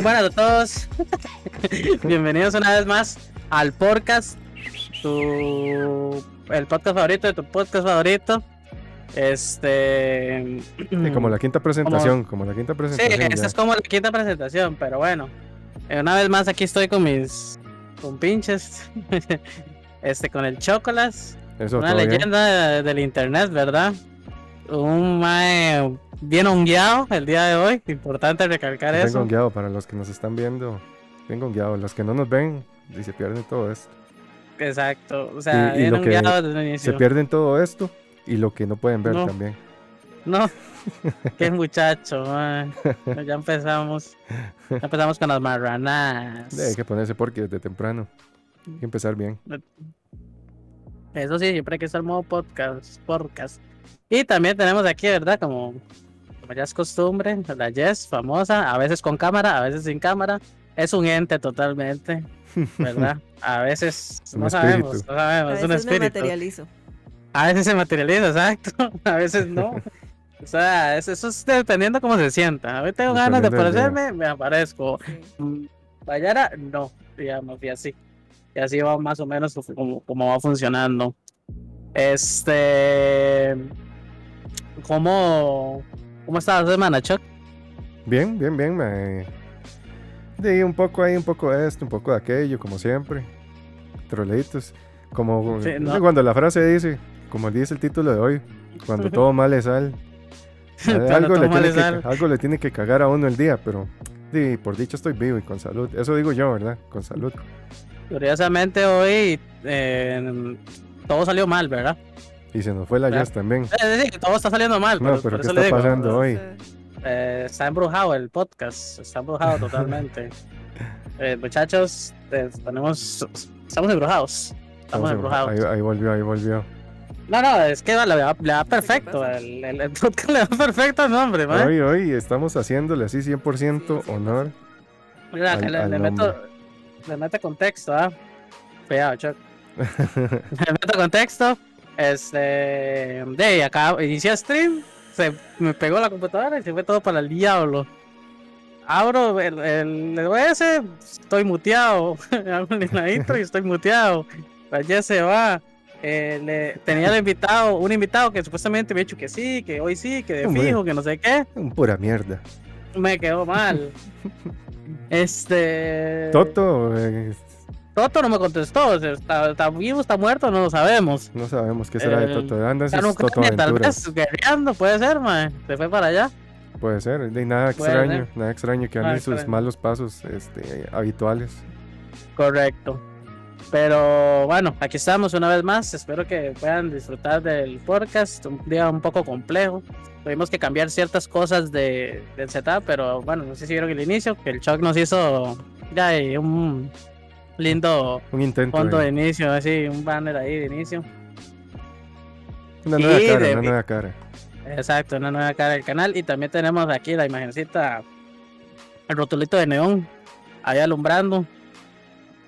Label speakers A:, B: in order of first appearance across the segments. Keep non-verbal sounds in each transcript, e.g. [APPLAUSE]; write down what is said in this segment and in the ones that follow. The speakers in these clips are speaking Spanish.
A: Muy buenas a todos. [LAUGHS] Bienvenidos una vez más al podcast. Tu, el podcast favorito de tu podcast favorito. Este.
B: como la quinta presentación, como, la quinta presentación.
A: Sí, esta es como la quinta presentación, pero bueno. Eh, una vez más aquí estoy con mis con pinches. [LAUGHS] este, con el Chocolas. una leyenda del internet, ¿verdad? Un mae bien hongueado el día de hoy. Importante recalcar eso.
B: Bien hongueado para los que nos están viendo. Bien hongueado. Los que no nos ven y se pierden todo esto.
A: Exacto. O sea, bien desde el inicio.
B: Se pierden todo esto y lo que no pueden ver también.
A: No. [LAUGHS] Qué muchacho, Ya empezamos. Ya empezamos con las marranas.
B: Hay que ponerse porque desde temprano. Hay que empezar bien.
A: Eso sí, siempre hay que estar modo podcast. podcast. Y también tenemos aquí, ¿verdad? Como, como ya es costumbre, la Jess, famosa, a veces con cámara, a veces sin cámara. Es un ente totalmente, [LAUGHS] ¿verdad? A veces no sabemos, no sabemos, es un espíritu. Me materializo. A veces se materializa, exacto. [LAUGHS] A veces no. O sea, eso, es dependiendo cómo se sienta. A veces tengo ganas de aparecerme, me aparezco. Mm, Vayara, no, digamos, y así. Y así va más o menos como, como va funcionando. Este. ¿Cómo, cómo está la semana, Chuck?
B: Bien, bien, bien. Me... Di un poco ahí, un poco de esto, un poco de aquello, como siempre. Troleitos. Como cuando la frase dice, como dice el título de hoy, cuando [LAUGHS] todo mal le sale. algo, le tiene que, algo le tiene que cagar a uno el día, pero di, por dicho estoy vivo y con salud. Eso digo yo, ¿verdad? Con salud.
A: Curiosamente hoy eh, todo salió mal, ¿verdad?
B: Y se nos fue la jazz también.
A: Es decir, todo está saliendo mal.
B: No, pero, ¿qué está pasando hoy?
A: Eh, está embrujado el podcast, está embrujado [LAUGHS] totalmente. Eh, muchachos, tenemos, estamos embrujados. Estamos embrujados.
B: Ahí, volvió, ahí volvió.
A: No, no, es que le da, perfecto. El, el, podcast le da perfecto el nombre, ¿vale?
B: Hoy, hoy estamos haciéndole así 100% honor.
A: Mira, le, le, meto, le meto contexto, ¿ah? Cuidado, Chuck. Le meto contexto. Este. De acá inicié stream. Se me pegó la computadora y se fue todo para el diablo. Abro el, el, OS, estoy muteado. [LAUGHS] Abro la intro y estoy muteado. Ya se va. Eh, le, tenía el invitado, un invitado que supuestamente me ha dicho que sí, que hoy sí, que de fijo, que no sé qué.
B: Un pura mierda.
A: Me quedó mal. [LAUGHS] este.
B: Toto, eh,
A: Toto no me contestó. ¿Está, vivo, está muerto? No lo sabemos.
B: No sabemos qué será de Toto. Anda en
A: sus Toto Tal vez guerreando, puede ser, man. Se fue para allá.
B: Puede ser, de nada extraño, nada extraño que ande sus malos pasos este, habituales.
A: Correcto. Pero bueno, aquí estamos una vez más. Espero que puedan disfrutar del podcast. Un día un poco complejo. Tuvimos que cambiar ciertas cosas de, del setup, pero bueno, no sé si vieron el inicio, que el Chuck nos hizo ya un, lindo
B: un intento
A: fondo de inicio, así, un banner ahí de inicio.
B: Una nueva cara, una nueva cara.
A: Exacto, una nueva cara del canal. Y también tenemos aquí la imagencita, el rotulito de neón, ahí alumbrando.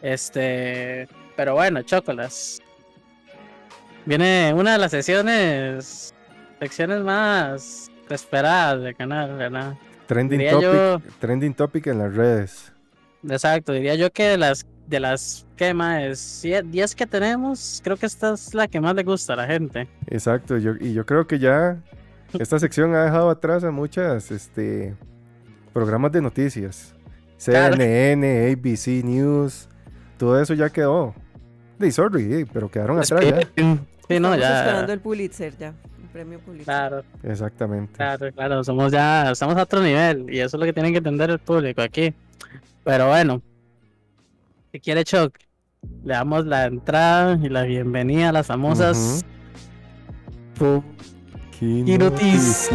A: Este, pero bueno, chocolas. Viene una de las sesiones, secciones más esperadas del canal, ¿verdad?
B: Trending topic, trending topic en las redes.
A: Exacto, diría yo que de las de las que más 10 que tenemos, creo que esta es la que más le gusta a la gente.
B: Exacto, yo, y yo creo que ya esta sección ha dejado atrás a muchas este, programas de noticias. CNN, ABC News, todo eso ya quedó. De sorry, pero quedaron atrás ya.
C: Sí, no, ya. esperando el Pulitzer ya. El premio Pulitzer.
A: Claro.
B: Exactamente.
A: Claro, claro, somos ya, estamos a otro nivel y eso es lo que tienen que entender el público aquí. Pero bueno, si quiere Choc, le damos la entrada y la bienvenida a las famosas
B: uh
A: noticias.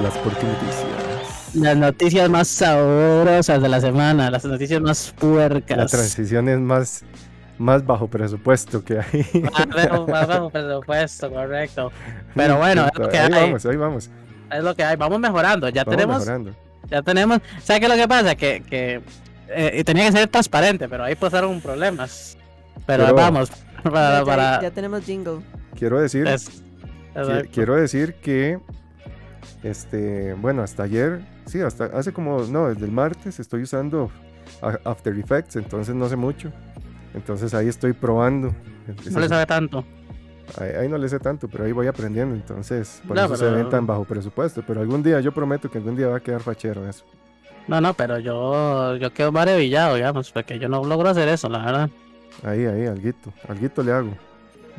B: Las noticias.
A: Las noticias más sabrosas de la semana, las noticias más puercas.
B: La transición es más, más bajo presupuesto que hay.
A: Más, bajo [LAUGHS] presupuesto, correcto. Pero bueno, es lo que
B: ahí
A: hay.
B: vamos, ahí vamos.
A: Es lo que hay, vamos mejorando. Ya tenemos. Ya tenemos. ¿Sabes qué es lo que pasa? Que, que eh, tenía que ser transparente, pero ahí pasaron problemas. Pero, vamos, [LAUGHS]
C: para, Ya, tenemos jingle.
B: Quiero decir, quiero decir que Este, bueno, hasta ayer, sí, hasta hace como, no, desde el martes estoy usando After Effects, entonces no sé mucho. Entonces ahí estoy probando.
A: No le sabe tanto.
B: Ahí, no le sé tanto, pero ahí voy aprendiendo. Entonces, por eso se ven tan bajo presupuesto. Pero algún día, yo prometo que algún día va a quedar fachero eso.
A: No, no, pero yo, yo quedo maravillado, digamos, porque yo no logro hacer eso, la verdad.
B: Ahí, ahí, alguito, alguito le hago.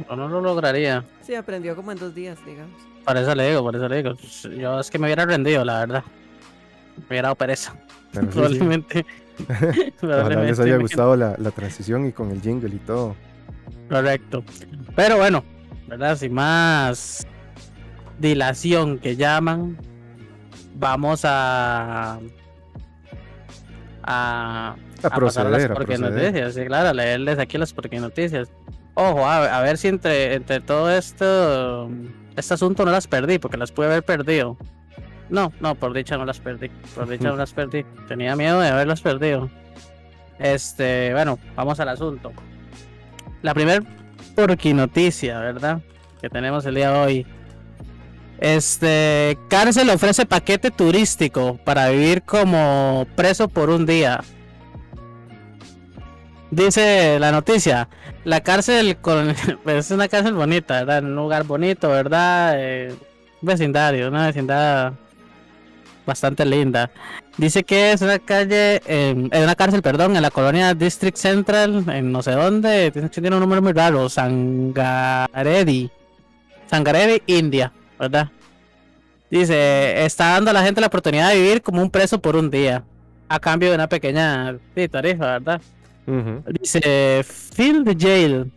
A: Yo no lo lograría.
C: Sí, aprendió como en dos días, digamos.
A: Por eso le digo, por eso le digo. Yo es que me hubiera rendido, la verdad. Me hubiera dado pereza. [LAUGHS] [LAUGHS] Probablemente.
B: Ojalá les haya gustado la, la, transición y con el jingle y todo.
A: Correcto. Pero bueno, ¿verdad? Sin más dilación que llaman, vamos a. a.
B: A, proceder,
A: a las noticias, sí, claro, a leerles aquí las porque noticias. Ojo, a, ver si entre, entre todo esto, este asunto no las perdí, porque las pude haber perdido. No, no, por dicha no las perdí. Por dicha no [LAUGHS] las perdí. Tenía miedo de haberlas perdido. Este, bueno, vamos al asunto. La primer porqui noticia, ¿verdad? Que tenemos el día de hoy. Este, cárcel ofrece paquete turístico para vivir como preso por un día. Dice la noticia, la cárcel con, [LAUGHS] es una cárcel bonita, ¿verdad? Un lugar bonito, ¿verdad? Eh, vecindario, una vecindad bastante linda. Dice que es una calle, en una cárcel, perdón, en la colonia District Central, en no sé dónde. Tiene un número muy raro, Sangaredi. Sangaredi, India, ¿verdad? Dice, está dando a la gente la oportunidad de vivir como un preso por un día, a cambio de una pequeña tarifa, ¿verdad? Dice, Field the Jail.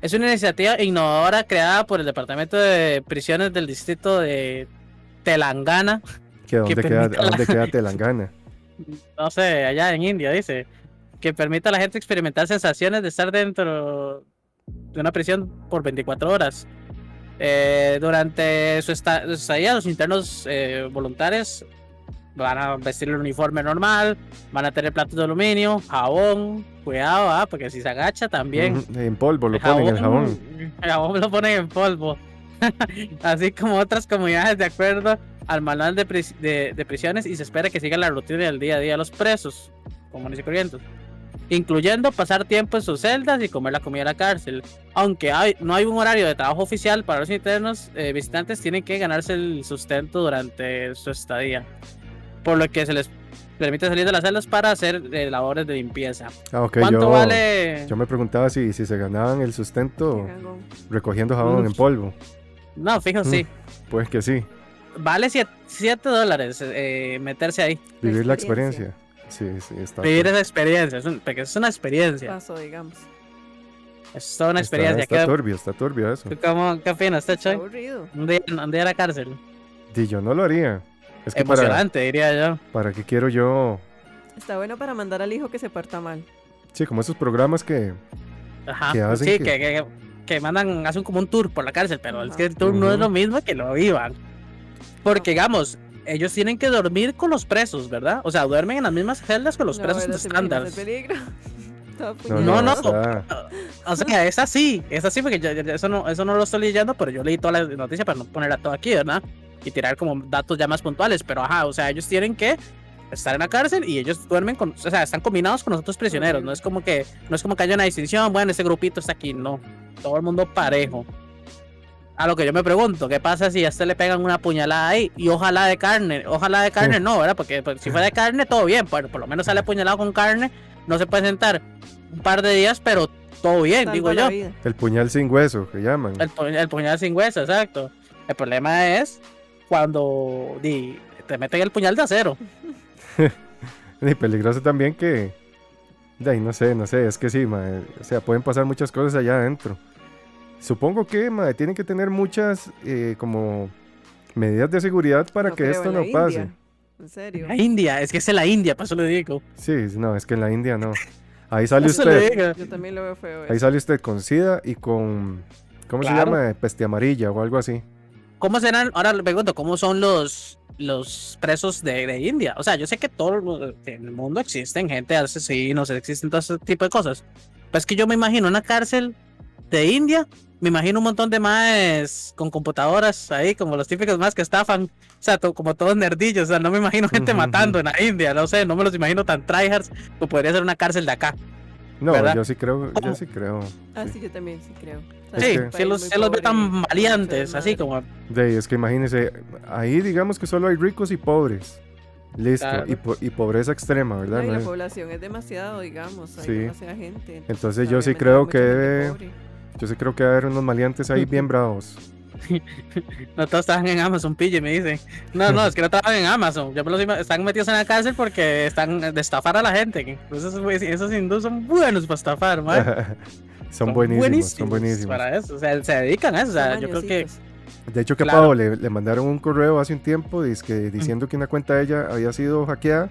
A: Es una iniciativa innovadora creada por el Departamento de Prisiones del Distrito de Telangana
B: dónde, queda, ¿Dónde queda Telangana?
A: No sé, allá en India, dice. Que permite a la gente experimentar sensaciones de estar dentro de una prisión por 24 horas. Eh, durante su estadía, los internos eh, voluntarios van a vestir el uniforme normal, van a tener platos de aluminio, jabón, cuidado, ¿ah? porque si se agacha también.
B: En polvo lo ponen el jabón.
A: El jabón lo ponen en polvo. [LAUGHS] Así como otras comunidades de acuerdo al manual de, prisiones y se espera que sigan la rutina del día a día de los presos, comunes y corrientes, incluyendo pasar tiempo en sus celdas y comer la comida de la cárcel. Aunque hay, no hay un horario de trabajo oficial para los internos, eh, visitantes tienen que ganarse el sustento durante su estadía, por lo que se les permite salir de las celdas para hacer eh, labores de limpieza.
B: Ah, ¿Cuánto yo, vale? Yo me preguntaba si, si se ganaban el sustento recogiendo jabón en polvo.
A: No, fijo, sí.
B: Mm, pues que sí.
A: Vale 7 dólares eh, meterse ahí.
B: Vivir la experiencia. Sí, sí, está.
A: Vivir esa experiencia, es porque es una experiencia.
C: Paso, digamos.
A: Es toda una experiencia.
B: Está, turbio, está turbio eso.
A: ¿Cómo, ¿Qué opinas,
C: Está aburrido.
A: Un día, un día a la cárcel.
B: Y yo no lo haría.
A: Es que Emocionante, diría yo.
B: ¿Para qué quiero yo?
C: Está bueno para mandar al hijo que se parta mal.
B: Sí, como esos programas que,
A: Ajá. que hacen. Sí, que, que, que, mandan, hacen como un tour por la cárcel, pero es que el tour no es lo mismo que lo vivan. Porque, digamos, ellos tienen que dormir con los presos, ¿verdad? O sea, duermen en las mismas celdas con los presos estándar. [LAUGHS]
B: No, no,
A: O sea, es así, es así porque eso, no, eso no lo estoy leyendo, pero yo leí toda la noticia para no ponerla todo aquí, ¿verdad? Y tirar como datos ya más puntuales, pero ajá, o sea, ellos tienen que estar en la cárcel y ellos duermen con, o sea, están combinados con los otros prisioneros, no es como que, no es como que haya una distinción, bueno, este grupito está aquí, no, todo el mundo parejo a lo que yo me pregunto, ¿qué pasa si a este le pegan una puñalada ahí? Y ojalá de carne, ojalá de carne no, ¿verdad? Porque, pues, si fuera de carne, todo bien, pues, por lo menos sale apuñalado con carne, no se puede sentar un par de días, pero todo bien, digo yo.
B: El puñal sin hueso, que llaman.
A: El, puñal sin hueso, exacto. El problema es cuando te meten el puñal de acero. [LAUGHS]
B: y peligroso también que, de ahí no sé, no sé, es que sí, o sea, pueden pasar muchas cosas allá adentro. Supongo que tienen que tener muchas eh, como medidas de seguridad para que esto no pase.
C: ¿En serio?
A: La India, es que es en la India, por eso lo digo.
B: Sí, no, es que en la India no. Ahí sale usted.
C: Yo también lo veo feo.
B: Ahí sale usted con SIDA y con. ¿Cómo se llama? Peste amarilla o algo así.
A: ¿Cómo serán? Ahora le pregunto, ¿cómo son los, los presos de, de India? O sea, yo sé que todo en el mundo existen gente asesinos, existen todo ese tipo de cosas. Pero es que yo me imagino una cárcel de India me imagino un montón de más con computadoras ahí, como los típicos más que estafan, o sea, como todos nerdillos, o sea, no me imagino gente matando en la India, no sé, no me los imagino tan tryhards, como podría ser una cárcel de acá.
B: No, yo sí creo, yo sí creo.
C: Ah, sí, yo también sí creo.
A: sí, se los, se los ve tan valiantes, así como...
B: De, es que imagínese, ahí digamos que solo hay ricos y pobres. Listo, y, y, pobreza extrema, ¿verdad?
C: la población es demasiado, digamos, hay demasiada gente.
B: Entonces yo sí creo que debe, yo sí creo que debe haber unos maleantes ahí bien [LAUGHS] bravos.
A: no todos estaban en Amazon, pille, me dicen. No, no, es que no estaban en Amazon. Yo están metidos en la cárcel porque están de estafar a la gente. Esos, esos hindúes son buenos para estafar,
B: man. [LAUGHS] son, buenísimos, son buenísimos.
A: Para eso, o sea, se dedican a eso. O sea, yo creo que
B: de hecho, que a Pau le, mandaron un correo hace un tiempo diciendo que una cuenta de ella había sido hackeada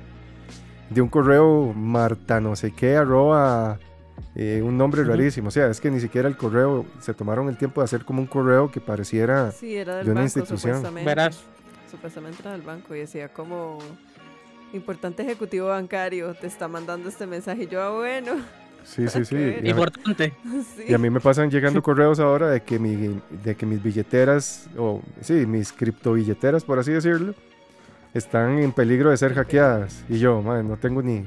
B: de un correo marta no sé qué, arroba, eh, un nombre rarísimo. O sea, es que ni siquiera el correo, se tomaron el tiempo de hacer como un correo que pareciera de una institución.
C: Supuestamente, supuestamente era del banco y decía como importante ejecutivo bancario te está mandando este mensaje. Y yo, ah, bueno.
B: Sí, sí, sí.
A: Importante. [LAUGHS]
B: Y a mí me pasan llegando [LAUGHS] correos ahora de que, mi, de que mis billeteras, o sí, mis criptobilleteras, por así decirlo, están en peligro de ser hackeadas. Y yo, madre, no tengo ni,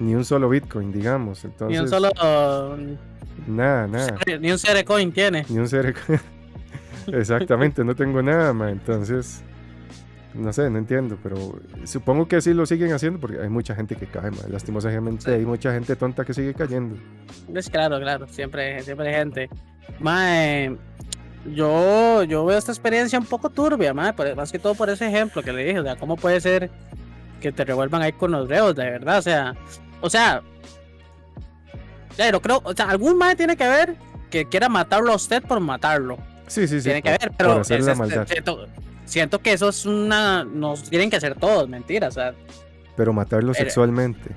B: ni un solo Bitcoin, digamos. Entonces,
A: ni un solo.
B: nada, nada.
A: Ni un Cerecoin tiene.
B: Ni un Cerecoin. [LAUGHS] Exactamente, no tengo nada, ma. Entonces, no sé, no entiendo, pero supongo que sí lo siguen haciendo porque hay mucha gente que cae, lastimosamente hay mucha gente tonta que sigue cayendo.
A: Es claro, claro, siempre, siempre hay gente. Mae, yo, yo veo esta experiencia un poco turbia, mae, más que todo por ese ejemplo que le dije, o sea, ¿cómo puede ser que te revuelvan ahí con los reos, de verdad? O sea, o sea, pero creo, o sea, algún mae tiene que ver que quiera matarlo a usted por matarlo.
B: Sí, sí, sí.
A: Tiene que ver, pero siento que eso es una. Nos tienen que hacer todos, mentira, o sea.
B: Pero matarlo sexualmente.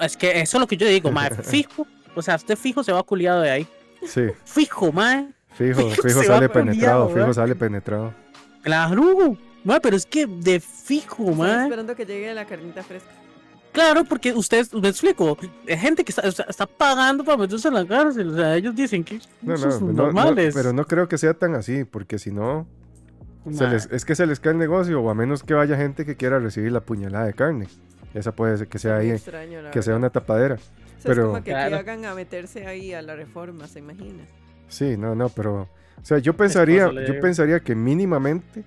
A: es que eso es lo que yo digo, mae, [LAUGHS] fijo. O sea, usted fijo se va culiado de ahí.
B: Sí.
A: Fijo, mae.
B: Fijo, [LAUGHS] fijo, sale penetrado, fijo sale penetrado.
A: Claro, mae, pero es que de fijo. Estoy
C: esperando que llegue la carnita fresca.
A: Claro, porque ustedes, me explico, hay gente que está, está, pagando para meterse en la cárcel, o sea, ellos dicen que no, no, son normales.
B: pero no creo que sea tan así, porque si no, es que se les cae el negocio, o a menos que vaya gente que quiera recibir la puñalada de carne. Esa puede ser que sea ahí, que sea una tapadera. pero,
C: es como que hagan a meterse ahí a la reforma, ¿se imagina?
B: Sí, no, no, pero, o sea, yo pensaría, yo pensaría que mínimamente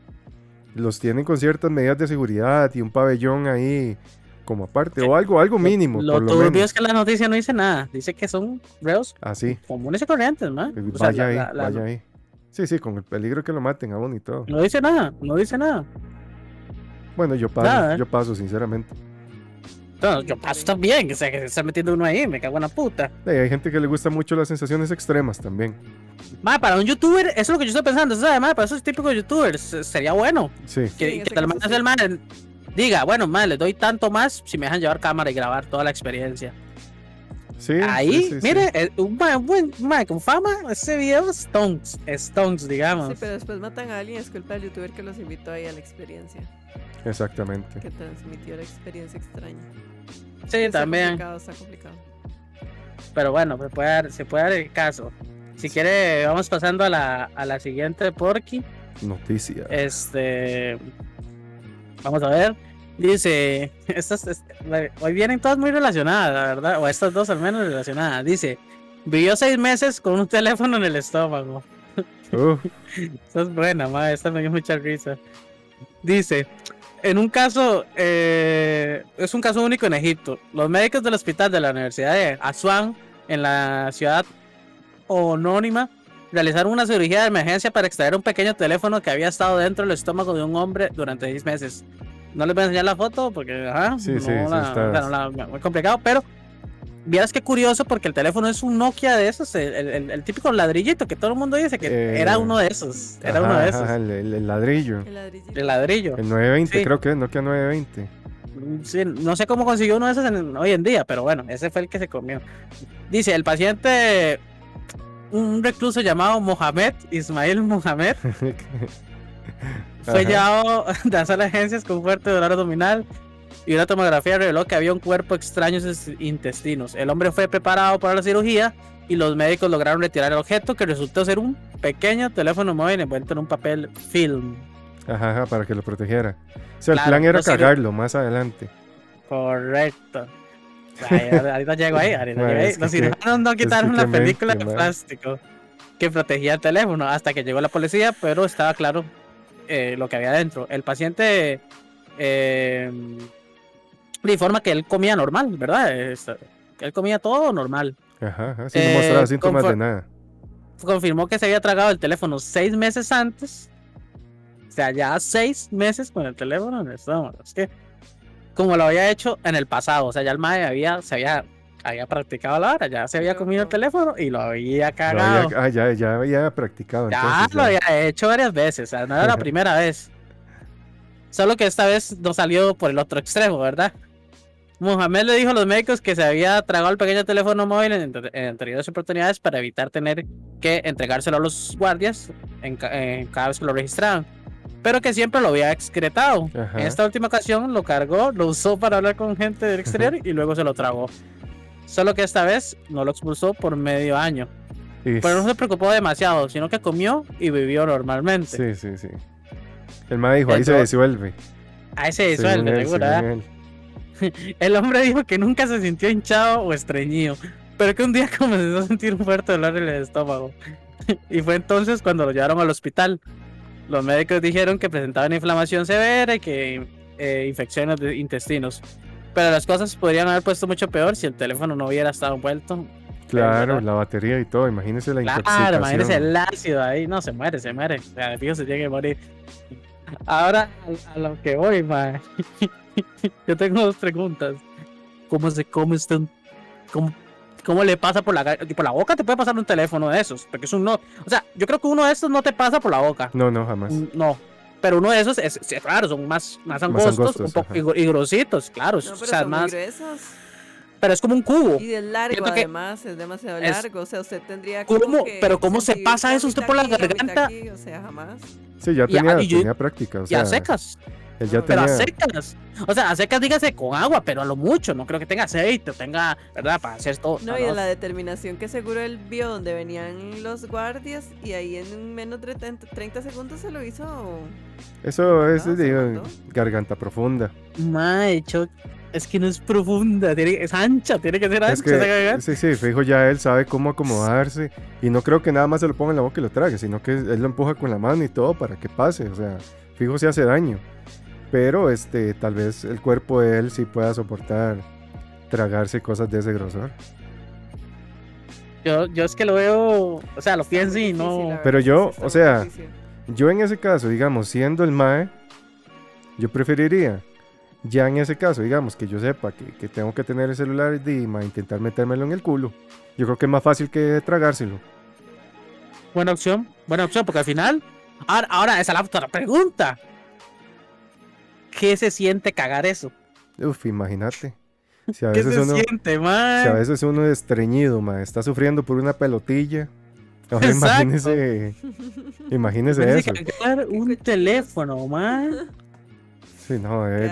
B: los tienen con ciertas medidas de seguridad y un pabellón ahí como aparte, o algo, algo mínimo.
A: Lo, por lo es que la noticia no dice nada, dice que son reos
B: así
A: ah, comunes y corrientes, ¿no?
B: Vaya ahí, vaya ahí. Sí, sí, con el peligro que lo maten aún y todo.
A: No dice nada, no dice nada.
B: Bueno, yo paso, ¿eh? yo paso, sinceramente.
A: No, yo paso también, o sea, que se está metiendo uno ahí, me cago en la puta.
B: hay gente que le gusta mucho las sensaciones extremas también.
A: Ma, para un youtuber, eso es lo que yo estoy pensando, ¿sabes? Ma, para esos típicos youtubers, sería bueno.
B: Sí.
A: Que, que te lo mandes el man, diga, bueno, ma, le doy tanto más si me dejan llevar cámara y grabar toda la experiencia. Ahí, mire, eh, un buen, con fama, ese video Stones, Stones, digamos.
C: Sí, pero después matan a alguien, es culpa del youtuber que los invitó ahí a la experiencia.
B: Exactamente.
C: Que transmitió la experiencia extraña.
A: Sí, también.
C: Está complicado, está complicado.
A: Pero bueno, se puede dar, se puede dar el caso. Si quiere, vamos pasando a la, a la siguiente Porky.
B: Noticia.
A: Este. Vamos a ver. Dice, estas, hoy vienen todas muy relacionadas, la verdad, o estas dos al menos relacionadas. Dice, vivió seis meses con un teléfono en el estómago. Uh. [LAUGHS] Esta es buena, ma, esta me dio mucha risa. Dice, en un caso, eh, es un caso único en Egipto. Los médicos del hospital de la Universidad de Asuán, en la ciudad anónima, realizaron una cirugía de emergencia para extraer un pequeño teléfono que había estado dentro del estómago de un hombre durante seis meses. No les voy a enseñar la foto porque, ajá,
B: sí, no, sí, la,
A: muy complicado, pero vieras qué curioso porque el teléfono es un Nokia de esos, el, típico ladrillito que todo el mundo dice que eh, era uno de esos, era uno de esos.
B: el, ladrillo.
A: El ladrillo.
B: El 920 creo que es Nokia 920.
A: Sí, no sé cómo consiguió uno de esos hoy en día, pero bueno, ese fue el que se comió. Dice, el paciente, un recluso llamado Mohamed, Ismail Mohamed, [LAUGHS] Fue llevado [LAUGHS] a las agencias con fuerte dolor abdominal y una tomografía reveló que había un cuerpo extraño en sus intestinos. El hombre fue preparado para la cirugía y los médicos lograron retirar el objeto que resultó ser un pequeño teléfono móvil envuelto en un papel film.
B: Ajá, ajá para que lo protegiera. O sea, el plan era cagarlo más adelante.
A: Correcto. ahorita llego ahí, ahorita llego ahí. Los cirujanos no quitaron la película de plástico que protegía el teléfono hasta que llegó la policía, pero estaba claro eh, lo que había dentro. El paciente eh, informa que él comía normal, ¿verdad? él comía todo normal.
B: Ajá, ajá no mostraba eh, síntomas de nada.
A: Confirmó que se había tragado el teléfono seis meses antes. O sea, ya seis meses con el teléfono en el estómago. Es que, como lo había hecho en el pasado, o sea, ya el MAE había, se había había practicado la hora, ya se había comido el teléfono y lo había cagado.
B: ah, ya, ya había practicado.
A: Ya lo había hecho varias veces, o sea, no era la [LAUGHS] primera vez. Solo que esta vez no salió por el otro extremo, ¿verdad? Mohamed le dijo a los médicos que se había tragado el pequeño teléfono móvil en, anteriores oportunidades para evitar tener que entregárselo a los guardias en, cada vez que lo registraban. Pero que siempre lo había excretado. En esta última ocasión lo cargó, lo usó para hablar con gente del exterior y luego se lo tragó. Solo que esta vez no lo expulsó por medio año. Pero no se preocupó demasiado, sino que comió y vivió normalmente.
B: Sí, sí, sí. El mae dijo, ahí se disuelve.
A: Ahí se disuelve, seguro. [LAUGHS] El hombre dijo que nunca se sintió hinchado o estreñido, pero que un día [LAUGHS] comenzó a sentir un fuerte dolor en el estómago. [LAUGHS] Y fue entonces cuando lo llevaron al hospital. Los médicos dijeron que presentaba una inflamación severa y que eh, infecciones de intestinos. Pero las cosas podrían haber puesto mucho peor si el teléfono no hubiera estado envuelto.
B: Claro, la batería y todo, imagínese la claro, intoxicación. Claro, imagínese
A: el ácido ahí, no, se muere, se muere. O sea, el se tiene que morir. Ahora, a, lo que voy, mae. [LAUGHS] Yo tengo dos preguntas. ¿Cómo se come usted? ¿Cómo, ¿Cómo le pasa por la, por la boca? Te puede pasar un teléfono de esos. Porque es un no. O sea, yo creo que uno de estos no te pasa por la boca.
B: No, no, jamás.
A: No. Pero uno de esos es, claro, son más, más angostos, un poco y, grositos, claro.
C: No,
A: pero o sea,
C: son
A: más.
C: gruesos.
A: Pero es como un cubo.
C: Y de largo, además, es demasiado largo. O sea, usted tendría ¿Cómo?
A: Que pero ¿cómo se pasa eso usted por la garganta?
C: o sea, jamás.
B: Sí, ya tenía, tenía práctica. O sea,
A: ya secas. Pero a secas. O sea, a secas dígase con agua, pero a lo mucho. No creo que tenga aceite o tenga, ¿verdad? Para hacer todo.
C: No, y en la determinación que seguro él vio donde venían los guardias y ahí en menos de 30 segundos se lo hizo.
B: Eso es, digo, garganta profunda.
A: hecho es que no es profunda, es ancha, tiene que ser ancha.
B: sí, sí, fijo, ya él sabe cómo acomodarse. Y no creo que nada más se lo ponga en la boca y lo trague, sino que él lo empuja con la mano y todo para que pase. O sea, fijo, se hace daño. Pero este, tal vez el cuerpo de él sí pueda soportar tragarse cosas de ese grosor.
A: Yo, yo es que lo veo, o sea, lo pienso y no.
B: Pero yo, o sea, yo en ese caso, digamos, siendo el MAE, yo preferiría, ya en ese caso, digamos, que yo sepa que, tengo que tener el celular y intentar metérmelo en el culo. Yo creo que es más fácil que tragárselo.
A: Buena opción, buena opción, porque al final, ahora, ahora esa es la otra pregunta. ¿Qué se siente cagar eso?
B: Uf, imagínate.
A: Si a veces ¿Qué se uno, siente, man?
B: Si a veces uno es estreñido, man, está sufriendo por una pelotilla. Ahora imagínese, imagínese eso.
A: Cagar un teléfono, man.
B: Sí, no, eh,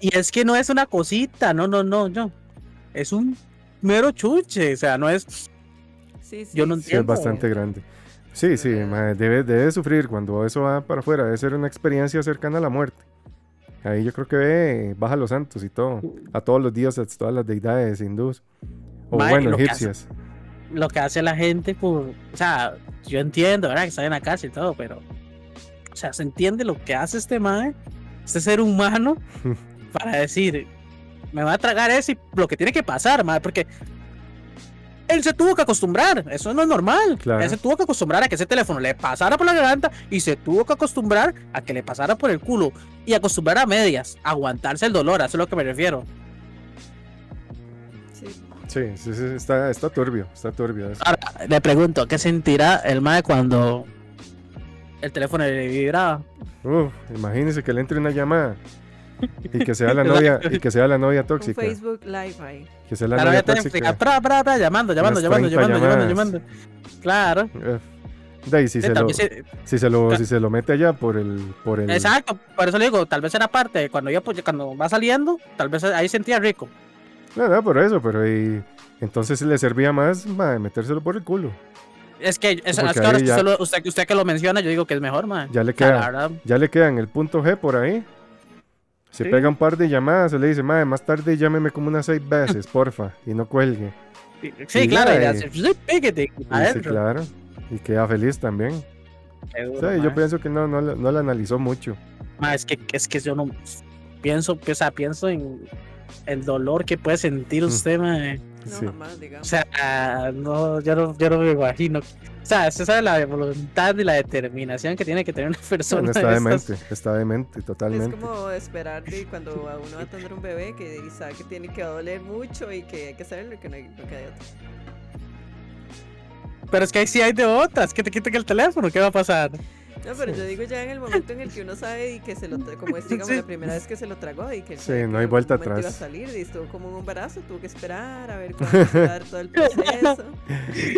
A: Y es que no es una cosita, no, no, no, no. Es un mero chuche, o sea, no es.
C: Sí, sí.
A: Yo no entiendo.
B: es bastante grande. Sí, sí, debe, debe sufrir cuando eso va para afuera, debe ser una experiencia cercana a la muerte. Ahí yo creo que ve, baja los santos y todo. A todos los dioses, todas las deidades hindús. O bueno, egipcias.
A: lo que hace la gente por. O sea, yo entiendo, ¿verdad? Que está en la casa y todo, pero. O sea, se entiende lo que hace este mae, este ser humano, [LAUGHS] para decir, me va a tragar eso y lo que tiene que pasar, mae, porque él se tuvo que acostumbrar, eso no es normal. Él se tuvo que acostumbrar a que ese teléfono le pasara por la garganta y se tuvo que acostumbrar a que le pasara por el culo y acostumbrar a medias, aguantarse el dolor, a eso es lo que me refiero.
B: Sí, sí, sí, está, está turbio, está turbio.
A: Ahora, le pregunto, ¿qué sentirá el mae cuando el teléfono le vibraba?
B: Uf, imagínese que le entre una llamada. Y que sea la [LAUGHS] novia, y que sea la novia tóxica.
C: Facebook Live ahí.
B: Que sea la novia tóxica.
A: llamando, llamando, llamando, llamando, llamando, llamando, Claro.
B: De ahí, si, se lo, si, se lo, si se lo mete allá por el, por el.
A: Exacto, por eso le digo, tal vez era parte, cuando yo pues, cuando va saliendo, tal vez ahí sentía rico.
B: No, no, por eso, pero ahí, entonces le servía más metérselo por el culo.
A: Es que, es, es que ahora usted, usted, que lo menciona, yo digo que es mejor, man.
B: Ya le queda, ya le queda en el punto G por ahí. Se pega un par de llamadas, se le dice, madre, más tarde llámeme como unas seis veces, [LAUGHS] porfa, y no cuelgue.
A: Sí, claro, y sí,
B: claro. Y queda feliz también. yo pienso que no, no, no la analizó mucho.
A: es que es que yo no pienso, o sea, pienso en el dolor que puede sentir mm. usted,
C: No, jamás, digamos.
A: O sea, no, yo no, yo no me imagino. O sea, esa es la voluntad y la determinación que tiene que tener una persona.
B: está demente, está demente, totalmente.
C: Es como esperar de cuando a uno va a tener un bebé que sabe que tiene que doler mucho y que hay que saber que no hay, que hay otro.
A: Pero es que ahí sí hay de otras, que te quiten el teléfono, ¿qué va a pasar?
C: No, pero yo digo ya en el momento en el que uno sabe y que se lo, como es digamos la primera vez que se lo tragó y que
B: sí, no hay vuelta atrás.
C: Iba a salir y estuvo como un embarazo, tuvo que esperar a ver [LAUGHS] cómo iba todo el [LAUGHS] proceso.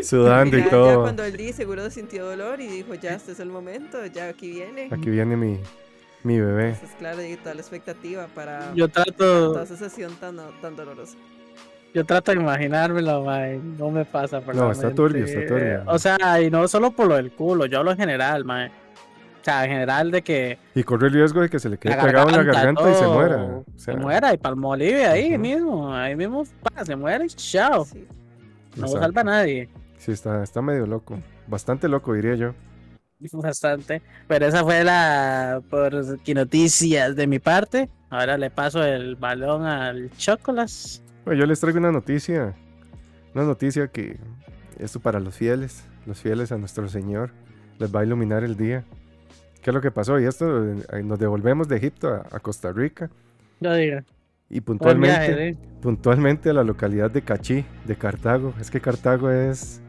B: Sudando y, todo. Ya
C: cuando él di seguro sintió dolor y dijo, ya este es el momento, ya aquí viene.
B: Aquí viene mi, mi bebé.
C: Entonces, claro, y toda la expectativa para
A: yo trato...
C: toda esa sesión tan, tan dolorosa.
A: Yo trato de imaginármelo, mae. No me pasa por
B: No, está turbio, está turbio.
A: O sea, y no solo por lo del culo, yo hablo en general, mae sea, en general de que...
B: Y corre el riesgo de que se le quede pegado en la garganta y se muera.
A: Se muera y palmolive ahí mismo, ahí mismo se muere y chao. No salva a nadie.
B: Sí, está, está medio loco. Bastante loco, diría yo. [LAUGHS]
A: Bastante. Pero esa fue la por noticias de mi parte. Ahora le paso el balón al Chocolas.
B: Bueno, yo les traigo una noticia. Una noticia que esto para los fieles, los fieles a nuestro Señor, les va a iluminar el día. ¿Qué es lo que pasó? Y esto eh, nos devolvemos de Egipto a, Costa Rica.
A: Ya diga.
B: Y puntualmente, ¿eh? puntualmente a la localidad de Cachí, de Cartago. Es que Cartago es.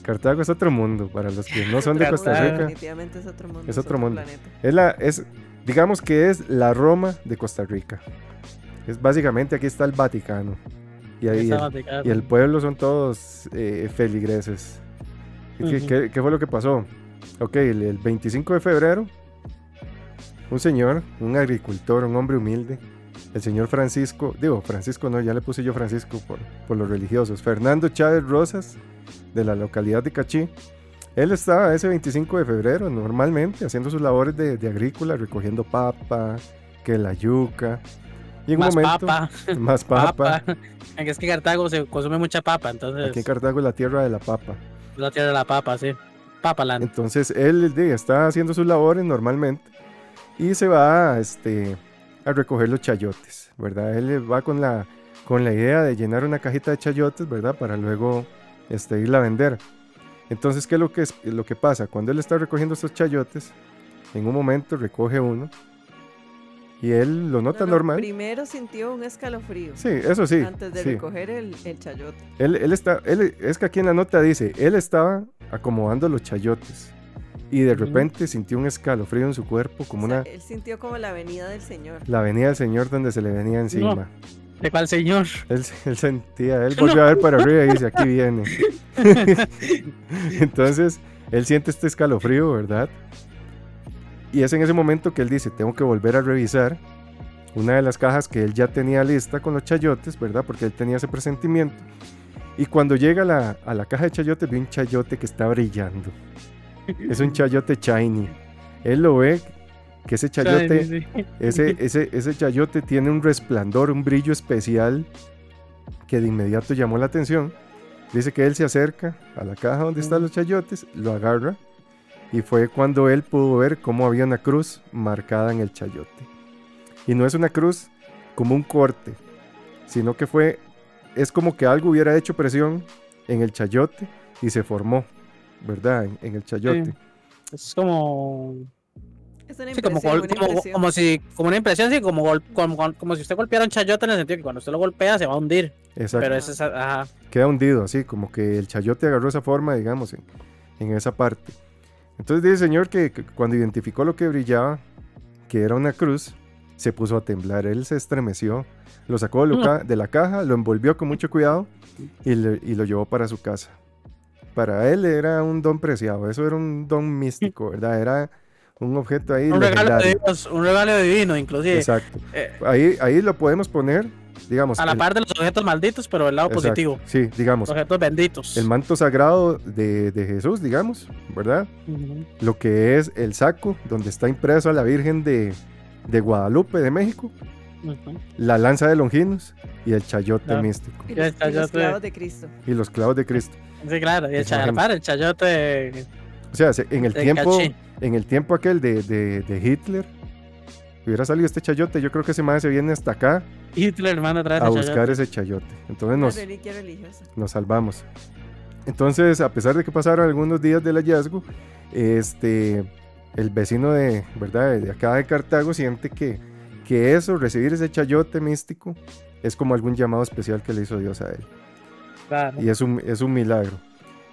B: Cartago es otro mundo para los que no son de Costa Rica.
C: Definitivamente es otro mundo.
B: Es otro, mundo. Es la, es, digamos que es la Roma de Costa Rica. Es básicamente aquí está el Vaticano. Y ahí el, y el pueblo son todos eh, feligreses. ¿Qué, ¿Qué, fue lo que pasó? Ok, el, 25 de febrero, un señor, un agricultor, un hombre humilde, el señor Francisco, digo, Francisco no, ya le puse yo Francisco por, por los religiosos, Fernando Chávez Rosas, de la localidad de Cachí. Él estaba ese 25 de febrero normalmente haciendo sus labores de, agrícola, recogiendo papa, que la yuca.
A: Y en más un momento, papa. [LAUGHS]
B: Más papa. papa.
A: Es que Cartago se consume mucha papa, entonces.
B: Aquí en Cartago es la tierra de la papa.
A: La tierra de la papa, sí. Papaland.
B: Entonces él está haciendo sus labores normalmente y se va este, a recoger los chayotes, ¿verdad? Él va con la, con la idea de llenar una cajita de chayotes, ¿verdad? Para luego este, irla a vender. Entonces, ¿qué es lo que, es, lo que pasa? Cuando él está recogiendo estos chayotes, en un momento recoge uno y él lo nota normal.
C: Primero sintió un escalofrío.
B: Sí, eso sí.
C: Antes de recoger el, el chayote.
B: Él, él está, él, es que aquí en la nota dice, él estaba acomodando los chayotes. Y de repente sintió un escalofrío en su cuerpo, como una...
C: Él sintió como la venida del Señor.
B: La venida del Señor donde se le venía encima.
A: ¿De cuál Señor?
B: Él, sentía, él [LAUGHS] volvió a ver para arriba y dice, aquí [LAUGHS] viene. Entonces, él siente este escalofrío, ¿verdad? Y es en ese momento que él dice, tengo que volver a revisar una de las cajas que él ya tenía lista con los chayotes, ¿verdad? Porque él tenía ese presentimiento. Y cuando llega a la, caja de chayote, ve un chayote que está brillando. Es un chayote shiny. Él lo ve que ese chayote, ese, [LAUGHS] ese, ese chayote tiene un resplandor, un brillo especial que de inmediato llamó la atención. Dice que él se acerca a la caja donde están los chayotes, lo agarra y fue cuando él pudo ver cómo había una cruz marcada en el chayote. Y no es una cruz como un corte, sino que fue es como que algo hubiera hecho presión en el chayote y se formó, ¿verdad? En, el chayote.
A: Es como...
C: Es una impresión, como,
A: como, si, como una impresión, sí, como, como, si usted golpeara un chayote en el sentido que cuando usted lo golpea se va a hundir. Exacto. Pero es ajá.
B: Queda hundido, así, como que el chayote agarró esa forma, digamos, en, en esa parte. Entonces dice el Señor que cuando identificó lo que brillaba, que era una cruz, se puso a temblar. Él se estremeció lo sacó de la [LAUGHS] caja, lo envolvió con mucho cuidado y, lo llevó para su casa. para él era un don preciado, eso era un don místico, [LAUGHS] ¿verdad? Era un objeto ahí.
A: Un regalo, de Dios, un regalo divino, inclusive.
B: Exacto. Eh, ahí, ahí lo podemos poner, digamos.
A: A la par de los objetos malditos, pero el lado positivo.
B: Sí, digamos.
A: objetos benditos.
B: El manto sagrado de, de Jesús, digamos, ¿verdad? Lo que es el saco, donde está impreso a la Virgen de, de Guadalupe, de México. La lanza de Longinos y el chayote místico.
C: Y los, clavos de Cristo.
B: Y los clavos de Cristo.
A: Sí, claro, y el, chayote, el chayote.
B: O sea, en el tiempo en el tiempo aquel de, de, Hitler, hubiera salido este chayote, yo creo que ese madre se viene hasta acá.
A: Hitler manda
B: a buscar ese chayote. Entonces nos, nos salvamos. Entonces, a pesar de que pasaron algunos días del hallazgo, este, el vecino de, ¿verdad? de acá de Cartago siente que, que eso, recibir ese chayote místico, es como algún llamado especial que le hizo Dios a él. Y es un, es un milagro.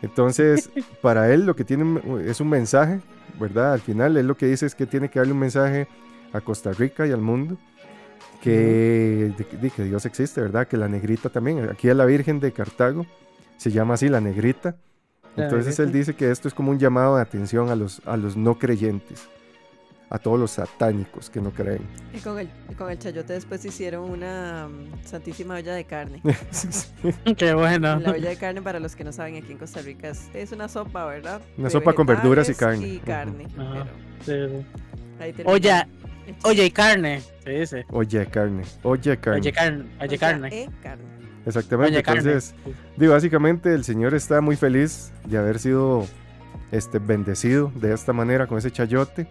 B: Entonces, [LAUGHS] para él lo que tiene es un mensaje ¿verdad? Al final él lo que dice es que tiene que darle un mensaje a Costa Rica y al mundo que, que Dios existe, ¿verdad? Que la negrita también, aquí a la Virgen de Cartago se llama así la negrita. Entonces él dice que esto es como un llamado de atención a los, a los no creyentes, a todos los satánicos que no creen.
C: Y con el, con el chayote después hicieron una mm, santísima olla de carne. [LAUGHS] [LAUGHS]
A: Qué bueno.
C: La olla de carne, para los que no saben, aquí en Costa Rica es, una sopa, ¿verdad?
B: Una sopa con verduras y carne.
C: Y carne.
A: Olla, olla y carne, se dice.
B: Olla y carne. Olla y carne.
A: Olla carne. Olla carne.
C: E carne.
B: Exactamente. Entonces, digo, básicamente el Señor está muy feliz de haber sido este, bendecido de esta manera con ese chayote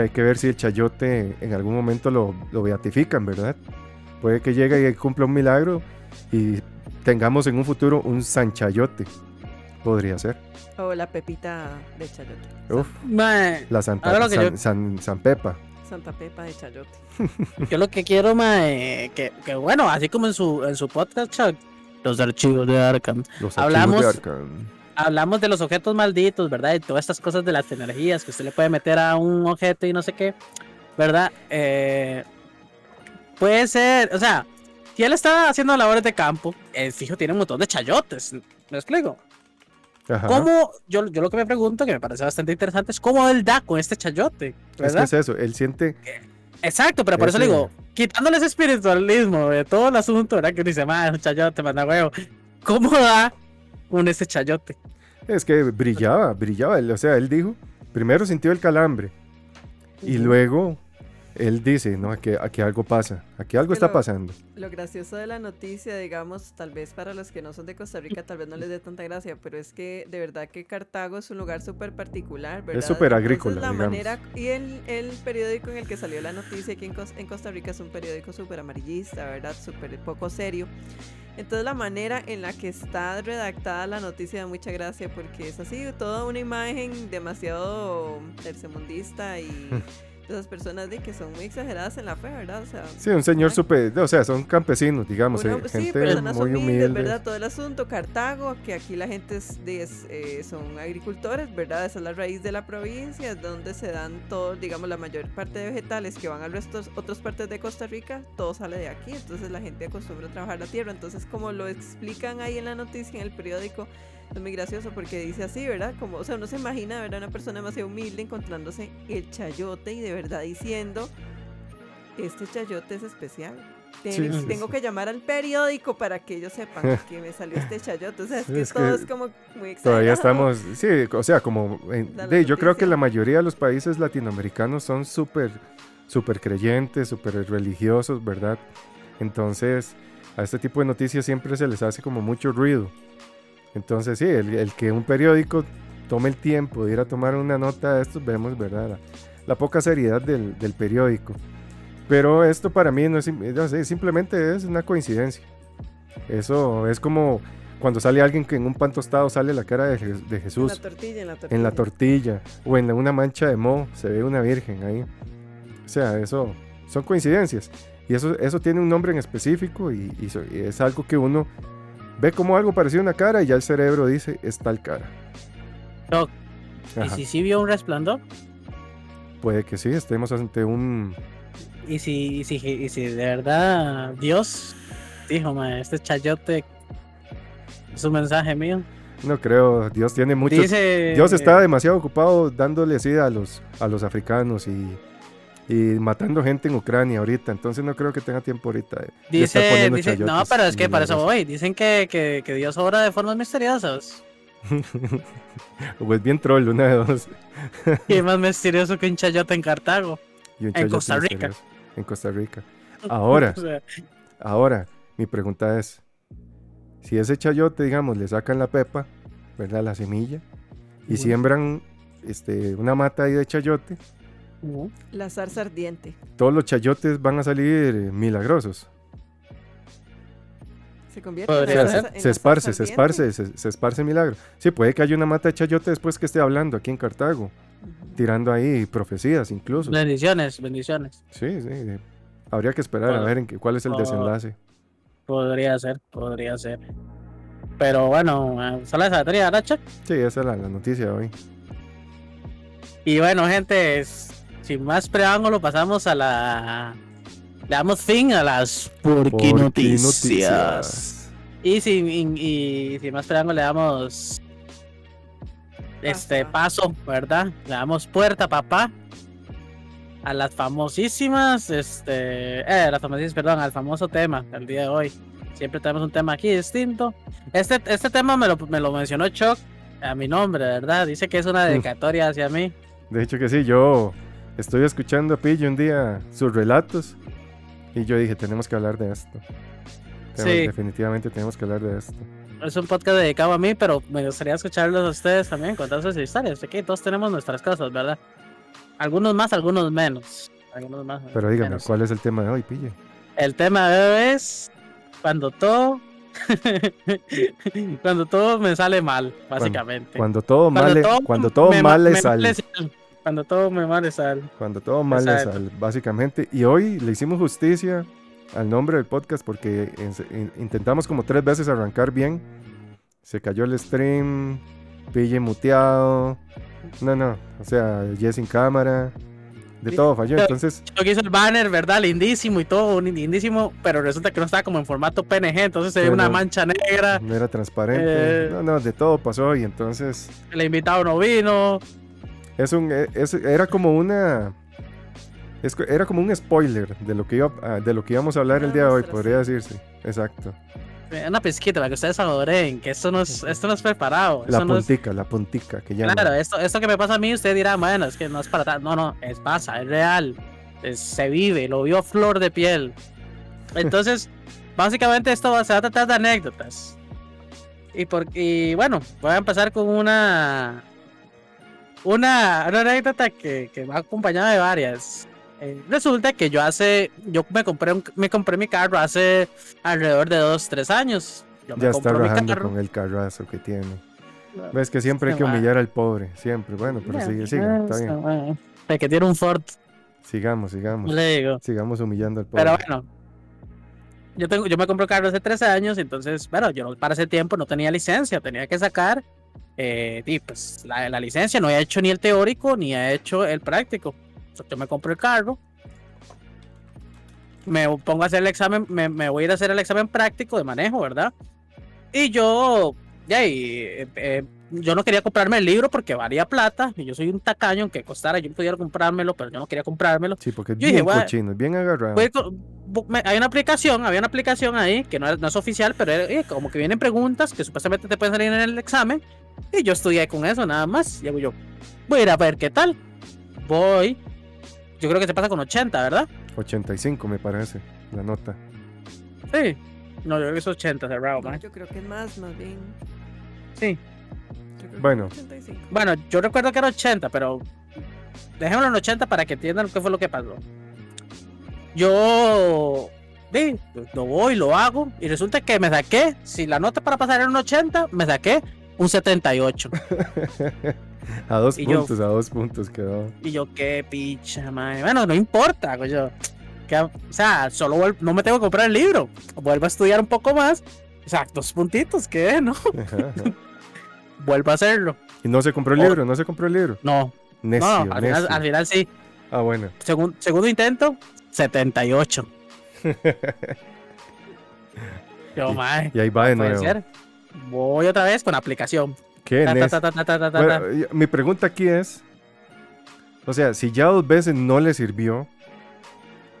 B: hay que ver si el chayote en algún momento lo, lo beatifican, ¿verdad? Puede que llegue y cumpla un milagro y tengamos en un futuro un San Chayote. Podría ser.
C: O la Pepita de Chayote.
B: Uf. la Santa San, San, Pepa.
C: Santa Pepa de Chayote. [LAUGHS]
A: yo lo que quiero, mae, que, que, bueno, así como en su, en su podcast, los archivos de Arkham.
B: Los archivos hablamos, de Arkham
A: hablamos de los objetos malditos, ¿verdad? Y todas estas cosas de las energías que usted le puede meter a un objeto y no sé qué, ¿verdad? Eh, puede ser, o sea, si él está haciendo labores de campo, el fijo tiene un montón de chayotes, ¿me explico? ¿Cómo? Yo, yo lo que me pregunto, que me parece bastante interesante, es cómo él da con este chayote. ¿verdad?
B: Es que es eso, él siente.
A: Exacto, pero por eso le digo, quitándole ese espiritualismo de todo el asunto, ¿verdad? Que uno dice, más un chayote, manda huevo. ¿Cómo da con ese chayote.
B: Es que brillaba, brillaba. O sea, él dijo, primero sintió el calambre y luego él dice, no, aquí, aquí algo pasa, aquí algo está pasando.
C: Lo gracioso de la noticia, digamos, tal vez para los que no son de Costa Rica, tal vez no les dé tanta gracia, pero es que de verdad que Cartago es un lugar súper particular, ¿verdad?
B: Es súper agrícola, la manera
C: Y el, el, periódico en el que salió la noticia aquí en, en Costa Rica es un periódico súper amarillista, ¿verdad? Súper poco serio. Entonces la manera en la que está redactada la noticia da mucha gracia porque es así, toda una imagen demasiado tercermundista y esas personas de que son muy exageradas en la fe, ¿verdad? O sea,
B: sí, un señor súper, o sea, son campesinos, digamos, eh, gente muy humilde.
C: ¿verdad? Todo el asunto, Cartago, que aquí la gente es, eh, son agricultores, ¿verdad? Esa es la raíz de la provincia, es donde se dan todo, digamos, la mayor parte de vegetales que van a resto, otras partes de Costa Rica, todo sale de aquí, entonces la gente acostumbra a trabajar la tierra, entonces como lo explican ahí en la noticia, en el periódico, es muy gracioso porque dice así, ¿verdad? Como, o sea, uno se imagina, ¿verdad? Una persona demasiado humilde encontrándose el chayote y de verdad diciendo, este chayote es especial. tengo que llamar al periódico para que ellos sepan [LAUGHS] que me salió este chayote. O sea, es que todo es como muy exagerado.
B: Todavía estamos, sí, o sea, como, yo creo que la mayoría de los países latinoamericanos son súper, súper creyentes, súper religiosos, ¿verdad? Entonces, a este tipo de noticias siempre se les hace como mucho ruido. Entonces, sí, el, que un periódico tome el tiempo de ir a tomar una nota de estos, vemos, ¿verdad? La, poca seriedad del, periódico. Pero esto para mí no es, simplemente es una coincidencia. Eso es como cuando sale alguien que en un pan tostado sale la cara de, Jesús.
C: En la tortilla, en la tortilla.
B: En la tortilla. O en una mancha de moho se ve una virgen ahí. O sea, eso son coincidencias. Y eso, eso tiene un nombre en específico y es algo que uno ve como algo parecido a una cara y ya el cerebro dice, es tal cara.
A: ¿y si sí vio un resplandor?
B: Puede que sí, estemos ante un...
A: ¿Y si, si, si de verdad Dios dijo, este chayote es un mensaje mío?
B: No creo, Dios tiene mucho. Dios está demasiado ocupado dándole así a los, a los africanos y, y matando gente en Ucrania ahorita. Entonces no creo que tenga tiempo ahorita. De,
A: dice, dice no, pero es que para eso voy. Dicen que, que, que Dios obra de formas misteriosas. [LAUGHS]
B: pues bien troll, una de dos. [LAUGHS]
A: y es más misterioso que un chayote en Cartago. en Costa Rica.
B: En Costa Rica. Ahora, ahora, mi pregunta es: si ese chayote, digamos, le sacan la pepa, ¿verdad? La semilla, y siembran este, una mata ahí de chayote.
C: La zarza ardiente.
B: Todos los chayotes van a salir milagrosos.
C: Se convierte
B: se esparce, se esparce, se, esparce milagro. Sí, puede que haya una mata de chayote después que esté hablando aquí en Cartago, tirando ahí profecías incluso.
A: Bendiciones, bendiciones.
B: Sí, sí. Habría que esperar a ver en qué, cuál es el desenlace.
A: Podría ser, podría ser. Pero bueno, solo esa batería, ¿verdad,
B: Sí, esa es la, noticia de hoy.
A: Y bueno, gente, sin más preámbulo, pasamos a la le damos fin a las Porqui, noticias. Y sin, y, sin más preámbulo, le damos este paso, ¿verdad? Le damos puerta, papá. A las famosísimas, este, eh, las famosísimas, perdón, al famoso tema del día de hoy. Siempre tenemos un tema aquí distinto. Este, este tema me lo, me lo mencionó Chuck a mi nombre, ¿verdad? Dice que es una dedicatoria hacia mí.
B: De hecho que sí, yo estoy escuchando a Pillo un día sus relatos y yo dije, tenemos que hablar de esto. sí. Definitivamente tenemos que hablar de esto.
A: Es un podcast dedicado a mí, pero me gustaría escucharlos a ustedes también, contar sus historias. Que todos tenemos nuestras cosas, ¿verdad? Algunos más, algunos menos. Algunos más.
B: Pero dígame, ¿cuál es el tema de hoy, Pille?
A: El tema de hoy es cuando todo [LAUGHS] cuando todo me sale mal, básicamente.
B: Cuando, todo mal, cuando todo mal le sale.
A: Cuando todo me mal sal.
B: Cuando todo mal le sale, básicamente. Y hoy le hicimos justicia al nombre del podcast porque intentamos como tres veces arrancar bien. Se cayó el stream, pille muteado. No, no, o sea, Jess sin cámara. De todo falló, entonces...
A: Yo hice el banner, ¿verdad? Lindísimo y todo, lindísimo, pero resulta que no estaba como en formato PNG, entonces se ve una mancha negra.
B: No era transparente. Eh, no, no, de todo pasó y entonces...
A: El invitado no vino,
B: es un, e, era como una... era como un spoiler de lo que iba, ah, de lo que íbamos a hablar el día de hoy, podría decirse. Exacto.
A: Una pesquita para que ustedes adoren, que esto no es, esto no es preparado.
B: La puntica, la puntica que llama.
A: Claro, esto, esto que me pasa a mí, usted dirá, bueno, es que no es para No, no, es pasa, es real. se vive, lo vio flor de piel. Entonces, [LAUGHS] básicamente esto se va a tratar de anécdotas. Y, por, y bueno, voy a empezar con una una, anécdota que, que me ha acompañado de varias. Eh, resulta que yo hace, yo me compré me compré mi carro hace alrededor de dos, tres años.
B: ya está rajando con el carrazo que tiene. Ves que siempre hay que humillar al pobre, siempre. Bueno, pero sigue, sigue, está bien.
A: El que tiene un Ford.
B: Sigamos, sigamos.
A: Le digo.
B: Sigamos humillando al pobre.
A: Pero bueno, yo tengo, yo me compré carro hace tres años, entonces, bueno, yo para ese tiempo no tenía licencia, tenía que sacar eh, y pues la, la, licencia no he hecho ni el teórico ni he hecho el práctico. yo me compro el carro, me pongo a hacer el examen, me, me, voy a ir a hacer el examen práctico de manejo, ¿verdad? Y yo, ya, y, eh, eh, yo no quería comprarme el libro porque valía plata y yo soy un tacaño, aunque costara, yo pudiera comprármelo, pero yo no quería comprármelo.
B: Sí, porque es bien cochino, bien agarrado.
A: hay una aplicación, había una aplicación ahí que no es, no es oficial, pero como que vienen preguntas que supuestamente te pueden salir en el examen y yo estudié con eso nada más. Y hago yo, voy a ir a ver qué tal. Voy. Yo creo que se pasa con 80, ¿verdad?
B: 85 me parece, la nota.
A: Sí. No, yo creo que es 80 cerrado,
C: ¿no? Yo creo que es más, más bien.
A: Sí.
B: Bueno.
A: Bueno, yo recuerdo que era 80, pero dejémoslo en 80 para que entiendan qué fue lo que pasó. Yo vi, lo voy, lo hago y resulta que me saqué, si la nota para pasar era un 80, me saqué un 78. [LAUGHS]
B: a dos puntos, a dos puntos quedó.
A: Y yo, qué picha, madre. Bueno, no importa, yo. Que, o sea, solo no me tengo que comprar el libro. Vuelvo a estudiar un poco más. O sea, dos puntitos, ¿qué? ¿No? [LAUGHS] Vuelvo a hacerlo.
B: ¿Y no se compró el libro? ¿No se compró el libro?
A: No.
B: Necio,
A: no, al, Final, al final sí.
B: Ah, bueno.
A: segundo intento, 78. [LAUGHS] yo, madre.
B: Y ahí va de nuevo.
A: voy otra vez con aplicación.
B: ¿Qué mi pregunta aquí es, o sea, si ya dos veces no le sirvió,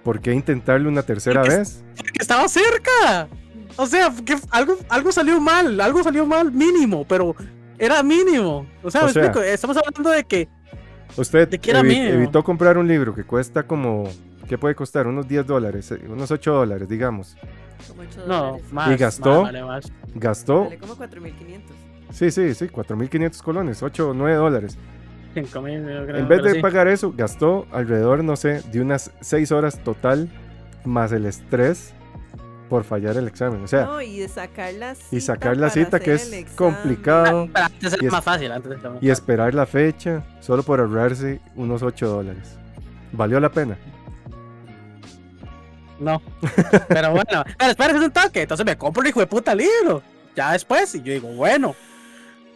B: ¿por qué intentarlo una tercera vez?
A: Porque estaba cerca. O sea, que algo, algo salió mal, algo salió mal mínimo, pero era mínimo. O sea, me explico, estamos hablando de que...
B: Usted evitó comprar un libro que cuesta como... ¿Qué puede costar? Unos 10 dólares, eh, unos 8 dólares, digamos.
A: no, más.
B: Y gastó...
A: Más,
B: Gastó...
C: Vale como 4.500.
B: Sí, sí, sí, 4.500 colones, 8 o 9 dólares.
A: 5, mil, creo,
B: en vez de pagar eso, gastó alrededor, no sé, de unas 6 horas total, más el estrés por fallar el examen. O sea,
C: no, y sacar la cita,
B: y sacar la cita que es complicado.
A: Ah, antes era más fácil. Antes
B: y esperar la fecha solo por ahorrarse unos 8 dólares. ¿Valió la pena?
A: No. [LAUGHS] Pero bueno, pero espérate un toque. Entonces me compro el hijo de puta libro. Ya después, y yo digo, bueno.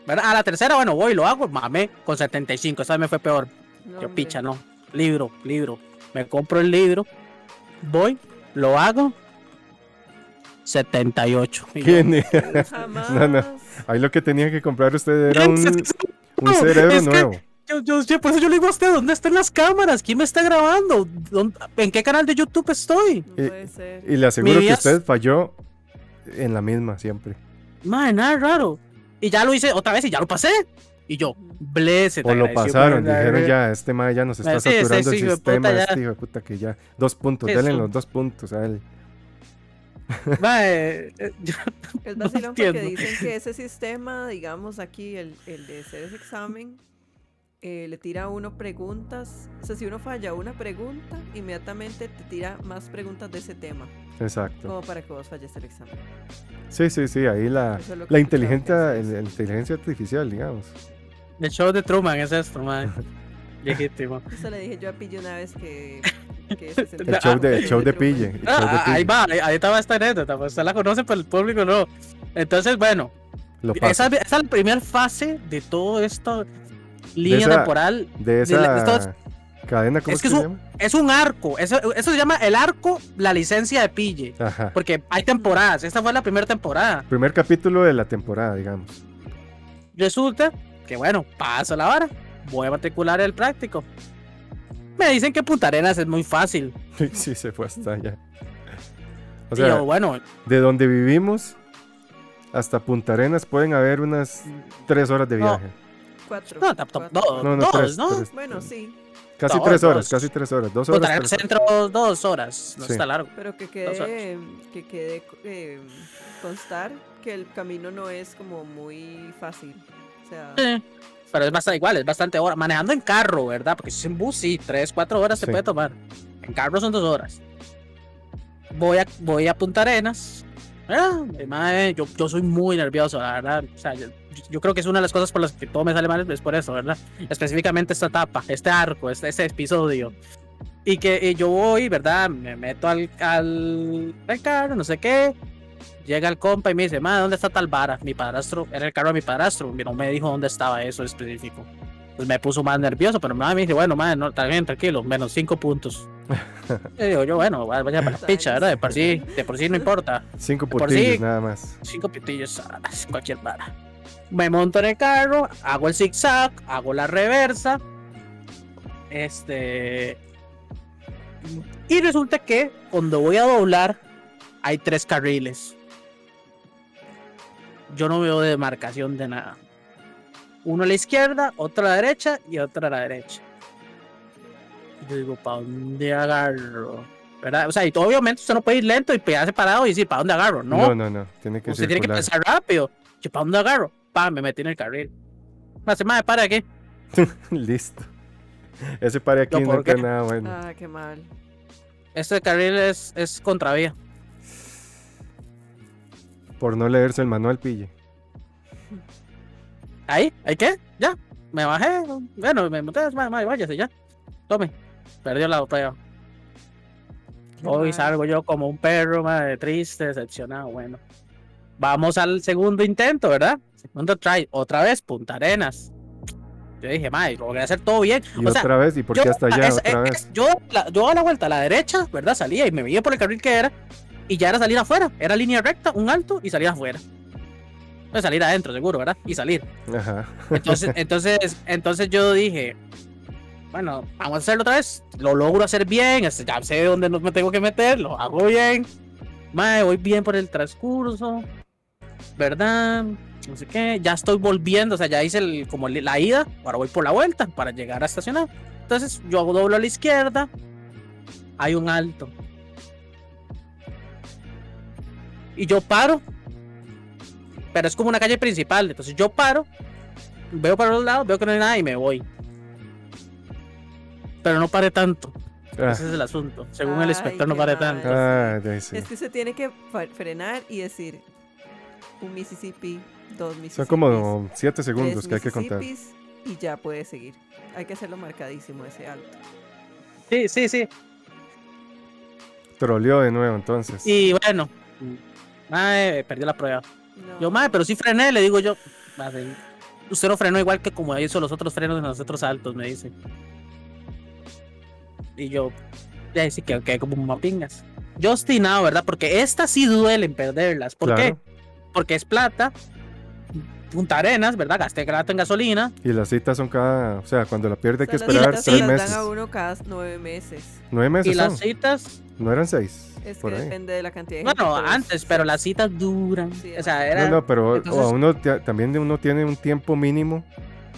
A: A la tercera, bueno, voy, lo hago, mame, con 75. Esa vez me fue peor. yo, picha, no. Libro, libro. Me compro el libro, voy, lo hago, 78.
B: ¿Quién [LAUGHS] No, no. Ahí lo que tenía que comprar usted era un, un cerebro nuevo.
A: Yo, yo, por eso yo le digo a usted, ¿dónde están las cámaras? ¿Quién me está grabando? ¿En qué canal de YouTube estoy?
B: y, y, le aseguro que usted falló en la misma siempre.
A: Madre, nada raro. Y ya lo hice otra vez y ya lo pasé. Y yo, blessed.
B: O lo pasaron, dijeron ya, este madre ya nos está saturando el sistema, este hijo de puta que ya. Dos puntos, denle los dos puntos a él.
A: Eh,
C: es vacilón porque dicen que ese sistema, digamos aquí, el, el de hacer ese examen, eh, le tira a uno preguntas. O sea, si uno falla una pregunta, inmediatamente te tira más preguntas de ese tema.
B: Exacto.
C: Como para que vos falles el examen.
B: Sí, sí, sí, ahí la, la inteligencia, la inteligencia artificial, digamos.
A: El show de Truman es esto, man. Legítimo. [LAUGHS]
C: Eso le dije yo a Pillo una vez que
B: el, show de, [LAUGHS] show de Pille.
A: Ah, ahí va, ahí, estaba esta anécdota, pues usted la conoce, pero el público no. Entonces, bueno, esa, es la primera fase de todo esto, línea temporal.
B: De esa cadena, ¿cómo
A: es que, es, un, es un arco, eso, eso, se llama el arco, la licencia de Pille. Porque hay temporadas, esta fue la primera temporada.
B: Primer capítulo de la temporada, digamos.
A: Resulta que, bueno, paso la hora, voy a matricular el práctico. Me dicen que Punta Arenas es muy fácil. [LAUGHS]
B: sí, se fue hasta allá. O sea, bueno, de donde vivimos hasta Punta Arenas pueden haber unas tres horas de viaje.
C: Cuatro.
A: No, no, no, no, tres, ¿no?
C: Bueno, sí.
B: Casi tres horas, casi tres horas. Dos horas.
A: Punta centro, dos horas. No está largo.
C: Pero que quede, que quede eh, constar que el camino no es como muy fácil. O sea
A: pero es bastante igual, es bastante hora. Manejando en carro, ¿verdad? Porque si es en bus, sí, 3, 4 horas se puede tomar. En carro son 2 horas. Voy a, voy a Punta Arenas. Ah, yo, yo soy muy nervioso, la verdad. O sea, yo, creo que es una de las cosas por las que todo me sale mal, es por eso, ¿verdad? Específicamente esta etapa, este arco, este, este episodio. Y que yo voy, ¿verdad? Me meto al, al, al carro, no sé qué Llega el compa y me dice, madre, ¿dónde está tal vara? Mi padrastro, era el carro de mi padrastro, no me dijo dónde estaba eso específico. Pues me puso más nervioso, pero me dice, bueno, madre, no, está bien, tranquilo, menos cinco puntos. [LAUGHS] y digo yo, bueno, vaya para la picha, ¿verdad? De por sí, de por sí no importa.
B: Cinco puntillos nada más.
A: Cinco puntillos, ah, cualquier vara. Me monto en el carro, hago el zigzag, hago la reversa. Este. Y resulta que cuando voy a doblar, hay tres carriles yo no veo demarcación de nada. Uno a la izquierda, otro a la derecha y otro a la derecha. Yo digo, ¿para dónde agarro? ¿Verdad? O sea, y obviamente usted no puede ir lento y pegarse parado y decir, ¿para dónde agarro? No,
B: no, no, no. Tiene que
A: usted tiene que pensar rápido. ¿Para dónde agarro? Pa, me metí en el carril. Más, más, para aquí.
B: Listo. Ese pare aquí no, no nada bueno.
C: Ah, qué mal.
A: Este carril es, es contravía.
B: Por no leerse el manual, pille.
A: ¿Ahí? ¿Ahí qué? Ya. Me bajé. Bueno, me monté. Váyase ya. Tome. Perdió la botella. Hoy salgo yo como un perro, madre, triste, decepcionado. Bueno. Vamos al segundo intento, ¿verdad? Segundo try. Otra vez, Punta Arenas. Yo dije, madre, lo voy a hacer todo bien.
B: Y otra vez, ¿y por qué hasta allá? otra vez?
A: yo, yo a la vuelta a la derecha, ¿verdad? Salía y me veía por el carril que era y ya era salir afuera. Era línea recta, un alto y salía afuera. Pues salir adentro, seguro, ¿verdad? Y salir.
B: Ajá.
A: Entonces, [LAUGHS] entonces, entonces yo dije, bueno, vamos a hacerlo otra vez. Lo logro hacer bien, este, ya sé dónde me tengo que meter, lo hago bien. Mae, voy bien por el transcurso, ¿verdad? No sé qué, ya estoy volviendo, o sea, ya hice el, como la ida, ahora voy por la vuelta para llegar a estacionar. Entonces yo hago doblo a la izquierda, hay un alto. Y yo paro, pero es como una calle principal, entonces yo paro, veo para los lados, veo que no hay nada y me voy. Pero no pare tanto.
B: Ah.
A: Ese es el asunto. Según el inspector, no
C: mal.
A: tanto.
B: Ah, sí.
C: Es que usted tiene que frenar y decir un Mississippi, dos Mississippi.
B: Son como 7 segundos que hay que contar.
C: Y ya puede seguir. Hay que hacerlo marcadísimo ese alto.
A: Sí, sí, sí.
B: Troleó de nuevo entonces.
A: Y bueno, mae, perdió la prueba.
C: No.
A: Yo, mae, pero sí frené, le digo yo. "Mae, Usted no frenó igual que como hizo los otros frenos en los otros altos, me dice. Y yo, ya sí que que como mapingas. Yo obstinado, ¿verdad? Porque estas sí duelen perderlas. ¿Por
B: Claro.
A: qué? Porque es plata. Punta Arenas, ¿verdad? Gasté plata en gasolina.
B: Y las citas son cada. O sea, cuando la pierde hay que
C: O sea, las
B: esperar
C: citas
B: tres
C: se las
B: meses.
C: dan a uno cada nueve meses.
B: Nueve
A: Y
B: meses
A: las
B: son.
A: citas,
B: No eran seis.
C: Es
B: por
C: que
B: ahí.
C: depende de la cantidad de gente,
A: bueno,
C: pero
A: antes, pero las citas duran.
C: Sí,
A: o sea, era.
B: No, no, pero
A: entonces-
B: a uno también uno tiene un tiempo mínimo.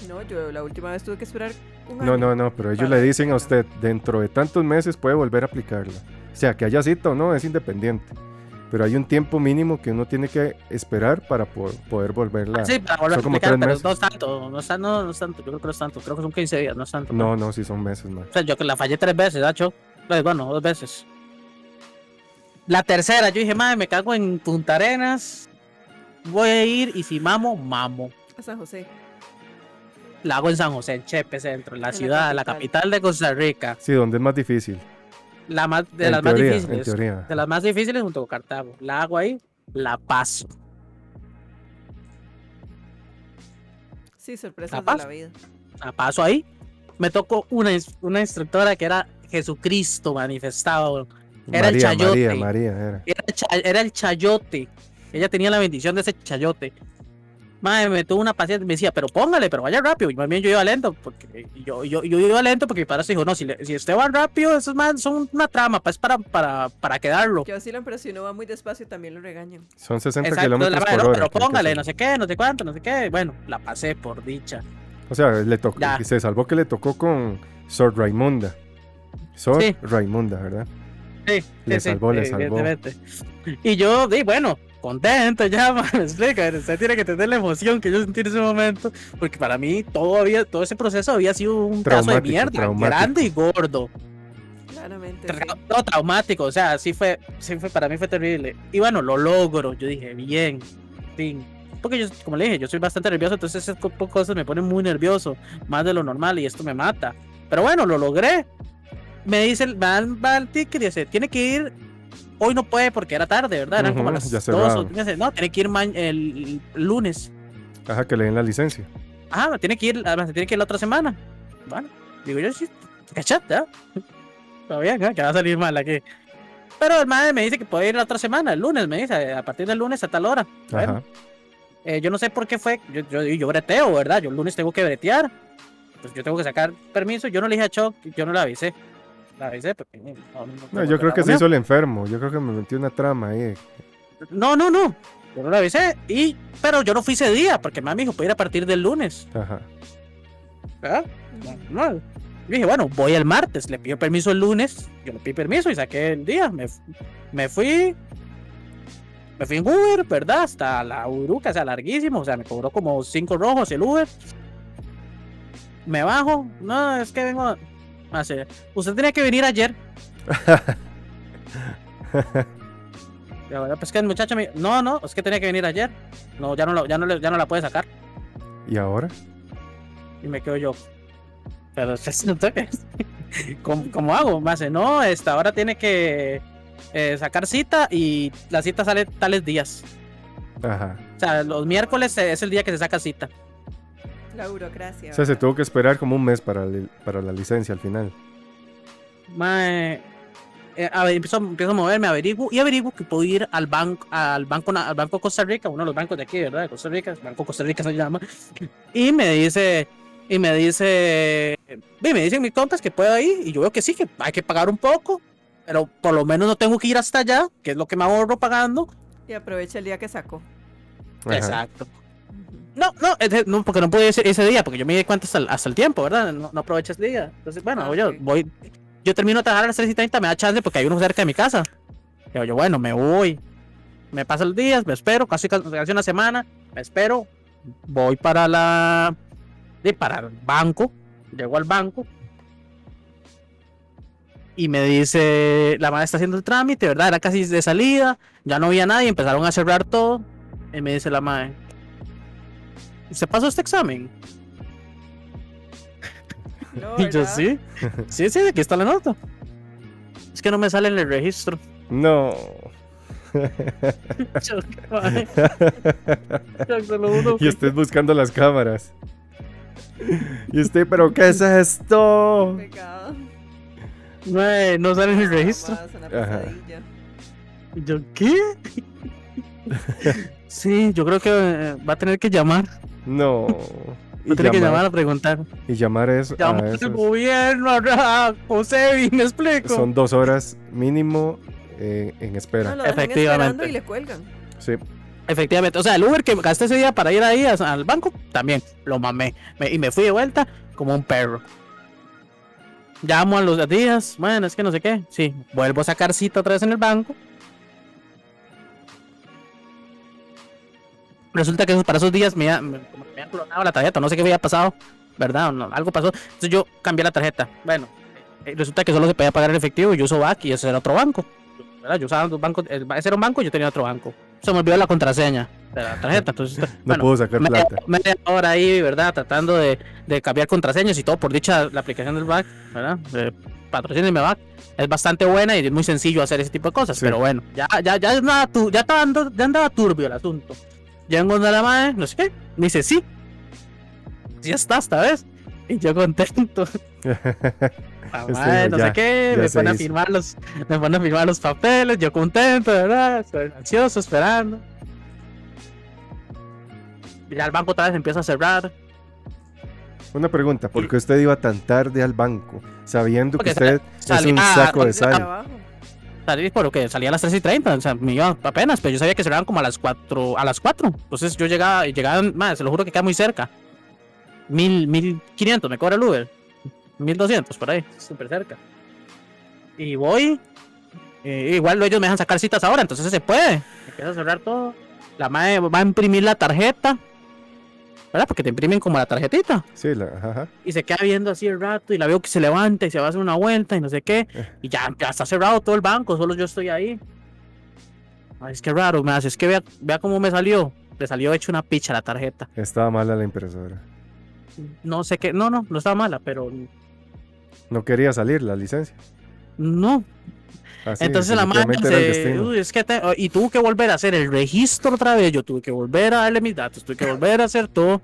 C: No, yo la última vez tuve que esperar un
B: No,
C: año.
B: no, no, pero ellos le dicen a usted, dentro de tantos meses puede volver a aplicarla. O sea, que haya cita o no, es independiente. Pero hay un tiempo mínimo que uno tiene que esperar para po- poder volverla.
A: Sí, para volver a
B: son como tres
A: pero
B: meses.
A: no es tanto, no es, no, no es tanto, yo creo que no es tanto, creo que son 15 días, no es tanto.
B: No, no, si son meses, no.
A: O sea, yo que la fallé tres veces, ¿dacho? Pues, bueno, dos veces. La tercera, yo dije, madre, me cago en Punta Arenas, voy a ir y si mamo, mamo.
C: A San José.
A: La hago en San José, en Chepe Centro, en la
C: En la
A: ciudad, la
C: capital.
A: capital de Costa Rica,
B: Sí, donde es más difícil.
A: La más, de
B: en
A: las
B: teoría,
A: más
B: en
A: difíciles.
B: teoría.
A: De las más difíciles junto con Cartago. La hago ahí, la paso.
C: Sí, sorpresas de
A: Capaz.
C: la vida.
A: La paso ahí. Me tocó una, una instructora que era Jesucristo manifestado. Era el chayote.
B: María, María, era.
A: Era, el cha- era el chayote. Ella tenía la bendición de ese chayote. Madre, me tuvo una paciente, me decía, pero póngale, pero vaya rápido. Y más bien yo iba lento, porque y yo, yo, yo iba lento porque mi padre dijo, no, si, le- si usted va rápido, esos man son una trama, pues para, para, para quedarlo.
C: Pero si uno va muy despacio también lo regañan.
B: Son 60
A: Exacto,
B: kilómetros
A: madre,
B: por
A: no,
B: hora.
A: pero póngale, no sé qué, no sé cuánto, no sé qué. Bueno, la pasé por dicha.
B: O sea, le tocó,
A: Ya.
B: y se salvó que le tocó con Sor Raimunda. Sor
A: Sí.
B: Raimunda, ¿verdad?
A: Sí,
B: Le
A: sí, sí,
B: salvó, le
A: sí,
B: salvó.
A: evidentemente. Y yo, di, bueno, contento ya, [LAUGHS] man, me explica, usted tiene que tener la emoción que yo sentí en ese momento, porque para mí todo había, todo ese proceso había sido un pedazo de mierda,
B: traumático.
A: grande y gordo,
C: Claramente.
A: Tra-
C: sí.
A: no, traumático, o sea, sí fue, sí fue, para mí fue terrible. Y bueno, lo logro, yo dije, bien, fin. Porque yo, como le dije, yo soy bastante nervioso, entonces esas co- cosas me ponen muy nervioso, más de lo normal, y esto me mata. Pero bueno, lo logré. Me dice, el- va, va al ticket y dice, tiene que ir, hoy no puede porque era tarde, ¿verdad? Eran como las
B: ya
A: 2
B: cerrado.
A: o dice, no, tiene que ir el, lunes.
B: Ajá, que le den la licencia.
A: Ah, tiene que ir, además tiene que ir la otra semana. Bueno, digo yo, sí, cachate, ¿ah? Está bien, ¿eh? que va a salir mal aquí. Pero el madre me dice que puede ir la otra semana, el lunes, me dice, a partir del lunes a tal hora. Bueno,
B: Ajá.
A: eh, yo no sé por qué fue, yo, yo, yo breteo, ¿verdad? Yo el lunes tengo que bretear. Pues yo tengo que sacar permiso. Yo no le dije a Choc, yo no la avisé. La avisé porque. No, no
B: No, yo creo que se hizo el enfermo. Yo creo que me metí una trama ahí.
A: No, no, no. Yo no la avisé. Y, pero yo no fui ese día porque mami dijo, puede ir a partir del lunes.
B: Ajá.
A: ¿verdad? No, Yo dije, bueno, voy el martes, le pido permiso el lunes, yo le pedí permiso y saqué el día, me, me fui, me fui en Uber, ¿verdad? Hasta la Uruca, o sea, larguísimo, o sea, me cobró como cinco rojos el Uber. Me bajo, no, es que vengo a hacer, usted tenía que venir ayer. [LAUGHS] Pues que el muchacho me no, no, es que tenía que venir ayer. No, ya no, lo- ya no, le- ya no la puede sacar.
B: ¿Y ahora?
A: Y me quedo yo. Pero. [LAUGHS] [LAUGHS] ¿Cómo, cómo hago? Me hace, no, esta ahora tiene que eh, sacar cita y la cita sale tales días.
B: Ajá.
A: O sea, los miércoles eh, es el día que se saca cita.
C: La burocracia.
B: O sea, se
C: ¿verdad?
B: tuvo que esperar como un mes para, li- para la licencia al final.
A: Mae, eh, empiezo, empiezo, a moverme, averiguo y averiguo que puedo ir al banco, al banco, al banco Costa Rica, uno de los bancos de aquí, ¿verdad? De Costa Rica, el Banco Costa Rica se llama. Y me dice, y me dice, y me dicen mis compas que puedo ir y yo veo que sí, que hay que pagar un poco, pero por lo menos no tengo que ir hasta allá, que es lo que me ahorro pagando.
C: Y aprovecha el día que sacó.
A: Exacto. No, no, no, porque no pude ir ese, día, porque yo me di cuenta hasta el, tiempo, ¿verdad? No, no aprovecho ese día. Entonces, bueno, ah, yo voy, yo termino de trabajar a las 3 y 30, me da chance porque hay uno cerca de mi casa. Y yo, bueno, me voy. Me paso los días, me espero, casi, casi una semana, me espero, voy para la. para el banco, llego al banco. Y me dice, la madre está haciendo el trámite, ¿verdad? Era casi de salida, ya no había nadie, empezaron a cerrar todo. Y me dice la madre, ¿se pasó este examen? [LAUGHS] y yo sí. Sí, sí, aquí está la nota. Es que no me sale en el registro.
B: No. [LAUGHS] [LAUGHS] y usted buscando las cámaras. Y usted, pero ¿qué es esto?
A: No, no sale en el registro. ¿Y yo qué? Sí, yo creo que eh, va a tener que llamar.
B: No. [LAUGHS]
A: No tiene que llamar a preguntar.
B: Y llamar es.
A: Llamar al gobierno, [LAUGHS] a José, me explico.
B: Son dos horas mínimo eh, en espera.
C: Efectivamente. Y le cuelgan.
B: Sí.
A: Efectivamente. O sea, el Uber que gasté ese día para ir ahí al banco, también lo mamé. y me fui de vuelta como un perro. Llamo a los días. Bueno, es que no sé qué. Sí, vuelvo a sacar cita otra vez en el banco. Resulta que para esos días me, me, habían clonado la tarjeta, no sé qué había pasado, ¿verdad? algo pasó. Entonces yo cambié la tarjeta. Bueno, eh, resulta que solo se podía pagar en efectivo y yo uso BAC y ese era otro banco. ¿verdad? Yo usaba dos bancos, ese era un banco y yo tenía otro banco. Se me olvidó la contraseña de la tarjeta. Entonces, [LAUGHS]
B: no puedo sacar plata.
A: Media hora ahí, ¿verdad? Tratando de, de, cambiar contraseñas y todo por dicha la aplicación del BAC, ¿verdad? De patrocinio BAC. Es bastante buena y es muy sencillo hacer ese tipo de cosas. Pero bueno, ya, ya, ya, andaba, ya, estaba, ya andaba turbio el asunto. Encontré a la madre, no sé qué. Me dice, sí. Ya está esta vez. Y yo contento. [LAUGHS] [LAUGHS] La madre, no sé qué, me pone a firmar los, me pone a firmar los papeles, yo contento, ¿verdad? Estoy ansioso, esperando. Y ya el banco otra vez empieza a cerrar.
B: Una pregunta, ¿por qué usted iba tan tarde al banco? Sabiendo que usted es un saco de sal
A: salí por lo que salía a las 3 y 30, o sea, me iba apenas, pero yo sabía que cerraban como a las 4, a las 4. Entonces yo llegaba, y llegaban, más, se lo juro que queda muy cerca. Mil, mil quinientos me cobra el Uber. Mil doscientos por ahí, súper cerca. Y voy, eh, igual ellos me dejan sacar citas ahora, entonces se puede. Empieza a cerrar todo. La madre va a imprimir la tarjeta ¿verdad? Porque te imprimen como la tarjetita.
B: Sí, la, ajá.
A: Y se queda viendo así el rato y la veo que se levanta y se va a hacer una vuelta y no sé qué. Eh. Y ya, está cerrado todo el banco, solo yo estoy ahí. Ay, es que raro, me hace, es que vea, vea cómo me salió. Le salió hecho una picha la tarjeta.
B: Estaba mala la impresora.
A: No sé qué, no, no, no estaba mala, pero...
B: No quería salir la licencia.
A: No, entonces la madre dice, es que y tuvo que volver a hacer el registro otra vez, yo tuve que volver a darle mis datos, tuve que volver a hacer todo.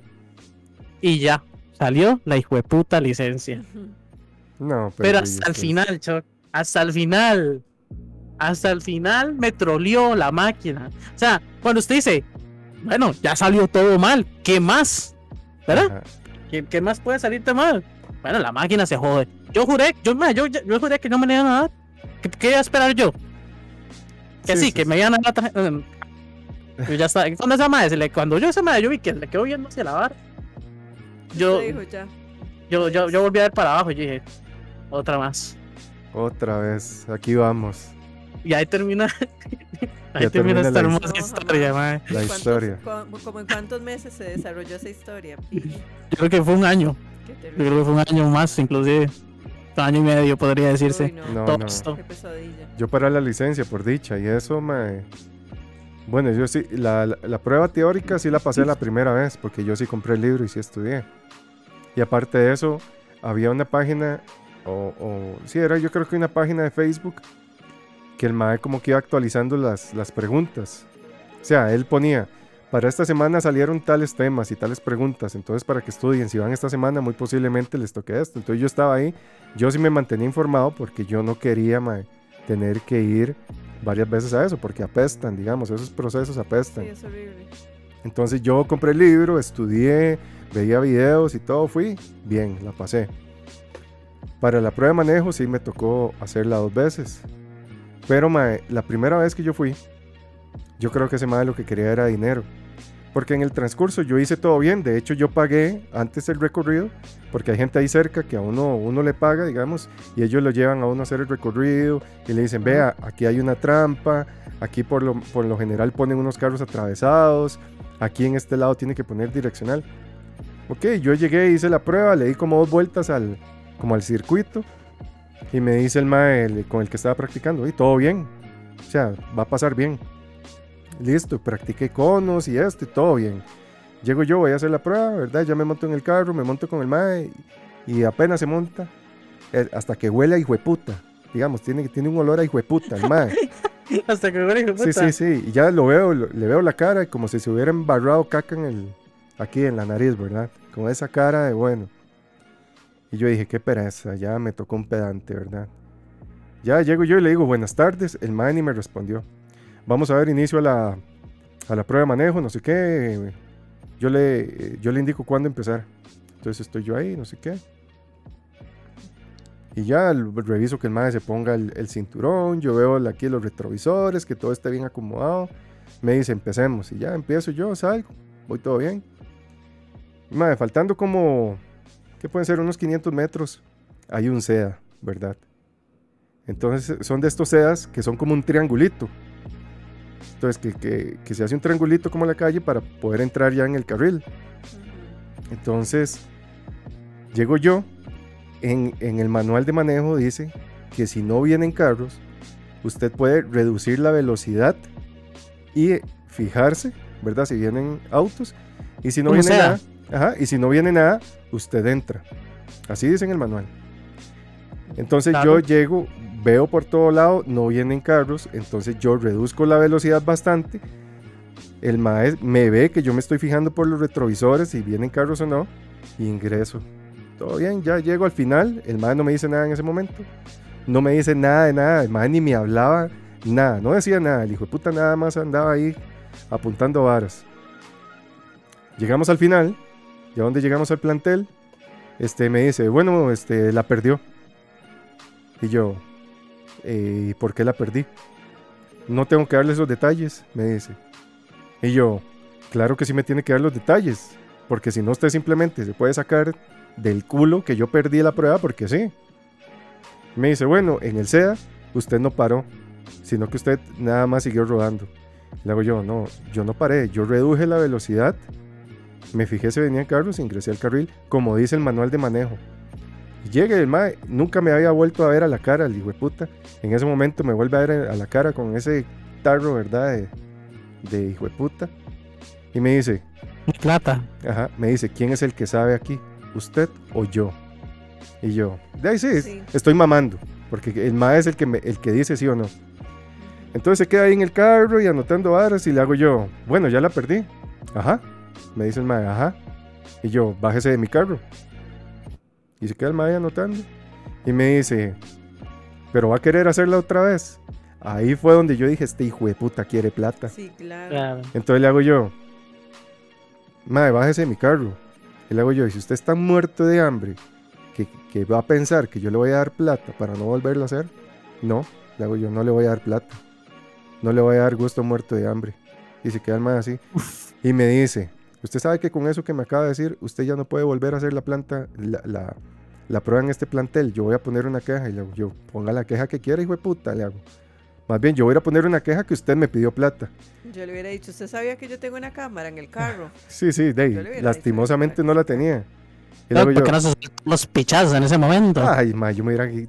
A: Y ya, salió la hijo de puta licencia.
B: No,
A: pero, hasta el final, Chuck, hasta el final, hasta el final me troleó la máquina. O sea, cuando usted dice, bueno, ya salió todo mal, ¿qué más? ¿Verdad? ¿Qué, más puede salirte mal? Bueno, la máquina se jode. Yo juré, yo, yo, yo, juré que no me le iban a dar. ¿Qué, iba a esperar yo? Que sí, que me iban a la tarjeta. Yo ya está. ¿Dónde esa madre? Cuando yo esa madre, yo vi que le quedó viendo hacia la barra. Yo, yo, yo, yo volví a ver para abajo y dije, otra más.
B: Otra vez, aquí vamos.
A: Y ahí termina. [LAUGHS] ahí termina, esta hermosa historia,
B: madre. La historia.
C: ¿Cómo en cuántos meses se desarrolló esa historia?
A: Yo creo que fue un año. Yo creo que fue un año más, inclusive año y medio podría decirse.
B: no. No, Yo para la licencia, por dicha, y eso me... Bueno, yo sí, la, la, prueba teórica sí la pasé la primera vez, porque yo sí compré el libro y sí estudié. Y aparte de eso, había una página, o, o sí, era yo creo que una página de Facebook, que el MAE como que iba actualizando las, las preguntas. O sea, él ponía, para esta semana salieron tales temas y tales preguntas, entonces para que estudien, si van esta semana muy posiblemente les toque esto. Entonces yo estaba ahí, yo sí me mantenía informado porque yo no quería tener que ir varias veces a eso, porque apestan, digamos, esos procesos apestan.
C: Sí, es horrible.
B: Entonces yo compré el libro, estudié, veía videos y todo, fui bien, la pasé. Para la prueba de manejo sí me tocó hacerla dos veces. Pero mae, la primera vez que yo fui, yo creo que ese mae lo que quería era dinero. Porque en el transcurso yo hice todo bien. De hecho, yo pagué antes el recorrido. Porque hay gente ahí cerca que a uno, uno le paga, digamos. Y ellos lo llevan a uno a hacer el recorrido. Y le dicen, vea, aquí hay una trampa. Aquí por lo, por lo general ponen unos carros atravesados. Aquí en este lado tiene que poner direccional. Ok, yo llegué, hice la prueba. Le di como dos vueltas al, como al circuito. Y me dice el mae con el que estaba practicando. Y todo bien. O sea, va a pasar bien. Listo, practiqué conos y esto y todo bien. Llego yo, voy a hacer la prueba, ¿verdad? Ya me monto en el carro, me monto con el mae y, apenas se monta, eh, hasta que huele a hijueputa. Digamos, tiene, tiene un olor a hijueputa el mae. [LAUGHS]
A: hasta que huele a hijueputa.
B: Sí, sí, sí. Y ya lo veo, le veo la cara como si se hubiera embarrado caca en el, aquí en la nariz, ¿verdad? Con esa cara de bueno. Y yo dije, qué pereza, ya me tocó un pedante, ¿verdad? Ya llego yo y le digo, buenas tardes. El mae ni me respondió vamos a ver inicio a la, a la prueba de manejo, no sé qué. Yo le, yo le indico cuándo empezar. Entonces estoy yo ahí, no sé qué. Y ya reviso que el madre se ponga el, cinturón. Yo veo aquí los retrovisores, que todo esté bien acomodado. Me dice, empecemos. Y ya empiezo yo, salgo. Voy todo bien. Faltando como, ¿qué pueden ser? Unos 500 metros. Hay un SEDA, ¿verdad? Entonces son de estos SEDAs que son como un triangulito. Entonces, que, se hace un triangulito como la calle para poder entrar ya en el carril. Entonces, llego yo, en, el manual de manejo dice que si no vienen carros, usted puede reducir la velocidad y fijarse, ¿verdad? Si vienen autos. Y si no viene nada, ajá, y si no viene nada, usted entra. Así dice en el manual. Entonces yo llego, veo por todo lado, no vienen carros, entonces yo reduzco la velocidad bastante. El maestro me ve que yo me estoy fijando por los retrovisores si vienen carros o no, ingreso. Todo bien, ya llego al final, el maestro no me dice nada en ese momento. No me dice nada de nada, el maestro ni me hablaba, nada, no decía nada, el hijo de puta nada más andaba ahí apuntando varas. Llegamos al final, ya donde llegamos al plantel, este me dice, bueno, este la perdió. Y yo, ¿y eh, por qué la perdí? No tengo que darle esos detalles, me dice. Y yo, claro que sí me tiene que dar los detalles, porque si no usted simplemente se puede sacar del culo que yo perdí la prueba porque sí. Me dice, bueno, en el SEA usted no paró, sino que usted nada más siguió rodando. Le hago yo, no, yo no paré, yo reduje la velocidad, me fijé si venían carros, ingresé al carril, como dice el manual de manejo. Llegue el mae, nunca me había vuelto a ver a la cara, el hijo de puta. En ese momento me vuelve a ver a la cara con ese tarro, ¿verdad? De, de hijo de puta. Y me dice:
A: Plata.
B: Ajá, me dice: ¿Quién es el que sabe aquí? ¿Usted o yo? Y yo, de ahí sí, estoy mamando. Porque el mae es el que, el que dice sí o no. Entonces se queda ahí en el carro y anotando varas y le hago yo, bueno, ya la perdí. Ajá. Me dice el mae, ajá. Y yo, bájese de mi carro. Y se queda el mae anotando. Y me dice, ¿pero va a querer hacerla otra vez? Ahí fue donde yo dije, este hijo de puta quiere plata.
C: Sí, claro.
B: Entonces le hago yo, mae, bájese de mi carro. Y le hago yo, y si usted está muerto de hambre, que, va a pensar que yo le voy a dar plata para no volverlo a hacer, no, le hago yo, no le voy a dar plata. No le voy a dar gusto muerto de hambre. Y se queda el mae así. Y me dice, usted sabe que con eso que me acaba de decir, usted ya no puede volver a hacer la planta, la, la prueba en este plantel, yo voy a poner una queja y le hago, yo ponga la queja que quiera, hijo de puta, le hago. Más bien, yo voy a poner una queja que usted me pidió plata.
C: Yo le hubiera dicho, ¿usted sabía que yo tengo una cámara en el carro? [LAUGHS]
B: sí, sí, Dave, lastimosamente no la tenía.
A: Y no, porque no se los pichazos en ese momento.
B: Ay, ma, yo me hubiera
A: Y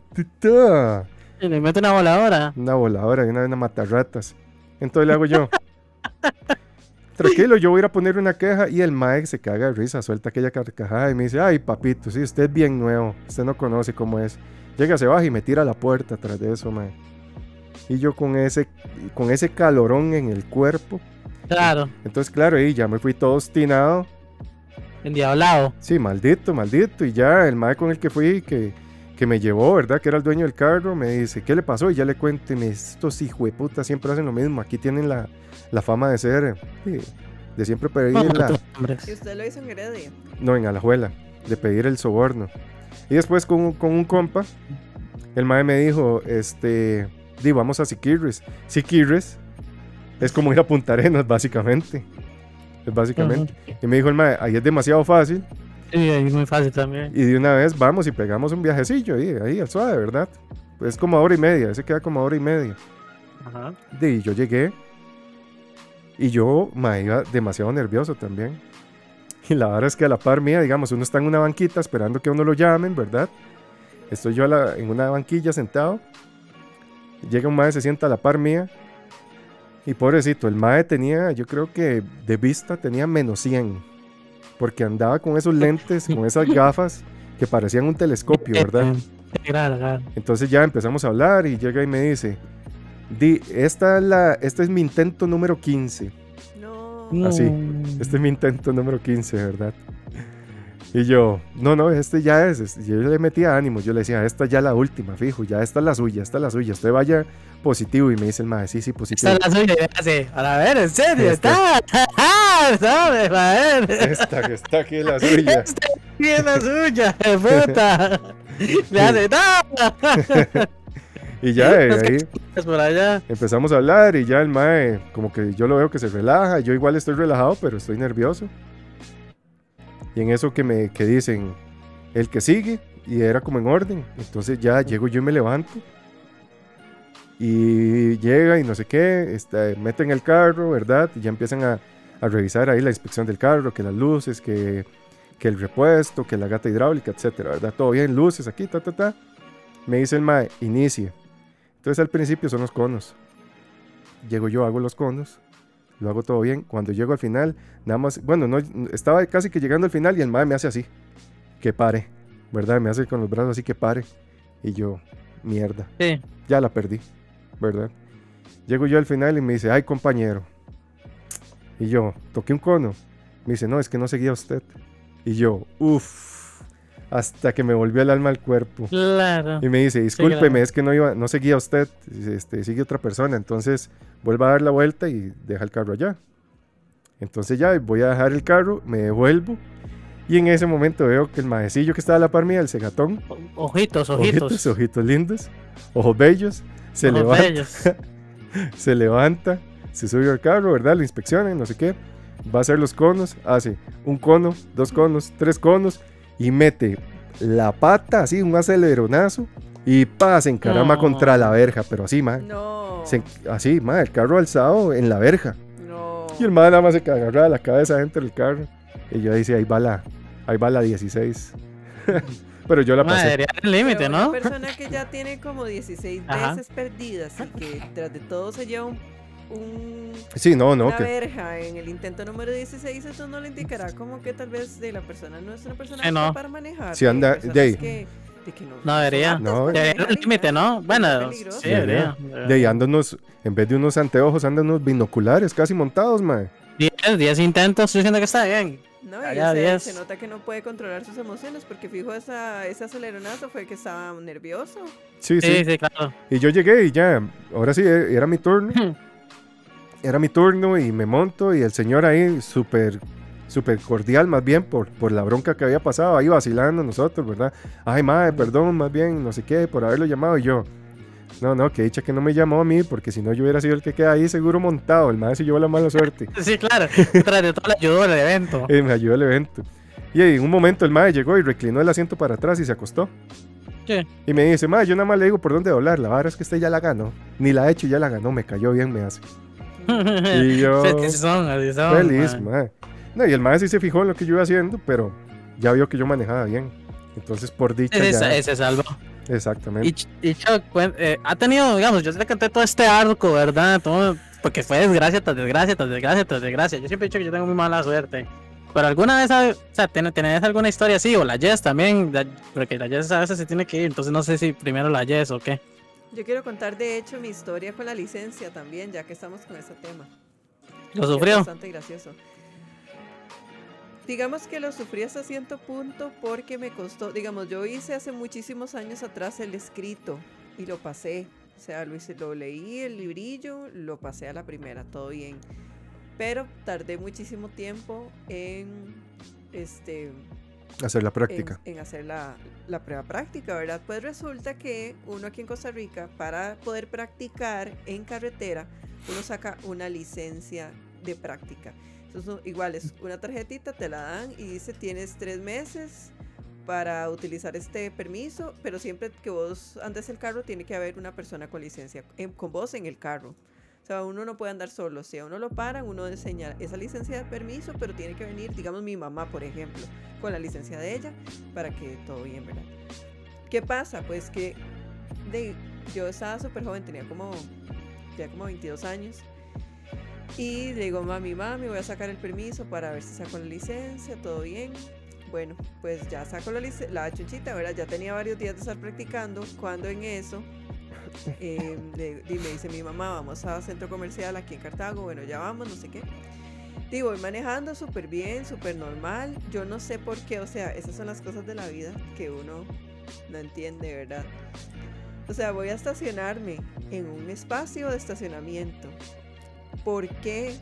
A: le mete una voladora.
B: Una voladora y una, una matarratas. Entonces le hago yo. [LAUGHS] Tranquilo, yo voy a ir a poner una queja y el Mike se caga de risa, suelta aquella carcajada y me dice, ay papito, sí, usted es bien nuevo, usted no conoce cómo es. Llega, se baja y me tira a la puerta tras de eso, Mae. Y yo con ese, con ese calorón en el cuerpo.
A: Claro.
B: Entonces, claro, y ya me fui todo obstinado.
A: Endiablado.
B: Sí, maldito, maldito. Y ya el Mae con el que fui, que, que me llevó, ¿verdad? Que era el dueño del carro, me dice, ¿qué le pasó? Y ya le cuento, y me dice, estos hijueputas siempre hacen lo mismo. Aquí tienen la, la fama de ser, de siempre pedir la...
C: ¿Y usted lo hizo en Heredia?
B: No, en Alajuela, de pedir el soborno. Y después con, con un compa, el mae me dijo, este, di, vamos a Siquirres. Siquirres es como ir a Punta Arenas, básicamente. Es básicamente. Y me dijo el mae, ahí es demasiado fácil.
A: Sí, ahí es muy fácil también.
B: Y de una vez vamos y pegamos un viajecillo ahí, ahí al suave, ¿verdad? Es como hora y media, ese queda como hora y media. Ajá. Y yo llegué y yo me iba demasiado nervioso también. [LAUGHS] Y la verdad es que a la par mía, digamos, uno está en una banquita esperando que uno lo llamen, ¿verdad? Estoy yo en una banquilla sentado. Llega un mae, se sienta a la par mía. Y pobrecito, el mae tenía, yo creo que de vista tenía menos 100. Porque andaba con esos lentes, con esas gafas que parecían un telescopio, ¿verdad? Entonces ya empezamos a hablar y llega y me dice, Di, esta, es la, este es mi intento número 15. No. Así, este es mi intento número 15, ¿verdad? Y yo, no, no, este ya es. Yo le metía ánimo, yo le decía, esta ya es la última, fijo, ya esta es la suya, esta es la suya. Usted vaya positivo. Y me dice el maestro, sí, sí, positivo.
A: Esta es la suya, me a ver, en serio, está. ¿Sabes,
B: Esta que está aquí es la suya. [LAUGHS]
A: Esta aquí es la suya, [LAUGHS] puta. [LAUGHS] Me hace, no.
B: Y ya ahí empezamos a hablar y ya el mae, como que yo lo veo que se relaja. Yo igual estoy relajado, pero estoy nervioso. Y en eso que me que dicen, el que sigue, y era como en orden. Entonces ya llego yo y me levanto. Y llega y no sé qué, está, meten el carro, ¿verdad? Y ya empiezan a, a, revisar ahí la inspección del carro, que las luces, que, que el repuesto, que la gata hidráulica, etcétera, ¿verdad? Todo bien, luces aquí, ta, ta, ta. Me dice el mae, inicie. Entonces al principio son los conos. Llego yo, hago los conos, lo hago todo bien. Cuando llego al final, nada más, bueno, no, estaba casi que llegando al final y el mae me hace así, que pare, ¿verdad? Me hace con los brazos así que pare. Y yo, mierda, sí. ya la perdí, ¿verdad? Llego yo al final y me dice, ay compañero. Y yo, toqué un cono. Me dice, no, es que no seguía usted. Y yo, uff hasta que me volvió el alma al cuerpo.
A: Claro.
B: Y me dice, discúlpeme, es que no iba, no seguía usted, este, sigue otra persona, entonces vuelva a dar la vuelta y deja el carro allá. Entonces ya voy a dejar el carro, me devuelvo y en ese momento veo que el maecillo que estaba a la par mía, el cegatón.
A: Ojitos, ojitos. Ojitos,
B: ojitos lindos, ojos bellos, se levanta. [LAUGHS] se levanta, se sube al carro, ¿verdad? Lo inspeccionan, no sé qué. Va a hacer los conos, hace un cono, dos conos, tres conos y mete la pata así, un aceleronazo y pasa en caramba contra la verja, pero así, ma.
C: No.
B: así, ma, el carro alzado en la verja. No. Y el ma nada más se agarra la cabeza dentro del carro. Y yo dice, ahí va la, ahí va la 16. [LAUGHS] pero yo la pasé.
A: Madre, el límite, ¿no?
C: Una persona que ya tiene como 16 veces perdidas y que tras de todo se lleva un un,
B: sí, no, no,
C: una verja en el intento número 16, eso no le indicará como que tal vez de la persona no es una persona para manejar.
B: Si anda de ahí.
A: no, debería. No, debería el límite, ¿no? Bueno, sí, debería.
B: De ahí andan unos, en vez de unos anteojos, andan unos binoculares casi montados, mae.
A: 10, 10 intentos, estoy diciendo que está bien.
C: No, y se, se, nota que no puede controlar sus emociones porque fijo esa, ese aceleronazo fue que estaba nervioso.
B: Sí, sí,
A: sí, claro.
B: Y yo llegué y ya, ahora sí, era mi turno. era mi turno y me monto y el señor ahí súper súper cordial más bien por, por la bronca que había pasado, ahí vacilando nosotros, ¿verdad? Ay, madre, perdón, más bien, no sé qué, por haberlo llamado y yo. No, no, que dicha que no me llamó a mí, porque si no yo hubiera sido el que queda ahí seguro montado, el madre se llevó la mala suerte. [LAUGHS]
A: sí, claro, tras de todo le ayudó el evento.
B: y me ayudó el evento. Y en un momento el madre llegó y reclinó el asiento para atrás y se acostó.
A: ¿Qué?
B: Y me dice, madre, yo nada más le digo por dónde doblar, la verdad es que usted ya la ganó. Ni la ha hecho, ya la ganó, me cayó bien, me hace. [LAUGHS] y yo. feliz, No, y el maestro sí se fijó en lo que yo iba haciendo, pero ya vio que yo manejaba bien. Entonces, por dicha.
A: Ese, ya... salvo.
B: Exactamente.
A: Y, Chuck, pues, eh, ha tenido, digamos, yo le canté todo este arco, ¿verdad? Todo, porque fue desgracia tras desgracia, tras desgracia, tras desgracia. Yo siempre he dicho que yo tengo muy mala suerte. Pero alguna vez, o sea, ¿tenés alguna historia así? O la Jess también, porque la Jess a veces se tiene que ir, entonces no sé si primero la Jess o qué.
C: Yo quiero contar de hecho mi historia con la licencia también, ya que estamos con ese tema.
A: ¿Lo sufrió?
C: bastante gracioso. Digamos que lo sufrí hasta cierto punto porque me costó, digamos, yo hice hace muchísimos años atrás el escrito y lo pasé. O sea, lo, hice, lo leí el librillo, lo pasé a la primera, todo bien. Pero tardé muchísimo tiempo en este
B: hacer la práctica.
C: En, hacer la, la, prueba práctica, ¿verdad? Pues resulta que uno aquí en Costa Rica, para poder practicar en carretera, uno saca una licencia de práctica. Entonces, igual es una tarjetita, te la dan y dice tienes tres meses para utilizar este permiso, pero siempre que vos andes el carro tiene que haber una persona con licencia, con vos en el carro. O sea, uno no puede andar solo. Si a uno lo paran, uno enseña esa licencia de permiso, pero tiene que venir, digamos, mi mamá, por ejemplo, con la licencia de ella, para que todo bien, ¿verdad? ¿Qué pasa? Pues que yo estaba súper joven, tenía como, ya como 22 años. Y le digo, mami, mami, voy a sacar el permiso para ver si saco la licencia, todo bien. Bueno, pues ya saco la, la chuchita, ¿verdad? Ya tenía varios días de estar practicando, cuando en eso [LAUGHS] eh, y me dice mi mamá, vamos a centro comercial aquí en Cartago, bueno, ya vamos, no sé qué. Y voy manejando súper bien, súper normal. Yo no sé por qué, o sea, esas son las cosas de la vida que uno no entiende, ¿verdad? O sea, voy a estacionarme en un espacio de estacionamiento. ¿Por qué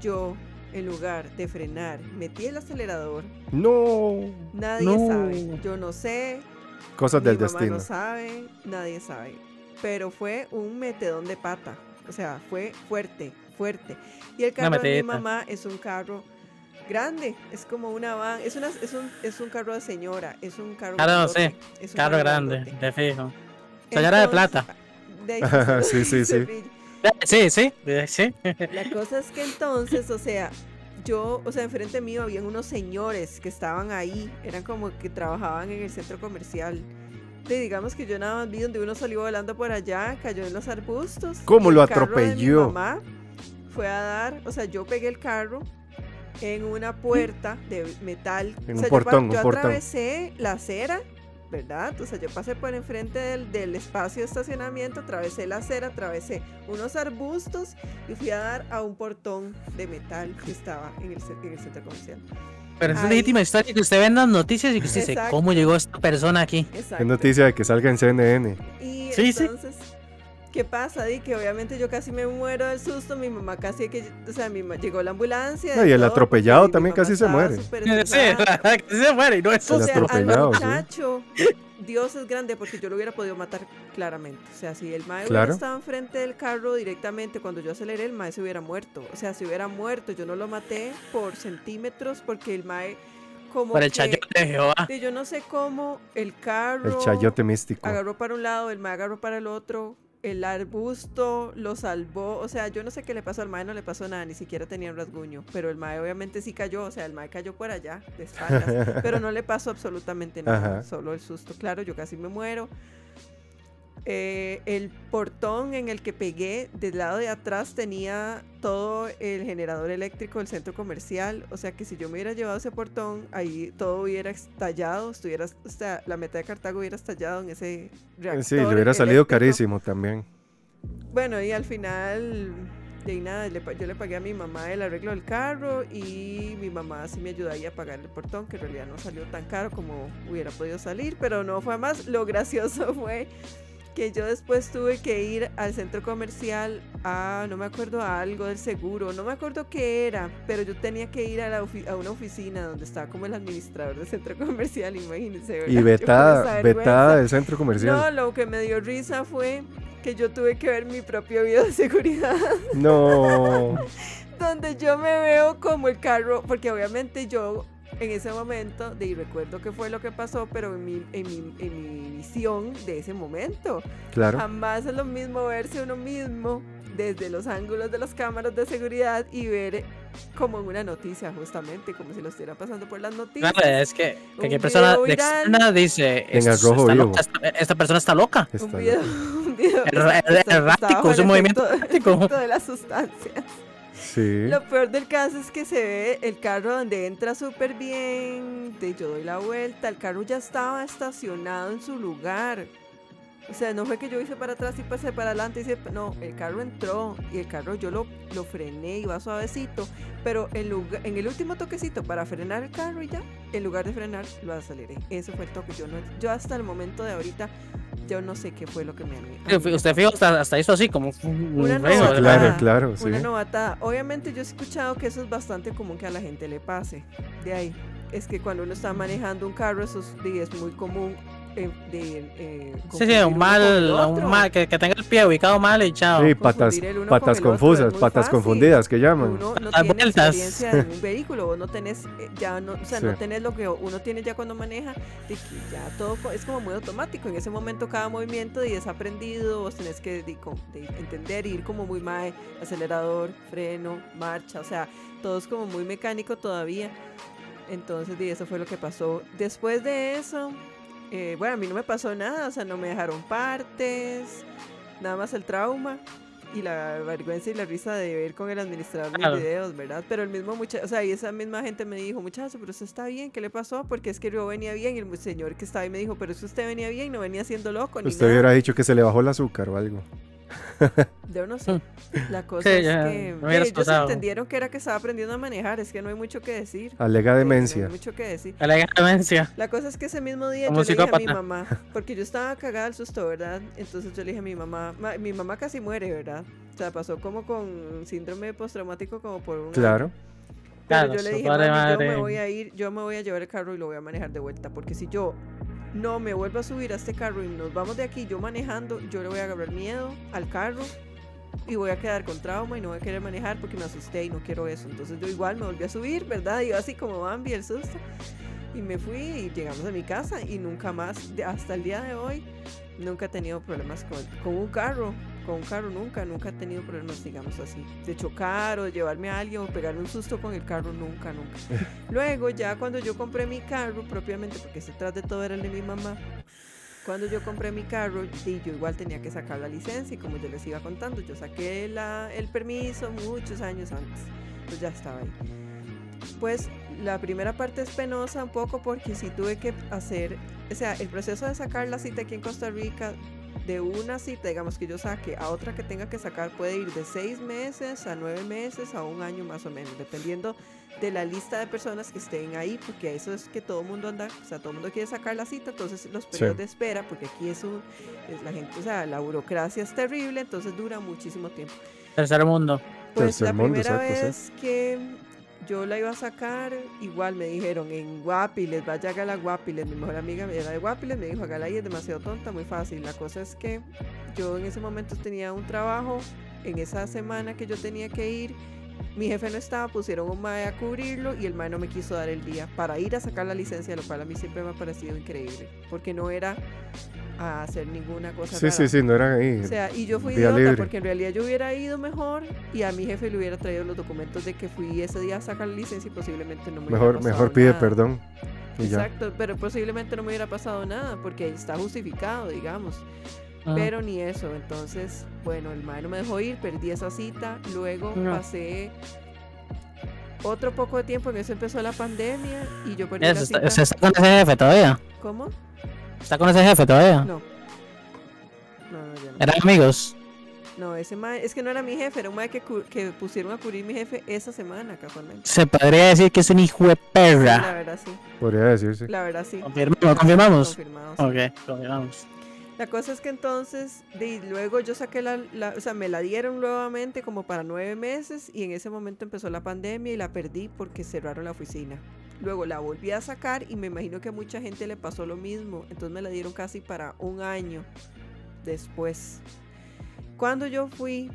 C: yo, en lugar de frenar, metí el acelerador?
B: No.
C: Nadie sabe. Yo no sé.
B: Cosas del
C: mamá
B: destino.
C: No sabe, nadie sabe pero fue un metedón de pata. O sea, fue fuerte, fuerte. Y el carro de mi mamá es un carro grande, es como una van, es, una, es, un, es un carro de señora, es un carro
A: Claro, es un carro, grande, de fijo. Señora de plata. [LAUGHS]
B: sí, sí, sí.
A: Sí, sí, sí.
C: La cosa es que entonces, o sea, yo, o sea, enfrente mío habían unos señores que estaban ahí, eran como que trabajaban en el centro comercial digamos que yo nada más vi donde uno salió volando por allá, cayó en los arbustos.
B: ¿Cómo lo atropelló?
C: mi mamá fue a dar, o sea, yo pegué el carro en una puerta de metal.
B: En
C: o
B: un portón,
C: yo,
B: un portón.
C: atravesé la acera, ¿verdad? O sea, yo pasé por enfrente del, del, espacio de estacionamiento, atravesé la acera, atravesé unos arbustos y fui a dar a un portón de metal que estaba en el, en el centro comercial.
A: Pero es legítima historia que usted ve en las noticias y que usted dice, ¿cómo llegó esta persona aquí?
B: Es noticia de que salga en CNN.
C: Y sí, entonces, ¿qué pasa? Di que obviamente yo casi me muero del susto, mi mamá casi que, o sea, mi llegó la ambulancia.
B: y el atropellado también casi se muere. [LAUGHS] Sí, [LAUGHS]
A: casi se muere y no es
C: o sea, al muchacho, Dios es grande porque yo lo hubiera podido matar claramente. O sea, si el mae hubiera estado enfrente del carro directamente cuando yo aceleré, el mae se hubiera muerto. O sea, si hubiera muerto, yo no lo maté por centímetros porque el mae como
A: por el chayote de Jehová.
C: Yo no sé cómo el carro
B: el chayote místico
C: agarró para un lado, el mae agarró para el otro el arbusto lo salvó. O sea, yo no sé qué le pasó al mae, no le pasó nada, ni siquiera tenía un rasguño. Pero el mae obviamente sí cayó, o sea, el mae cayó por allá, de espaldas. [LAUGHS] pero no le pasó absolutamente nada, solo el susto. Claro, yo casi me muero. Eh, el portón en el que pegué del lado de atrás tenía todo el generador eléctrico del centro comercial. O sea que si yo me hubiera llevado ese portón, ahí todo hubiera estallado. Estuviera, o sea, la meta de Cartago hubiera estallado en ese reactor.
B: Sí, le hubiera salido carísimo también.
C: Bueno, y al final, de nada, yo le pagué a mi mamá el arreglo del carro y mi mamá sí me ayudaría a pagar el portón, que en realidad no salió tan caro como hubiera podido salir, pero no fue más. Lo gracioso [LAUGHS] fue que yo después tuve que ir al centro comercial a, no me acuerdo, a algo del seguro, no me acuerdo qué era, pero yo tenía que ir a, la a una oficina donde estaba como el administrador del centro [LAUGHS] comercial, imagínense.
B: Y vetada, vetada del centro comercial.
C: No, lo que me dio risa fue que yo tuve que ver mi propio video de seguridad.
B: No. [LAUGHS]
C: donde yo me veo como el carro, porque obviamente yo en ese momento, de, y recuerdo qué fue lo que pasó, pero en mi, en, mi, en mi visión de ese momento.
B: Claro.
C: Jamás es lo mismo verse uno mismo desde los ángulos de las cámaras de seguridad y ver como en una noticia justamente, como si lo estuviera pasando por las noticias.
A: Claro, es que, que qué persona de externa dice,
B: en el rojo
A: loca, esta, persona está loca.
C: un video, un video
A: errático, es un movimiento
C: errático. de las sustancias. Lo peor del caso es que se ve el carro donde entra súper bien, de yo doy la vuelta, el carro ya estaba estacionado en su lugar. O sea, no fue que yo hice para atrás y pasé para adelante. Hice, no, el carro entró y el carro yo lo, lo frené, iba suavecito. Pero en, lugar, en el último toquecito para frenar el carro y ya, en lugar de frenar, lo aceleré. Ese fue el toque. Yo, no, yo hasta el momento de ahorita, yo no sé qué fue lo que me
A: animó. Usted fijo, hasta, hasta hizo así como
C: una
B: novatada, Claro, claro, sí.
C: Una novatada. Obviamente yo he escuchado que eso es bastante común que a la gente le pase. De ahí, es que cuando uno está manejando un carro, eso es muy común eh, de, eh,
A: sí, sí, un mal, un mal que, que, tenga el pie ubicado mal y chao.
B: Sí, patas, patas confusas, patas confundidas que llaman.
C: Uno no tiene experiencia en un [LAUGHS] vehículo, no tenés eh, ya no, o sea, no tenés lo que uno tiene ya cuando maneja, de que ya todo es como muy automático. En ese momento cada movimiento y es aprendido, vos tenés que de, de entender, ir como muy mal, acelerador, freno, marcha, o sea, todo es como muy mecánico todavía. Entonces, y eso fue lo que pasó. Después de eso, eh, bueno, a mí no me pasó nada, o sea, no me dejaron partes, nada más el trauma y la vergüenza y la risa de ver con el administrador de videos, ¿verdad? Pero el mismo muchacho, o sea, y esa misma gente me dijo, muchacho, pero eso está bien, ¿qué le pasó? Porque es que yo venía bien y el señor que estaba ahí me dijo, pero eso usted venía bien, no venía siendo loco.
B: Usted hubiera dicho que se le bajó el azúcar o algo. [LAUGHS]
C: Yo no sé. La cosa es que ellos entendieron que era que estaba aprendiendo a manejar. Es que no hay mucho que decir.
B: Alega demencia.
C: No hay mucho que decir.
A: Alega demencia.
C: La cosa es que ese mismo día yo le dije a mi mamá, porque yo estaba cagada al susto, ¿verdad? Entonces yo le dije a mi mamá, mi mamá casi muere, ¿verdad? O sea, pasó como con síndrome postraumático como por un
B: Claro.
C: Pero yo le dije, yo me voy a ir, yo me voy a llevar el carro y lo voy a manejar de vuelta, porque si yo no me vuelvo a subir a este carro y nos vamos de aquí, yo manejando, yo le voy a agarrar miedo al carro y voy a quedar con trauma y no voy a querer manejar porque me asusté y no quiero eso. Entonces yo igual me volví a subir, ¿verdad? Y yo así como Bambi, el susto. Y me fui y llegamos a mi casa y nunca más, hasta el día de hoy, nunca he tenido problemas con, con un carro con un carro nunca, nunca he tenido problemas, digamos así, de chocar o de llevarme a alguien o pegarme un susto con el carro, nunca, nunca. [LAUGHS] Luego, ya cuando yo compré mi carro propiamente, porque detrás de todo era el de mi mamá, cuando yo compré mi carro, y yo igual tenía que sacar la licencia y como yo les iba contando, yo saqué la, el permiso muchos años antes, pues ya estaba ahí. Pues la primera parte es penosa un poco porque sí tuve que hacer, o sea, el proceso de sacar la cita aquí en Costa Rica de una cita, digamos que yo saque, a otra que tenga que sacar puede ir de seis meses a nueve meses a un año más o menos, dependiendo de la lista de personas que estén ahí, porque eso es que todo el mundo anda, o sea, todo el mundo quiere sacar la cita, entonces los periodos de espera, porque aquí es un, es la gente, o sea, la burocracia es terrible, entonces dura muchísimo tiempo.
A: Tercer mundo.
C: Pues la primera vez que yo la iba a sacar, igual me dijeron en Guapiles, vaya a la Guapiles, mi mejor amiga era de Guapiles, me dijo, hágala ahí, es demasiado tonta, muy fácil. La cosa es que yo en ese momento tenía un trabajo, en esa semana que yo tenía que ir, mi jefe no estaba, pusieron un MAE a cubrirlo y el MAE no me quiso dar el día para ir a sacar la licencia, lo cual a mí siempre me ha parecido increíble, porque no era a hacer ninguna cosa.
B: Sí, sí, sí, no eran ahí.
C: O sea, y yo fui idiota porque en realidad yo hubiera ido mejor y a mi jefe le hubiera traído los documentos de que fui ese día a sacar la licencia y posiblemente no me
B: Mejor,
C: hubiera
B: mejor pide perdón.
C: Exacto, pero posiblemente no me hubiera pasado nada porque está justificado, digamos. Ah. Pero ni eso, entonces, bueno, el mae no me dejó ir, perdí esa cita, luego pasé otro poco de tiempo, en eso empezó la pandemia y yo perdí la cita.
A: está con ese jefe todavía?
C: ¿Cómo?
A: ¿Está con ese jefe todavía?
C: No. No,
A: no, no. ¿Eran amigos?
C: No, ese mae, es que no era mi jefe, era un mae que, que pusieron a cubrir mi jefe esa semana, casualmente.
A: Se podría decir que es un hijo de perra.
C: la verdad sí.
B: Podría decirse.
C: La verdad sí.
A: ¿Confirmamos? ¿Confirmamos? Confirmamos. Ok, confirmamos.
C: La cosa es que entonces, de, luego yo saqué la, la, o sea, me la dieron nuevamente como para nueve meses y en ese momento empezó la pandemia y la perdí porque cerraron la oficina. Luego la volví a sacar y me imagino que a mucha gente le pasó lo mismo. Entonces me la dieron casi para un año después. Cuando yo fui,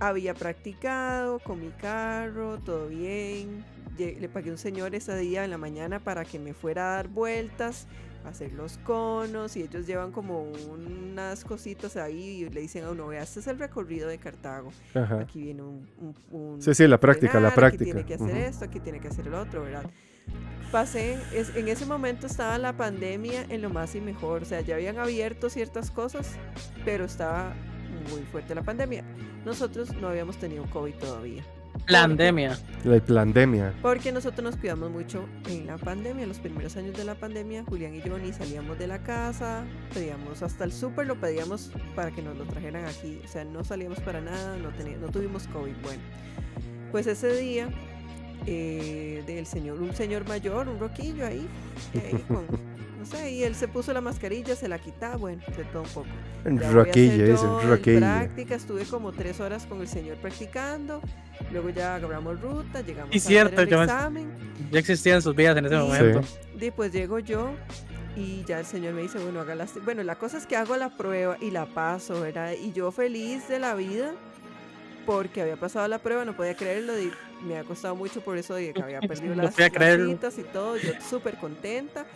C: había practicado con mi carro, todo bien. Le pagué a un señor ese día en la mañana para que me fuera a dar vueltas, a hacer los conos y ellos llevan como unas cositas ahí y le dicen a uno, vea, este es el recorrido de Cartago. Aquí viene un,
B: Sí, sí, la práctica, la práctica.
C: Aquí tiene que hacer esto, aquí tiene que hacer el otro, ¿verdad? Pasé, es, en ese momento estaba la pandemia en lo más y mejor, o sea, ya habían abierto ciertas cosas, pero estaba muy fuerte la pandemia. Nosotros no habíamos tenido COVID todavía.
A: pandemia.
B: La pandemia.
C: Porque nosotros nos cuidamos mucho en la pandemia, los primeros años de la pandemia, Julián y yo ni salíamos de la casa, pedíamos hasta el súper, lo pedíamos para que nos lo trajeran aquí, o sea, no salíamos para nada, no, no tuvimos COVID. Bueno, pues ese día eh, del señor, un señor mayor, un roquillo ahí, ahí [LAUGHS] con no sé, y él se puso la mascarilla, se la quitaba, bueno, de todo un poco.
B: Roquilla, dice, roquilla.
C: práctica, estuve como tres horas con el señor practicando, luego ya agarramos ruta, llegamos
A: y cierto, hacer el examen. Ya existían sus vidas en ese momento.
C: Y pues llego yo y ya el señor me dice, bueno, haga la... Bueno, la cosa es que hago la prueba y la paso, ¿verdad? Y yo feliz de la vida porque había pasado la prueba, no podía creerlo, y me ha costado mucho por eso de que había [LAUGHS] perdido las, citas y todo, yo súper contenta.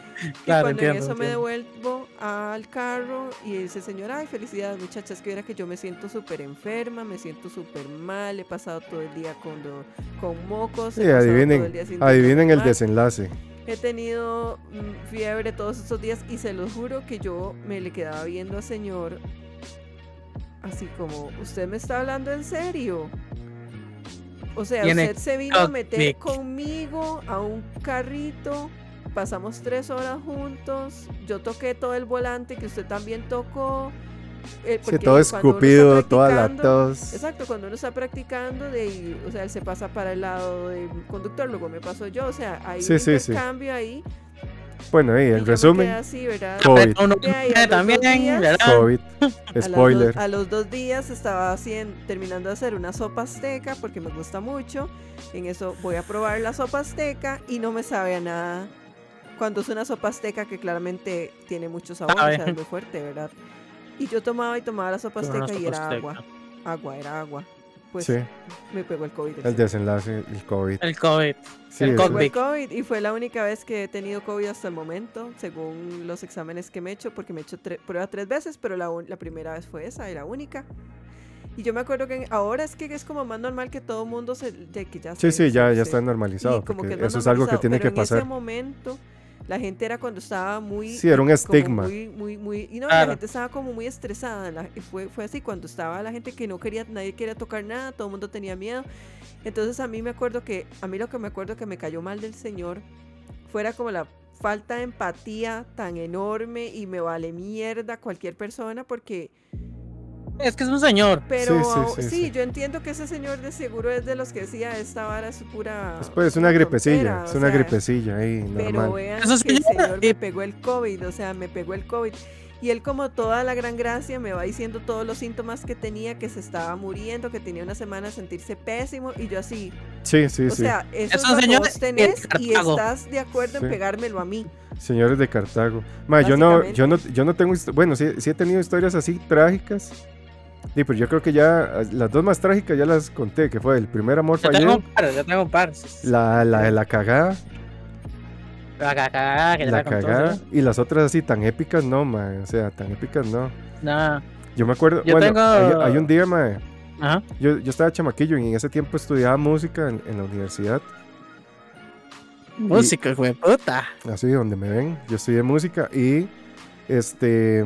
C: y cuando en eso me devuelvo al carro y dice, señor, ay, felicidades muchachas, que era que yo me siento súper enferma, me siento súper mal, he pasado todo el día con, con mocos.
B: Sí, adivinen, el, adivinen el desenlace.
C: He tenido mm, fiebre todos estos días y se los juro que yo me le quedaba viendo al señor así como, ¿usted me está hablando en serio? O sea, usted se vino a meter conmigo a un carrito, pasamos tres horas juntos, yo toqué todo el volante que usted también tocó.
B: Eh, todo escupido, toda la tos.
C: Exacto, cuando uno está practicando, de, o sea, él se pasa para el lado del conductor, luego me paso yo, o sea, hay un intercambio ahí
B: bueno, ahí el resumen. [LAUGHS] COVID.
A: también,
B: COVID. Spoiler.
C: A los, dos, días estaba haciendo, terminando de hacer una sopa azteca porque me gusta mucho. En eso voy a probar la sopa azteca y no me sabe a nada. Cuando es una sopa azteca que claramente tiene mucho sabor, o sea, es muy fuerte, ¿verdad? Y yo tomaba y tomaba la sopa azteca y era agua. Agua, era agua pues me pegó el COVID.
B: El desenlace, el COVID.
A: El COVID.
C: el COVID. Y fue la única vez que he tenido COVID hasta el momento, según los exámenes que me he hecho, porque me he hecho prueba tres veces, pero la, la primera vez fue esa y la única. Y yo me acuerdo que ahora es que es como más normal que todo el mundo se, de que ya
B: Sí, sí, ya, ya está normalizado. eso es algo que tiene que pasar.
C: En ese momento la gente era cuando estaba muy...
B: Sí, era un estigma.
C: Muy, muy, muy, y no, la gente estaba como muy estresada. fue, fue así, cuando estaba la gente que no quería, nadie quería tocar nada, todo el mundo tenía miedo. Entonces a mí me acuerdo que, a mí lo que me acuerdo que me cayó mal del Señor, fuera como la falta de empatía tan enorme y me vale mierda cualquier persona porque
A: es que es un señor.
C: Pero sí, yo entiendo que ese señor de seguro es de los que decía esta vara es pura.
B: Después es una gripecilla, es una gripecilla ahí, normal.
C: Pero vean que el señor me pegó el COVID, o sea, me pegó el COVID. Y él como toda la gran gracia me va diciendo todos los síntomas que tenía, que se estaba muriendo, que tenía una semana de sentirse pésimo y yo así.
B: Sí, sí, sí. O
C: sea, eso es, lo vos tenés y estás de acuerdo en pegármelo a mí.
B: Señores de Cartago. Ma, yo no, yo no, yo no tengo, bueno, sí, sí he tenido historias así trágicas Sí, pero yo creo que ya las dos más trágicas ya las conté, que fue el primer amor
A: ya Tengo un par, ya tengo un par.
B: La, la de la cagada.
A: La cagada, que
B: la cagada. Y las otras así tan épicas no, man. O sea, tan épicas no.
A: No.
B: Yo me acuerdo, bueno, hay, un día, man. Ajá. Yo, yo estaba chamaquillo y en ese tiempo estudiaba música en, en la universidad.
A: Música, güey, puta.
B: Así, donde me ven. Yo estudié música y este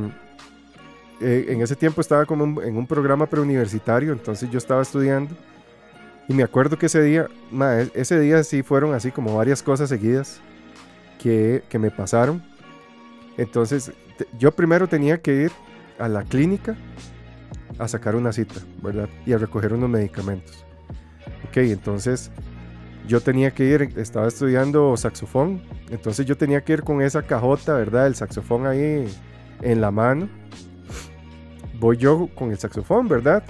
B: eh, en ese tiempo estaba como en un programa preuniversitario, entonces yo estaba estudiando. Y me acuerdo que ese día, e, ese día sí fueron así como varias cosas seguidas que, que me pasaron. Entonces, yo primero tenía que ir a la clínica a sacar una cita, ¿verdad? Y a recoger unos medicamentos. Ok, entonces yo tenía que ir, estaba estudiando saxofón, entonces yo tenía que ir con esa cajota, ¿verdad? El saxofón ahí en la mano voy yo con el saxofón, ¿verdad?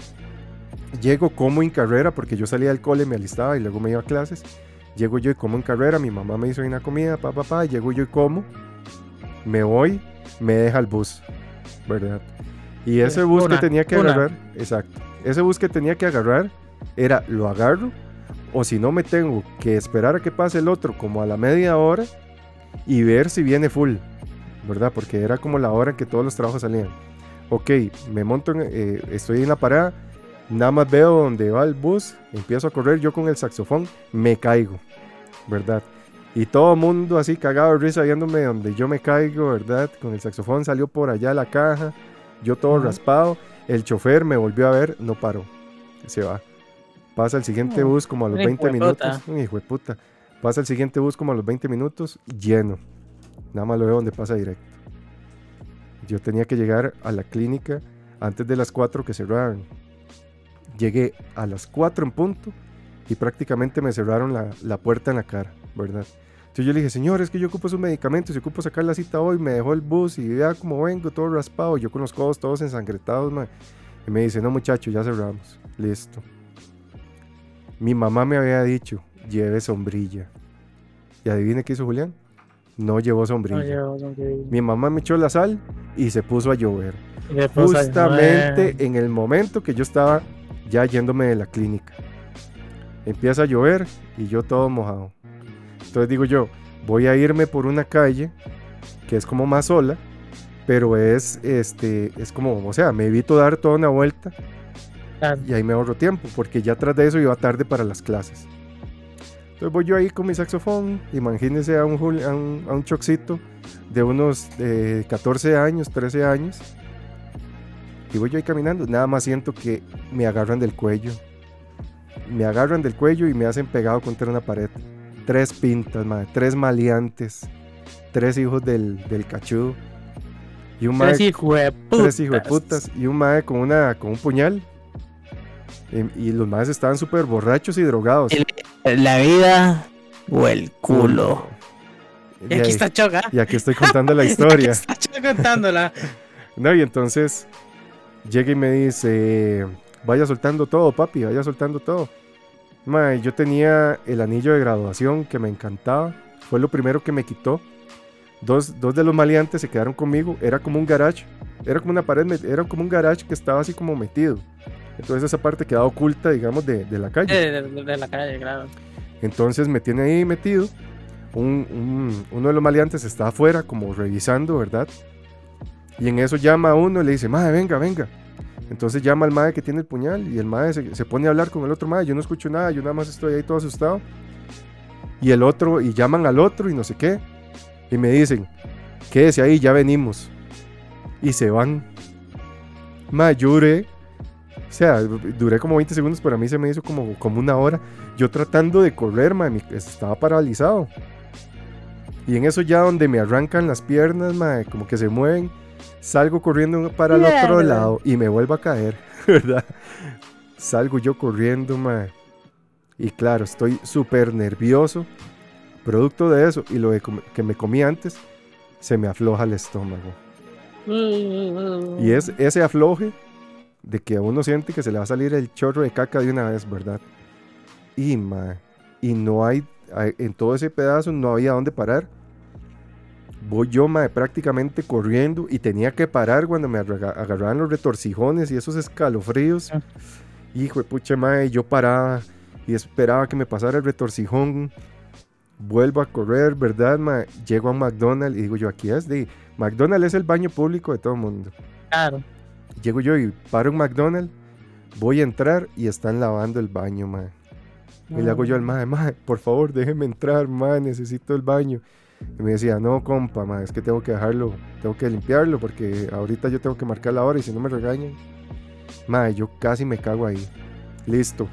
B: Llego como en carrera, porque yo salía del cole, me alistaba y luego me iba a clases. Llego yo y como en carrera, mi mamá me hizo una comida, papá, papá, llego yo y como, me voy, me deja el bus, ¿verdad? Y ese bus que tenía que agarrar, exacto, ese bus que tenía que agarrar era lo agarro, o si no me tengo que esperar a que pase el otro como a la media hora y ver si viene full, ¿verdad? Porque era como la hora en que todos los trabajos salían ok, me monto, eh, estoy en la parada, nada más veo donde va el bus, empiezo a correr yo con el saxofón, me caigo, ¿verdad? Y todo mundo así cagado de risa viéndome donde yo me caigo, ¿verdad? Con el saxofón salió por allá la caja, yo todo raspado, el chofer me volvió a ver, no paró, se va. pasa el siguiente bus como a los 20 minutos. Un hijo de puta. Pasa el siguiente bus como a los 20 minutos, lleno. Nada más lo veo donde pasa directo. Yo tenía que llegar a la clínica antes de las 4 que cerraban. Llegué a las 4 en punto y prácticamente me cerraron la, la puerta en la cara, ¿verdad? Entonces yo le dije, señor, es que yo ocupo su medicamento, si ocupo sacar la cita hoy, me dejó el bus y vea cómo vengo, todo raspado, yo con los codos todos ensangretados, Y me dice, no muchacho, ya cerramos, listo. Mi mamá me había dicho, lleve sombrilla. Y adivine qué hizo Julián. No llevó sombrilla. Mi mamá me echó la sal y se puso a llover. Justamente en el momento que yo estaba ya yéndome de la clínica. Empieza a llover y yo todo mojado. Entonces digo yo, voy a irme por una calle que es como más sola, pero es, este, es como, o sea, me evito dar toda una vuelta y ahí me ahorro tiempo, porque ya tras de eso iba tarde para las clases. Entonces voy yo ahí con mi saxofón, imagínense a un, a un, a un de unos 14 años, 13 años, y voy yo ahí caminando, nada más siento que me agarran del cuello, me agarran del cuello y me hacen pegado contra una pared tres pintas, madre, tres maleantes, tres hijos del, del cachudo. Y un
A: tres hijos de putas.
B: Tres hijos de putas. Y un madre con, una, con un puñal. Y, los madres estaban súper borrachos y drogados.
A: La vida o el culo. Y, aquí está Choga.
B: Y aquí estoy contando la historia. [LAUGHS]
A: está Choga contándola. [LAUGHS]
B: no, y entonces llega y me dice, vaya soltando todo, papi, vaya soltando todo yo tenía el anillo de graduación que me encantaba. Fue lo primero que me quitó. Dos, de los maleantes se quedaron conmigo. Era como un garage. Era como una pared. Era como un garage que estaba así como metido. Entonces esa parte quedaba oculta, digamos, de, la calle.
A: De, la calle, claro.
B: Entonces me tiene ahí metido. uno de los maleantes está afuera como revisando, ¿verdad? Y en eso llama a uno y le dice, madre, venga, venga. Entonces llama al madre que tiene el puñal y el madre se, pone a hablar con el otro madre. Yo no escucho nada, yo nada más estoy ahí todo asustado. Y el otro, y llaman al otro y no sé qué. Y me dicen, quédese ahí, ya venimos. Y se van. Ma, lloré. O sea, duré como 20 segundos, pero a mí se me hizo como, como una hora. Yo tratando de correr, ma, estaba paralizado. Y en eso ya donde me arrancan las piernas, ma, como que se mueven Salgo corriendo para el otro lado y me vuelvo a caer, [LAUGHS] ¿verdad? Salgo yo corriendo, mae. Y claro, estoy súper nervioso. Producto de eso y lo que me comí antes, se me afloja el estómago. Y es ese afloje de que uno siente que se le va a salir el chorro de caca de una vez, ¿verdad? Y, mae, y no hay, en todo ese pedazo no había dónde parar voy yo, mae, prácticamente corriendo y tenía que parar cuando me agarraban los retorcijones y esos escalofríos. Ah. Hijo de pucha, mae, yo paraba y esperaba que me pasara el retorcijón. Vuelvo a correr, ¿verdad, mae? Llego a McDonald's y digo yo, aquí es de... McDonald's es el baño público de todo el mundo.
A: Claro.
B: Llego yo y paro en McDonald's, voy a entrar y están lavando el baño, mae. Y le hago yo al mae, mae, por favor, déjeme entrar, mae, necesito el baño. Y me decía, no, compa, ma, es que tengo que dejarlo, tengo que limpiarlo porque ahorita yo tengo que marcar la hora y si no me regañan. Ma, yo casi me cago ahí. Listo.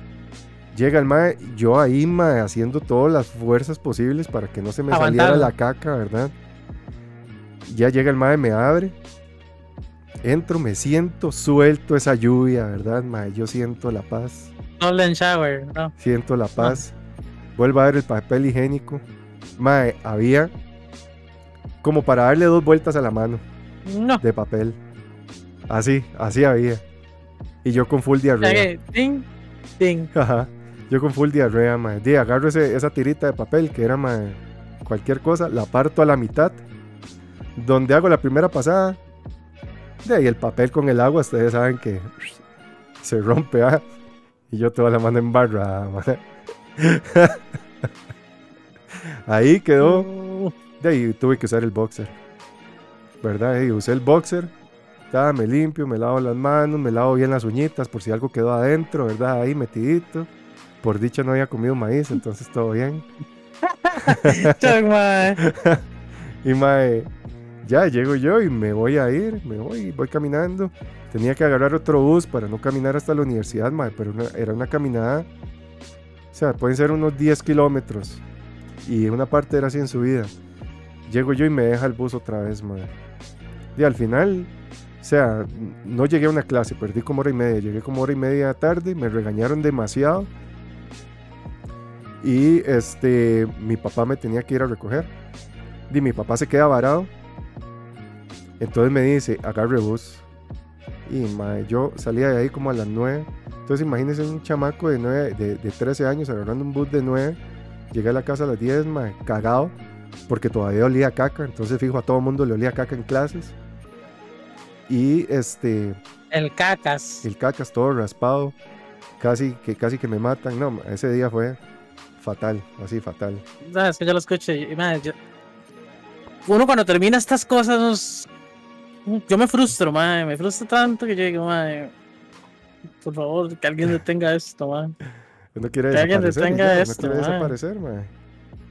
B: Llega el mae, yo ahí, ma, haciendo todas las fuerzas posibles para que no se me saliera la caca, ¿verdad? Ya llega el mae, me abre. Entro, me siento, suelto esa lluvia, ¿verdad, ma? Yo siento la paz.
A: No shower, no.
B: Siento la paz. Vuelvo a ver el papel higiénico. Mae, había como para darle dos vueltas a la mano de papel. Así, así había. Y yo con full diarrea.
A: Ding, ding. [LAUGHS]
B: Ajá. Yo con full diarrea, mae. Di, agarro esa tirita de papel que era, mae, cualquier cosa, la parto a la mitad. Donde hago la primera pasada. De ahí el papel con el agua, ustedes saben que se rompe, ¿ah? Y yo toda la mano en barra, [LAUGHS] Ahí quedó. De ahí tuve que usar el boxer. ¿Verdad? Y usé el boxer. me limpio, me lavo las manos, me lavo bien las uñitas por si algo quedó adentro, ¿verdad? Ahí metidito. Por dicha no había comido maíz, entonces todo bien. [LAUGHS] [LAUGHS] y mae, ya llego yo y me voy a ir, me voy, voy caminando. Tenía que agarrar otro bus para no caminar hasta la universidad, mae, pero era una caminada sea, pueden ser unos 10 kilómetros. Y una parte era así en subida. Llego yo y me deja el bus otra vez, madre. Y al final, o sea, no llegué a una clase, perdí como hora y media. Llegué como hora y media tarde, me regañaron demasiado. Y este, mi papá me tenía que ir a recoger. Y mi papá se queda varado. Entonces me dice, agarre bus. Y yo salía de ahí como a las 9. Entonces imagínense un chamaco de, 9, de, de 13 años agarrando un bus de 9. Llegué a la casa a las 10, madre, cagado. Porque todavía olía caca. Entonces fijo a todo el mundo le olía caca en clases. Y este...
A: El cacas.
B: El cacas todo raspado. Casi que, casi que me matan. No, ese día fue fatal, así fatal.
A: No, es que yo lo escucho y, madre, yo... Uno cuando termina estas cosas, yo me frustro, madre, me frustro tanto que yo digo, madre, por favor, que alguien detenga esto, madre.
B: No quiere
A: que alguien detenga
B: ya,
A: esto,
B: no quiere desaparecer, madre.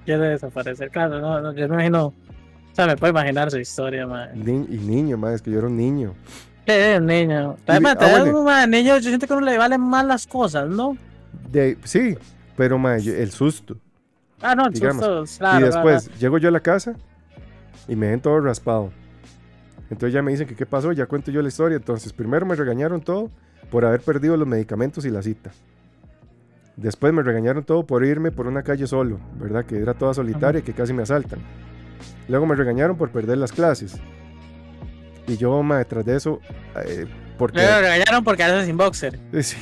A: Quiere desaparecer, claro, no, no, yo me imagino, o sea, me puedo imaginar su historia, madre.
B: Ni- y niño, madre, es que yo era un niño.
A: Eh, niño.
B: Y-
A: Además,
B: ah, bueno.
A: madre, niño, yo siento que a uno le valen más las cosas, ¿no?
B: De, sí, pero madre, el susto.
A: Ah, no, el
B: Digamos,
A: susto, claro,
B: y
A: claro,
B: después llego yo a la casa y me ven todo raspado. Entonces ya me dicen que qué pasó, ya cuento yo la historia. Entonces primero me regañaron todo por haber perdido los medicamentos y la cita. Después me regañaron todo por irme por una calle solo, ¿verdad? Que era toda solitaria y que casi me asaltan. Luego me regañaron por perder las clases. Y yo, ma, detrás de eso, eh, porque...
A: Luego lo regañaron porque hace sin boxer. [LAUGHS]
B: Sí.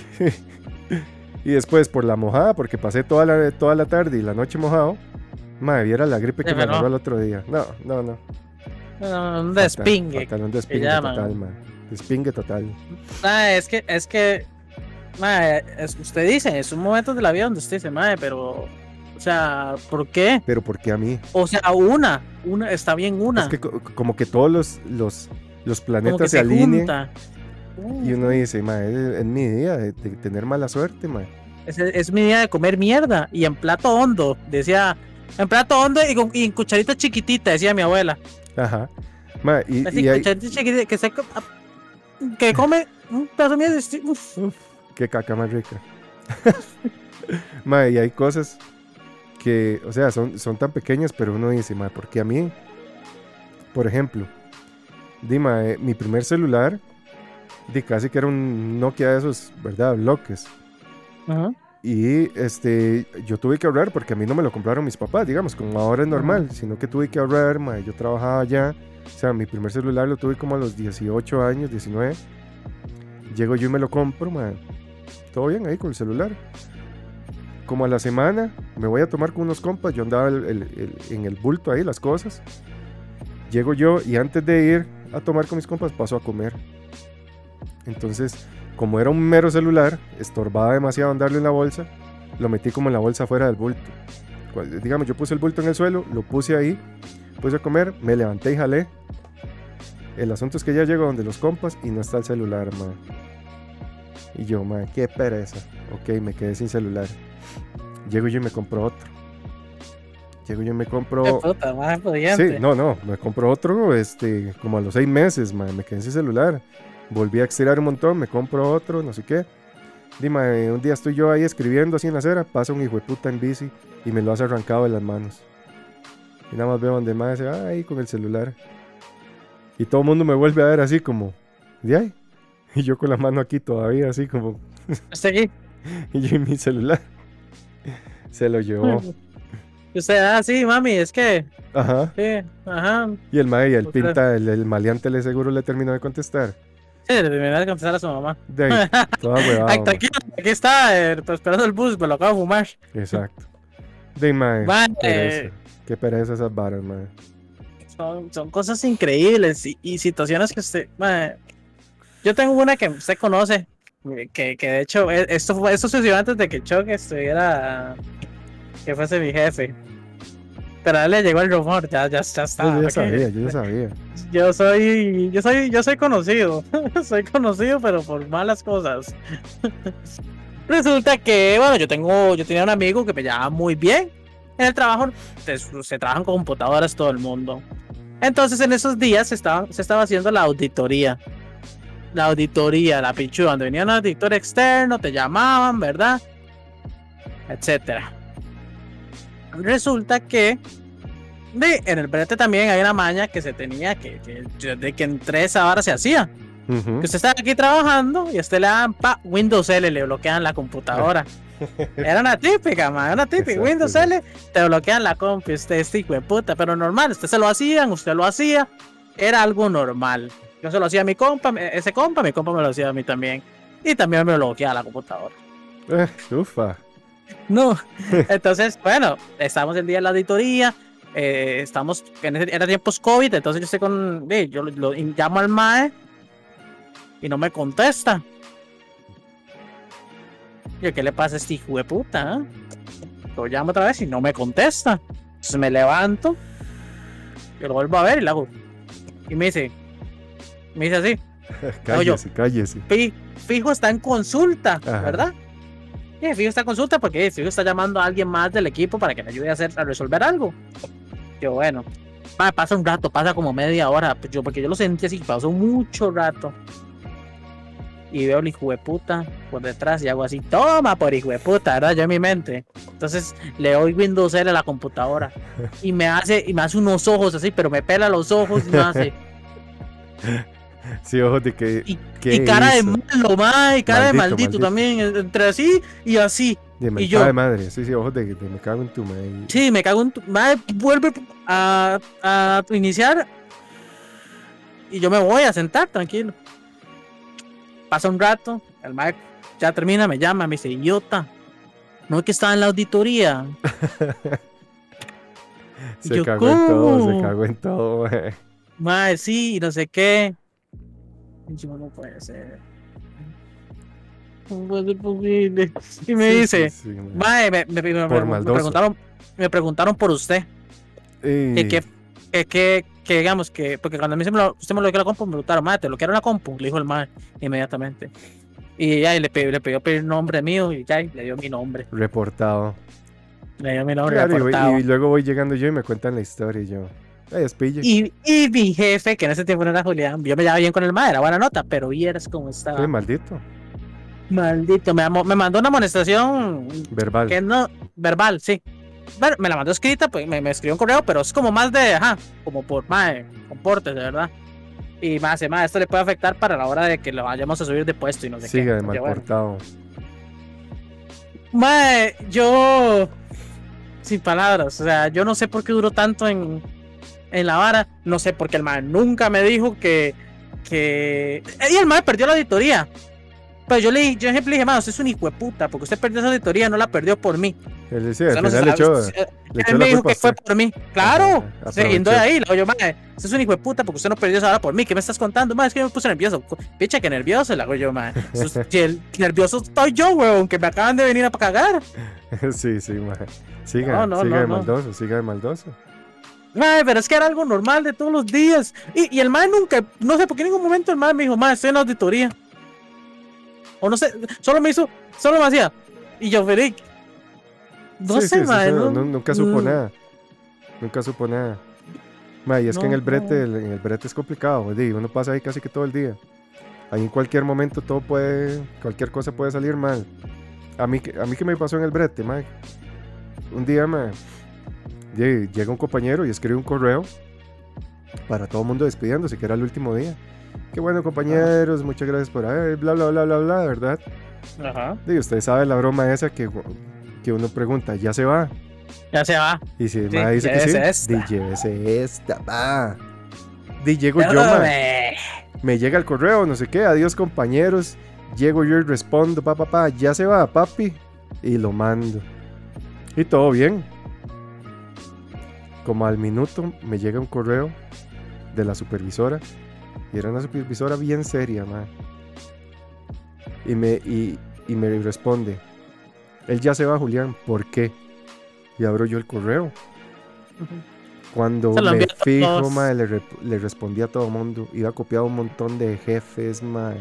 B: y después por la mojada, porque pasé toda la, toda la tarde y la noche mojado. Madre, viera la gripe que me agarró el otro día. No, no, no.
A: No, un despingue.
B: fatal, un despingue total, madre. Despingue total.
A: Es que, es que, madre, es- usted dice, es un momento de la vida donde usted dice, madre, pero, o sea, ¿por qué?
B: Pero ¿por qué a mí?
A: O sea, una, una, está bien una.
B: Es que co- como que todos los, los, los planetas se
A: se
B: alinean. Y uno dice, madre, es, es mi día de, de tener mala suerte, madre.
A: Es, es mi día de comer mierda. Y en plato hondo, decía, en plato hondo y, con- y en cucharita chiquitita, decía mi abuela.
B: Ajá. Madre, y,
A: Así,
B: y hay-
A: que se co- que come un pedazo de uf.
B: Uf, qué caca más rica. [LAUGHS] Mae, y hay cosas que, o sea, son, son tan pequeñas, pero uno dice, mae, ¿por qué a mí? Por ejemplo, di, mae, mi primer celular, di casi que era un Nokia de esos, ¿verdad? Bloques.
A: Ajá.
B: Y este, yo tuve que ahorrar porque a mí no me lo compraron mis papás, digamos, como ahora es normal, sino que tuve que ahorrar, mae, yo trabajaba allá. O sea, mi primer celular lo tuve como a los 18 años, 19. Llego yo y me lo compro, mae. Todo bien ahí con el celular. Como a la semana me voy a tomar con unos compas, yo andaba el- el- el- en el bulto ahí las cosas. Llego yo y antes de ir a tomar con mis compas paso a comer. Entonces, como era un mero celular, estorbaba demasiado andarlo en la bolsa, lo metí como en la bolsa fuera del bulto. Cual- Digamos, yo puse el bulto en el suelo, lo puse ahí, puse a comer, me levanté y jalé. El asunto es que ya llego donde los compas y no está el celular, man. Y yo, man, qué pereza. Ok, me quedé sin celular. Llego yo y me compro otro. Llego yo y me compro...
A: puta, pudiente.
B: Sí, no, no, me compro otro, este, como a los seis meses, man, me quedé sin celular. Volví a estirar un montón, me compro otro, no sé qué. Dime, un día estoy yo ahí escribiendo así en la acera, pasa un hijo de puta en bici y me lo hace arrancado de las manos. Y nada más veo donde más dice, ahí con el celular. Y todo el mundo me vuelve a ver así como, ¿de ahí? Y yo con la mano aquí todavía, así como,
A: Este aquí. [LAUGHS]
B: y yo en mi celular. Se lo llevó.
A: Usted, ah, sí, mami, es que,
B: Ajá.
A: sí, ajá.
B: Y el mae, y el pinta, el, el maleante le seguro le terminó de contestar.
A: Sí, le terminé de contestar a su mamá.
B: De ahí, toda [LAUGHS] huevada.
A: Ay, tranquilo, aquí está, eh, pues, esperando el bus, me lo acabo de fumar.
B: Exacto. De mae. Pereza. Qué pereza esas varas, mae.
A: son, son cosas increíbles y, y situaciones que usted. mae, yo tengo una que usted conoce, que, que de hecho, e- esto, esto sucedió antes de que Choque estuviera. que fuese mi jefe. Pero a él le llegó el rumor, ya, ya, ya está.
B: Yo ya sabía, yo ya sabía.
A: Yo soy, yo soy, yo soy conocido. [LAUGHS] soy conocido, pero por malas cosas. [LAUGHS] Resulta que, bueno, yo tengo, yo tenía un amigo que me llevaba muy bien. En el trabajo se, se trabajan con computadoras todo el mundo. Entonces en esos días se estaba, se estaba haciendo la auditoría. La auditoría, la pichu, donde venía un auditor externo, te llamaban, ¿verdad? etcétera. Resulta que de, en el brete también hay una maña que se tenía que, que de que en tres horas se hacía. Que usted está aquí trabajando y usted le dan pa Windows L, le bloquean la computadora. [LAUGHS] Era una típica, man, una típica. Windows L, te bloquean la compu, usted es hijo de puta, pero normal, usted se lo hacían, usted lo hacía, era algo normal. Yo se lo hacía a mi compa, ese compa, mi compa me lo hacía a mí también. Y también me bloqueaba la computadora.
B: Eh, ufa.
A: No, [LAUGHS] entonces, bueno, estamos el día de la auditoría, eh, estamos, en era tiempos COVID, entonces yo estoy con, yo lo, llamo al MAE y no me contesta. Yo, ¿qué le pasa a este hijo de puta? Lo llamo otra vez y no me contesta. Entonces me levanto, yo lo vuelvo a ver y le hago. Y me dice, me dice así. [LAUGHS]
B: cállese, cállese.
A: Fijo está en consulta, ¿verdad? Fijo está en consulta porque fijo está llamando a alguien más del equipo para que me ayude a, hacer, a resolver algo. Yo, bueno, pasa un rato, pasa como media hora, yo, porque yo lo sentí así, pasó mucho rato y veo el hijo de puta por detrás y hago así, toma por hijo de puta, ¿verdad? Yo en mi mente. Entonces le doy Windows L a la computadora [LAUGHS] y me hace, y me hace unos ojos así, pero me pela los ojos y me hace. [LAUGHS] [LAUGHS]
B: Sí, ojos de que.
A: Y, cara de malo, ma, y cara de maldito, también, entre así y así.
B: De
A: y yo,
B: de madre, sí, sí, ojos de que me cago en tu madre.
A: Sí, me cago en tu madre, vuelve a, a iniciar y yo me voy a sentar tranquilo. Pasa un rato, el Mike ya termina, me llama, me dice, idiota, no es que estaba en la auditoría. [LAUGHS]
B: se cagó en todo, se cagó en todo, [LAUGHS]
A: Madre, sí, y no sé qué. No puede ser. No puede ser posible. Y me dice, me, me, me, preguntaron, me preguntaron por usted. Que, que, que, que digamos que, porque cuando a mí se me lo, usted me lo dio la compu, me preguntaron, madre, te lo quiero una compu, le dijo el madre inmediatamente. Y ya y le, pidió, le pidió el nombre mío y ya y le dio mi nombre.
B: Reportado.
A: Le dio mi nombre reportado.
B: Y, luego voy llegando yo y me cuentan la historia y yo.
A: Y, y mi jefe, que en ese tiempo no era Julián, yo me llevaba bien con el madre, era buena nota, pero vieras cómo estaba.
B: Qué maldito.
A: Maldito, me, me mandó una amonestación.
B: Verbal.
A: Que no, verbal, sí bueno, me la mandó escrita, pues me, me, escribió un correo, pero es como más de, ajá, como por, madre, comportes, de verdad. Y más, más, esto le puede afectar para la hora de que lo vayamos a subir de puesto y no sé
B: Sigue
A: qué.
B: de mal portado.
A: Madre, yo, sin palabras, o sea, yo no sé por qué duró tanto en, en la vara, no sé, porque el man nunca me dijo que, que... Y el man perdió la auditoría. Pero yo le, yo le dije, man, usted es un hijo de puta, porque usted perdió esa auditoría, no la perdió por mí.
B: Él decía, o sea, le echó,
A: él me dijo que fue por mí. Claro, siguiendo de ahí, le digo, madre, usted es un hijo de puta porque usted no perdió esa hora por mí. ¿Qué me estás contando? Madre, es que me puse nervioso. Picha, que nervioso, le hago yo, madre. el nervioso estoy yo, weón, que me acaban de venir a cagar. [LAUGHS]
B: sí, sí, madre. Siga, no, no, siga de maldoso, siga de maldoso.
A: Madre, pero es que era algo normal de todos los días. Y, y el madre nunca, no sé por qué en ningún momento el madre me dijo, madre, estoy en la auditoría. O no sé, solo me hizo, solo me hacía. Y yo, Felic. No sé, madre.
B: nunca supo mm. nada. Nunca supo nada. y es que en el brete, en el brete es complicado, uno pasa ahí casi que todo el día. Ahí en cualquier momento todo puede, cualquier cosa puede salir mal. A mí, a mí que me pasó en el brete, madre. Un día, madre, llega un compañero y escribe un correo para todo el mundo despidiéndose, que era el último día. Qué bueno, compañeros, muchas gracias por ahí, bla, bla, bla, bla, bla, ¿verdad?
A: Ajá.
B: Y usted sabe la broma esa que, que uno pregunta, ¿ya se va?
A: Ya se va.
B: Y si sí, dice que sí, esta. llévese esta, va. Di, llego yo, ma. Me llega el correo, no sé qué, adiós, compañeros. Llego yo y respondo, pa, pa, pa, ya se va, papi. Y lo mando. Y todo bien. Como al minuto me llega un correo de la supervisora y era una supervisora bien seria, ma. Y me, y, me responde, él ya se va, Julián, ¿por qué? Y abro yo el correo. Cuando me fijo, ma, le, le, respondí a todo el mundo. Iba copiado un montón de jefes, ma.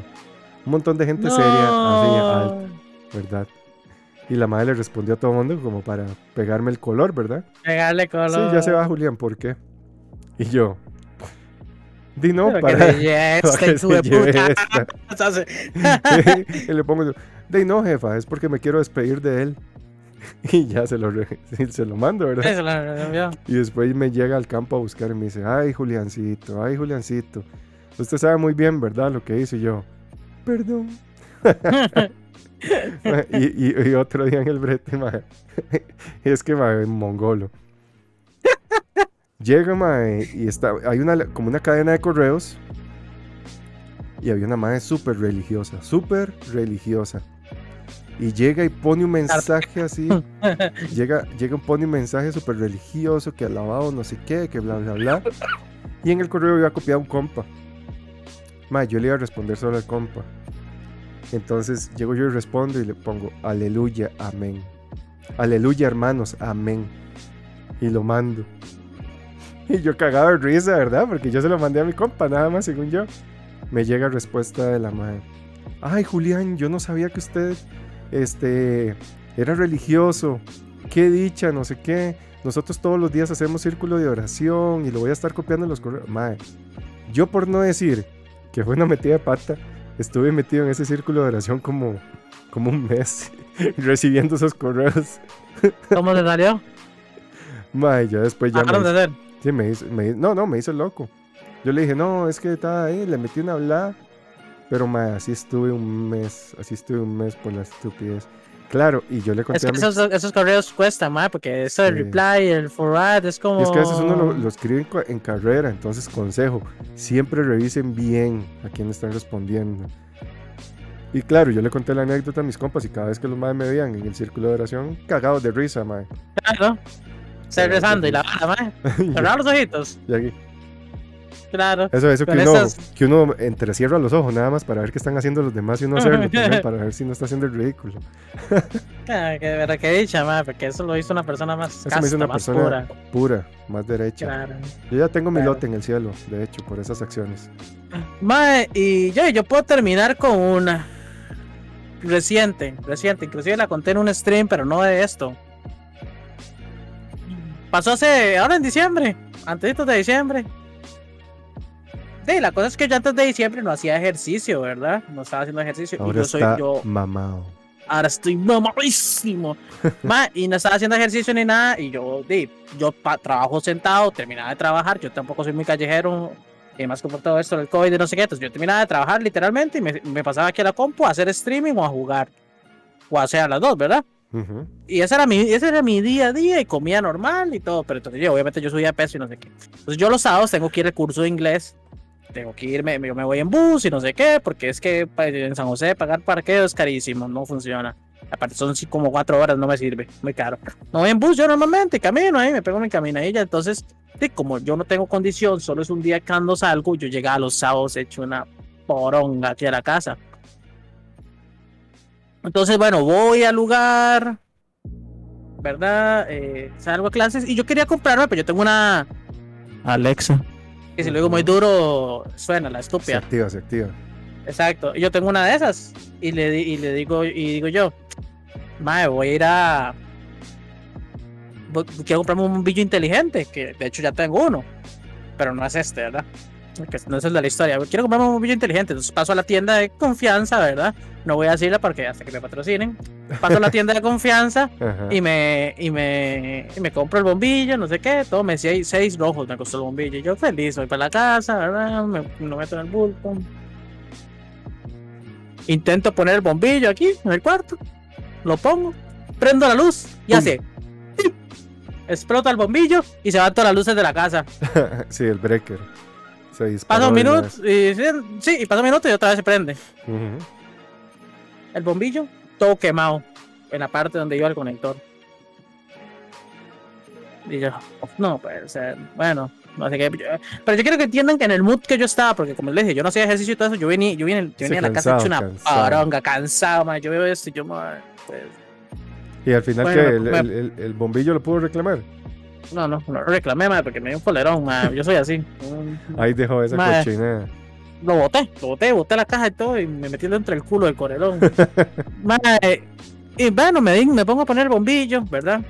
B: Un montón de gente seria, así, alta, ¿verdad? Y la madre le respondió a todo el mundo como para pegarme el color, ¿verdad?
A: Pegarle color. Sí,
B: ya se va Julián, ¿por qué? Y yo, Di no para, [LAUGHS] para que se lleve esta. [LAUGHS] [LAUGHS] y le pongo, di no, jefa, es porque me quiero despedir de él. y ya se lo, se lo mando, ¿verdad? y después me llega al campo a buscar y me dice, ay Juliancito, ay Juliancito, usted sabe muy bien, ¿verdad? Lo que hice yo, perdón. [LAUGHS] y, otro día en el brete, [LAUGHS] es que va en mongolo. Llega, mae, y está, hay una, como una cadena de correos. Y había una madre súper religiosa, súper religiosa. Y llega y pone un mensaje así. [LAUGHS] llega, llega y pone un mensaje súper religioso, que alabado no sé qué, que bla, bla, bla. Y en el correo iba a copiar un compa. Mae, yo le iba a responder solo al compa. Entonces llego yo y respondo y le pongo, aleluya, amén. Aleluya, hermanos, amén. Y lo mando. [LAUGHS] Y yo cagado de risa, ¿verdad? Porque yo se lo mandé a mi compa, nada más, según yo. Me llega respuesta de la madre. Ay, Julián, yo no sabía que usted este, era religioso. Qué dicha, no sé qué. Nosotros todos los días hacemos círculo de oración y lo voy a estar copiando en los correos. Madre, yo por no decir que fue una metida de pata, estuve metido en ese círculo de oración como, como un mes, [LAUGHS] recibiendo esos correos.
A: ¿Cómo le salió?
B: Madre, ya después ya...
A: Me, de
B: sí, me hizo, no, no, me hizo loco. Yo le dije, no, es que estaba ahí, le metí una hablar. Pero madre, así estuve un mes, así estuve un mes por la estupidez. Claro, y yo le conté
A: es que esos, esos, correos cuestan, más porque eso del reply, el forward, es como...
B: es que a veces uno lo, escribe en, carrera, entonces consejo, siempre revisen bien a quién están respondiendo. Y claro, yo le conté la anécdota a mis compas y cada vez que los madres me veían en el círculo de oración, cagados de risa, madre.
A: Claro, se rezando y la madre, [LAUGHS] cerrar los ojitos.
B: Y aquí.
A: Claro.
B: Eso, eso que uno, que uno entrecierra los ojos nada más para ver qué están haciendo los demás y uno hacerlo [LAUGHS] para ver si no está haciendo el ridículo.
A: ah, que verdad que dicha, ma, porque eso lo hizo una persona más
B: casta, hizo una más persona pura. pura. más derecha.
A: Claro.
B: Yo ya tengo mi lote en el cielo, de hecho, por esas acciones.
A: Mae, y yo, yo puedo terminar con una reciente, reciente, inclusive la conté en un stream, pero no de esto. Pasó hace, ahora en diciembre, antes de diciembre, Sí, la cosa es que yo antes de diciembre no hacía ejercicio, ¿verdad? No estaba haciendo ejercicio.
B: Ahora
A: y yo
B: soy yo. Mamado.
A: Ahora estoy mamadísimo. [LAUGHS] y no estaba haciendo ejercicio ni nada. Y yo, di, yo trabajo sentado, terminaba de trabajar. Yo tampoco soy muy callejero. Y más por todo esto del COVID y no sé qué. Entonces yo terminaba de trabajar literalmente y me, me, pasaba aquí a la compu a hacer streaming o a jugar. O a hacer las dos, ¿verdad? Y ese era, mi, ese era mi día a día y comía normal y todo. Pero entonces yo, obviamente, yo subía de peso y no sé qué. Entonces yo los sábados tengo que ir al curso de inglés tengo que irme, yo me voy en bus y no sé qué, porque es que en San José pagar parqueo es carísimo, no funciona. Aparte son como cuatro horas, no me sirve, muy caro. No voy en bus yo normalmente, camino ahí, me pego mi caminadilla, entonces, como yo no tengo condición, solo es un día cuando salgo, yo llegaba los sábados hecho una poronga aquí a la casa. Entonces, bueno, voy al lugar, ¿verdad? Eh, salgo a clases y yo quería comprarme, pero yo tengo una Alexa. Y si luego muy duro, suena la estúpida. Se
B: activa, se activa.
A: Exacto. Yo tengo una de esas. Y le, y le digo, y digo yo, madre, voy a ir a. Quiero comprarme un bombillo inteligente, que de hecho ya tengo uno. Pero no es este, ¿verdad? Que no es la historia. Quiero comprarme un bombillo inteligente. Entonces paso a la tienda de confianza, ¿verdad? No voy a decirla porque hasta que me patrocinen. Paso a la tienda de confianza [LAUGHS] y me, y me, y me compro el bombillo, no sé qué. Todo me decía seis rojos me costó el bombillo. Yo feliz, voy para la casa, ¿verdad? Me lo meto en el bulto. Intento poner el bombillo aquí, en el cuarto. Lo pongo, prendo la luz y hace. Explota el bombillo y se van todas las luces de la casa. [LAUGHS]
B: sí, el breaker.
A: Pasa un minuto y sí, y pasa un minuto y otra vez se prende. El bombillo, todo quemado en la parte donde iba el conector. Y yo, no puede ser. Bueno, no sé qué. Pero yo quiero que entiendan que en el mood que yo estaba, porque como les dije, yo no hacía ejercicio y todo eso, yo venía, yo venía, yo venía a la casa hecho una paronga, cansado, man. Yo veo esto y yo, pues.
B: Y al final, que el, el, bombillo lo pudo reclamar?
A: No, no, no reclamé, madre, porque me dio un polerón, madre. Yo soy así.
B: Ahí dejó esa cochina.
A: Lo boté, lo boté, boté la caja y todo y me metí dentro del culo del corelón. [LAUGHS] madre, y bueno, me, me pongo a poner el bombillo, ¿verdad?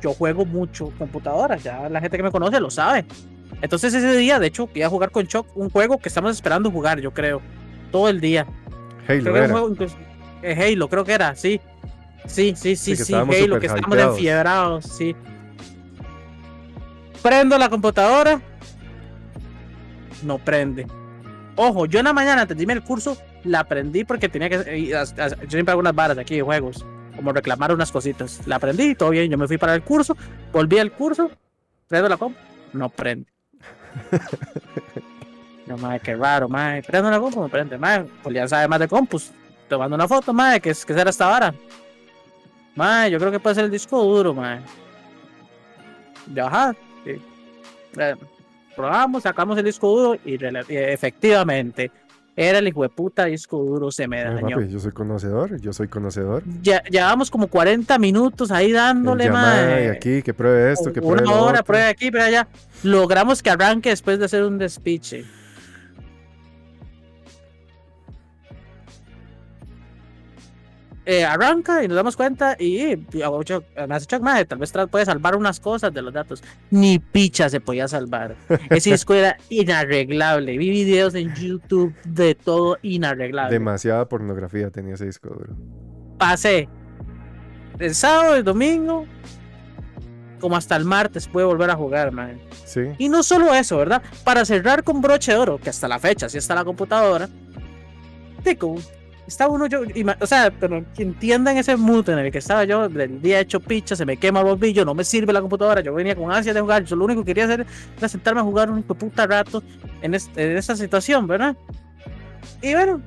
A: Yo juego mucho computadoras, ya la gente que me conoce lo sabe. Entonces ese día, de hecho, iba a jugar con Choc un juego que estamos esperando jugar, yo creo. Todo el día.
B: Halo. Creo
A: era. Juego, eh, Halo, creo que era, sí. Sí, sí, sí, sí, Halo, que estamos enfiebrados, sí. Prendo la computadora. No prende. Ojo, yo en la mañana antes de el curso, la aprendí porque tenía que. Yo siempre hago unas varas aquí de juegos, como reclamar unas cositas. La aprendí todo bien. Yo me fui para el curso, volví al curso, prendo la compu, no prende. [LAUGHS] no, madre, qué raro, madre. Prendo la compu, no prende, madre. Pues ya sabe más de compus. Te mando una foto, madre, que, que será esta vara. Madre, yo creo que puede ser el disco duro, madre. Ya, ajá. Eh, probamos, sacamos el disco duro y, efectivamente era el hijo de puta disco duro, se me dañó.
B: yo soy conocedor, yo soy conocedor.
A: Ya, llevamos como 40 minutos ahí dándole,
B: madre. aquí, que pruebe esto, que pruebe
A: Una hora, pruebe aquí, pero allá. Logramos que arranque después de hacer un despiche. Eh, arranca y nos damos cuenta y, me has dicho, madre, tal vez puede salvar unas cosas de los datos. Ni picha se podía salvar. [LAUGHS] Ese disco era inarreglable. Vi videos en YouTube de todo inarreglable.
B: Demasiada pornografía tenía ese disco duro.
A: Pasé el sábado, el domingo, como hasta el martes puede volver a jugar, man.
B: Sí.
A: Y no solo eso, ¿verdad? Para cerrar con broche de oro, que hasta la fecha sí está la computadora, Tico, estaba uno yo, o sea, pero entiendan ese mood en el que estaba yo, del día hecho picha, se me quema el bombillo, no me sirve la computadora, yo venía con ansia de jugar, yo lo único que quería hacer era sentarme a jugar un puta rato en, en esa situación, ¿verdad? Y bueno,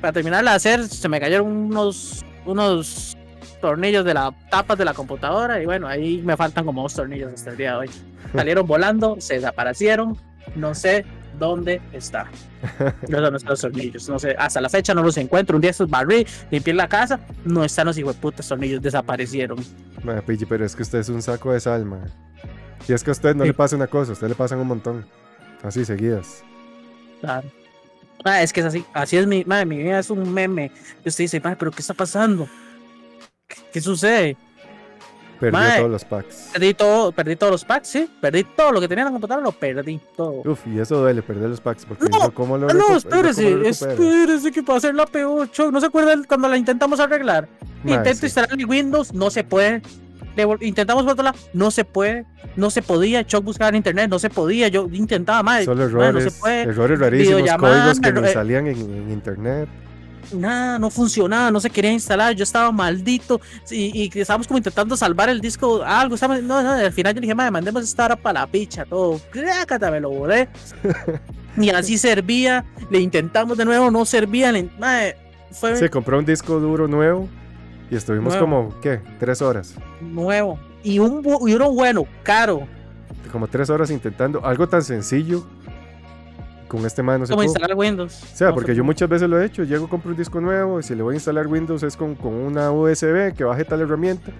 A: para terminar de hacer, se me cayeron unos, unos tornillos de las tapas de la computadora y bueno, ahí me faltan como dos tornillos hasta el día de hoy. [LAUGHS] Salieron volando, se desaparecieron, no sé dónde está. No son nuestros tornillos. No sé, hasta la fecha no los encuentro. Un día estos barrí, limpié la casa, no están los hijos de putas tornillos, desaparecieron.
B: pero es que usted es un saco de sal, Y es que a usted no le pasa una cosa, a usted le pasan un montón. Así seguidas.
A: Claro. Ah, es que es así, así es mi, madre, mi vida es un meme. Y usted dice, pero ¿qué está pasando? qué sucede?
B: Perdí todos los packs.
A: Perdí, todo, perdí todos los packs, sí. Perdí todo lo que tenía en la computadora, lo perdí todo.
B: Uf, y eso duele, perder los packs. Porque
A: no, ¿cómo lo no espérese, espérese que hacer la P8. ¿No se acuerdan cuando la intentamos arreglar? Intento instalar el Windows, no se puede. intentamos volverla, no se puede, no se podía. Chuck buscaba en internet, no se podía. Yo intentaba más.
B: Solo errores, no se puede. errores rarísimos, códigos que no salían en internet
A: nada, no funcionaba, no se quería instalar, yo estaba maldito y, y estábamos como intentando salvar el disco, algo, no, no, al final yo dije, madre, mandemos esta hora para la picha, todo, crácata, me lo volé. [LAUGHS] y así servía, le intentamos de nuevo, no servía, le,
B: fue... Se compró un disco duro nuevo y estuvimos como, ¿qué? Tres horas.
A: Nuevo. Y, un, y uno bueno, caro.
B: Como tres horas intentando algo tan sencillo con este man no
A: se instalar Windows.
B: O sea, porque yo muchas veces lo he hecho, llego, compro un disco nuevo y si le voy a instalar Windows es con, con una USB que baje tal herramienta.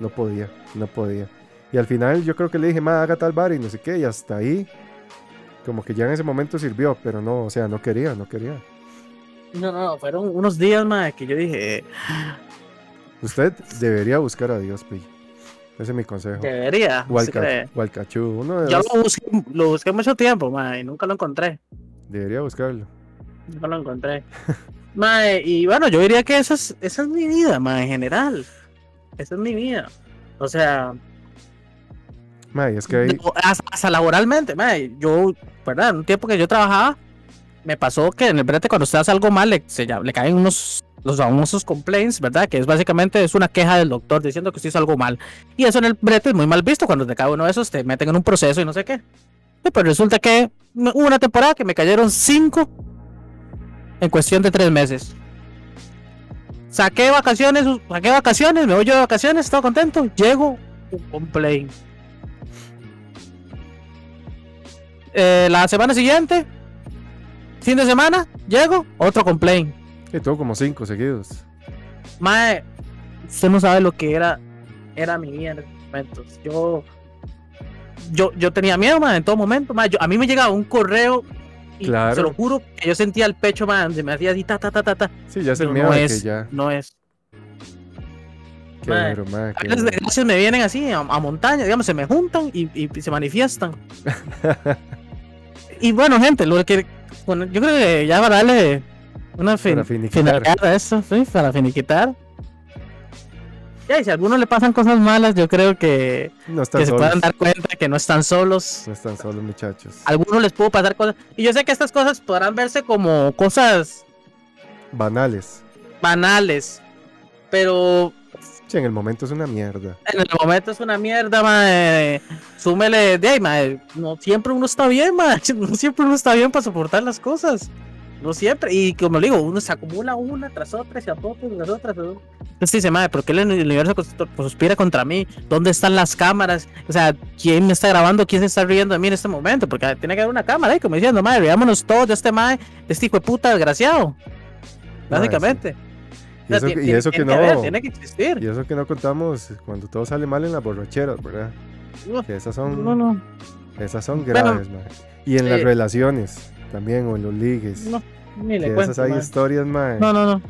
B: No podía, no podía. Y al final yo creo que le dije, ma, haga tal bar y no sé qué, y hasta ahí, como que ya en ese momento sirvió, pero no, o sea, no quería, no quería.
A: No, no, fueron unos días, más que yo dije...
B: Usted debería buscar a Dios, Pillo. Ese es mi consejo.
A: Debería.
B: Walcachú. Uno
A: Yo lo busqué, lo busqué mucho tiempo, ma, y nunca lo encontré.
B: Debería buscarlo.
A: Nunca lo encontré. [LAUGHS] ma, y bueno, yo diría que esa es, esa es mi vida, ma, en general. Esa es mi vida. O sea.
B: Ma, es que hay...
A: hasta, laboralmente, ma, yo, ¿verdad? En un tiempo que yo trabajaba, me pasó que en el brete cuando usted hace algo mal, le, se, le caen unos los famosos complaints, ¿verdad? Que es básicamente es una queja del doctor diciendo que usted hizo algo mal. Y eso en el brete es muy mal visto cuando te cae uno de esos, te meten en un proceso y no sé qué. Pero resulta que hubo una temporada que me cayeron cinco en cuestión de tres meses. Saqué vacaciones, saqué vacaciones, me voy yo de vacaciones, estoy contento, llego, un complaint. Eh, la semana siguiente, fin de semana, llego, otro complaint.
B: Y todo como cinco seguidos.
A: Mae, usted no sabe lo que era, era mi vida en esos momentos. Yo, yo, yo tenía miedo, mae, en todo momento. Mae, a mí me llegaba un correo y se lo juro que yo sentía el pecho, mae, se me hacía así, ta, ta, ta, ta, ta.
B: Sí, ya es el miedo no
A: es,
B: que ya.
A: No es.
B: Qué mae, duro, mae,
A: a veces me vienen así a, montaña, digamos, se me juntan y, y se manifiestan. [LAUGHS] y bueno, gente, lo que bueno, yo creo que ya para darle una fin,
B: para finiquitar.
A: eso, sí, para finiquitar. Ya, y si a alguno le pasan cosas malas, yo creo que,
B: No están
A: que se puedan dar cuenta que no están solos.
B: No están solos, muchachos.
A: A algunos les pudo pasar cosas. Y yo sé que estas cosas podrán verse como cosas
B: Banales.
A: banales. Pero
B: Sí, en el momento es una mierda.
A: en el momento es una mierda, mae. Súmele de ahí, mae. No siempre uno está bien, mae. [LAUGHS] No siempre uno está bien para soportar las cosas. No siempre. Y como le digo, uno se acumula una tras otra, se apoca tras otra, tras otra. Entonces dice, madre, ¿por qué el universo cons- conspira contra mí? ¿Dónde están las cámaras? O sea, ¿quién me está grabando? ¿Quién se está riendo de mí en este momento? Porque tiene que haber una cámara ahí, como diciendo, madre, veámonos todos de este madre, de este hijo de puta desgraciado. Básicamente.
B: Y eso, y que no.
A: tiene que existir.
B: Y eso que no contamos cuando todo sale mal en las borracheras, ¿verdad? Que esas son,
A: No, no,
B: esas son
A: Bueno,
B: graves, mae. Y en las relaciones también, o en los ligues.
A: no, ni le
B: que
A: cuento.
B: esas hay historias, mae.
A: No, no, no.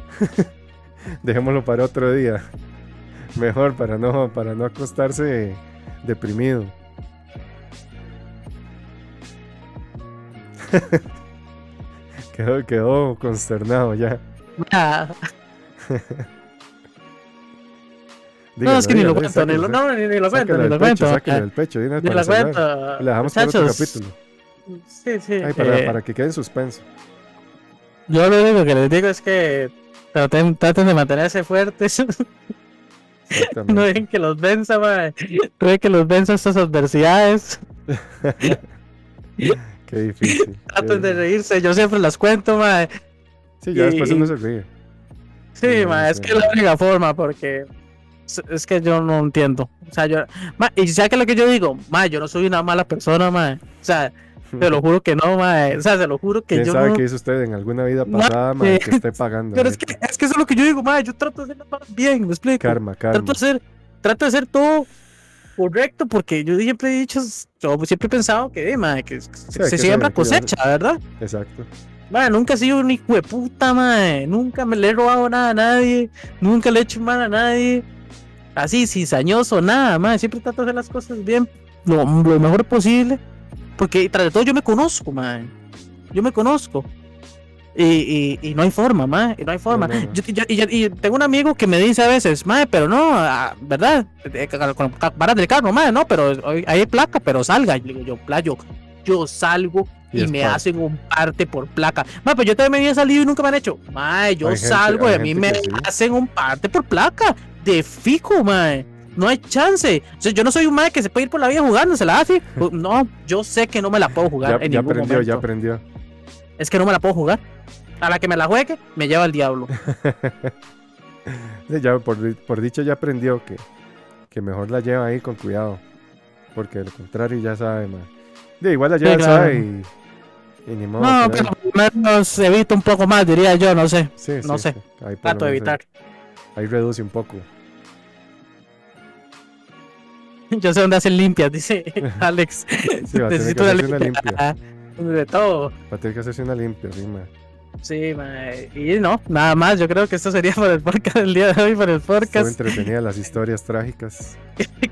A: [LAUGHS]
B: Dejémoslo para otro día. Mejor para no, para no acostarse deprimido. [LAUGHS] quedó, quedó consternado ya.
A: Ah, [LAUGHS] no, es que ni lo cuento, ni lo, no, ni, ni lo cuento, ni lo cuento.
B: sáquelo del pecho,
A: Ni lo cuento.
B: Le dejamos para otro capítulo.
A: Sí, sí.
B: Ay, para,
A: eh,
B: para que quede en suspenso.
A: Yo lo único que les digo es que traten, traten de mantenerse fuertes. [LAUGHS] no dejen que los venza, mae. No dejen que los venza estas adversidades. [LAUGHS]
B: Qué difícil.
A: Traten de reírse. Yo siempre las cuento, mae.
B: Sí, ya después
A: y-
B: uno se ríe.
A: Sí,
B: Sí,
A: mae, es
B: sí.
A: que es la única forma, porque es, que yo no entiendo. O sea, yo. mae, y ya que lo que yo digo, mae, yo no soy una mala persona, mae. O sea, te lo juro que no, mae. O sea, se lo juro que
B: ¿Quién
A: yo
B: sabe
A: no.
B: qué hizo usted en alguna vida pasada, mae, que esté pagando?
A: Pero es que, es que eso es lo que yo digo, mae. Yo trato de hacer las bien, ¿me explico?
B: Karma,
A: trato
B: karma.
A: de hacer, trato de hacer todo correcto porque yo siempre he dicho, yo siempre he pensado que, eh, mae, que se, se siembra cosecha, ¿verdad?
B: Exacto.
A: Mae, nunca he sido un hijo de puta, mae. Nunca me le he robado nada a nadie. Nunca le he hecho mal a nadie. Así, cizañoso, nada, mae. Siempre trato de hacer las cosas bien, lo, lo mejor posible. Porque tras de todo yo me conozco, mae. Yo me conozco. Y, y, y no hay forma, mae. Y no hay forma.
B: no, no.
A: Yo, yo- y, yo- y tengo un amigo que me dice a veces, mae, pero no, ah, ¿verdad? Eh, Con con- varas del carro, mae, no, pero hay placa, pero salga. Y le digo yo, playo, yo salgo
B: Y
A: y, me
B: parte.
A: hacen un parte por placa. Mae, pues yo también me había salido y nunca me han hecho. Mae, yo
B: Hay gente-
A: salgo y a mí me
B: sí.
A: hacen un parte por placa. De fijo, mae. No hay chance. O sea, yo no soy un mae que se puede ir por la vida jugando, se la [LAUGHS] hace. No, yo sé que no me la puedo jugar
B: Ya,
A: en
B: ya
A: ningún
B: aprendió, ya
A: momento.
B: aprendió.
A: Es que no me la puedo jugar. A la que me la juegue, me lleva al diablo. [LAUGHS]
B: Sí, ya por, di- por dicho ya aprendió que, que mejor la lleva ahí con cuidado. Porque de lo contrario ya sabe, mae. De igual la lleva,
A: claro.
B: sabe y, y ni modo.
A: No, pero al menos evito un poco más, diría yo, no sé.
B: Sí,
A: no
B: sí,
A: sé.
B: sí.
A: Trato de evitar.
B: Ahí reduce un poco. [LAUGHS]
A: Yo sé dónde hacen limpias, dice [LAUGHS] Alex.
B: Sí, va
A: Necesito
B: hacerse una limpia. [LAUGHS]
A: De todo.
B: Va a tener que hacerse una limpia, sí, mae.
A: Sí, mae. y no, nada más. Yo creo que esto sería por el podcast del día de hoy, por el
B: Estuvo
A: podcast.
B: entretenida las historias trágicas.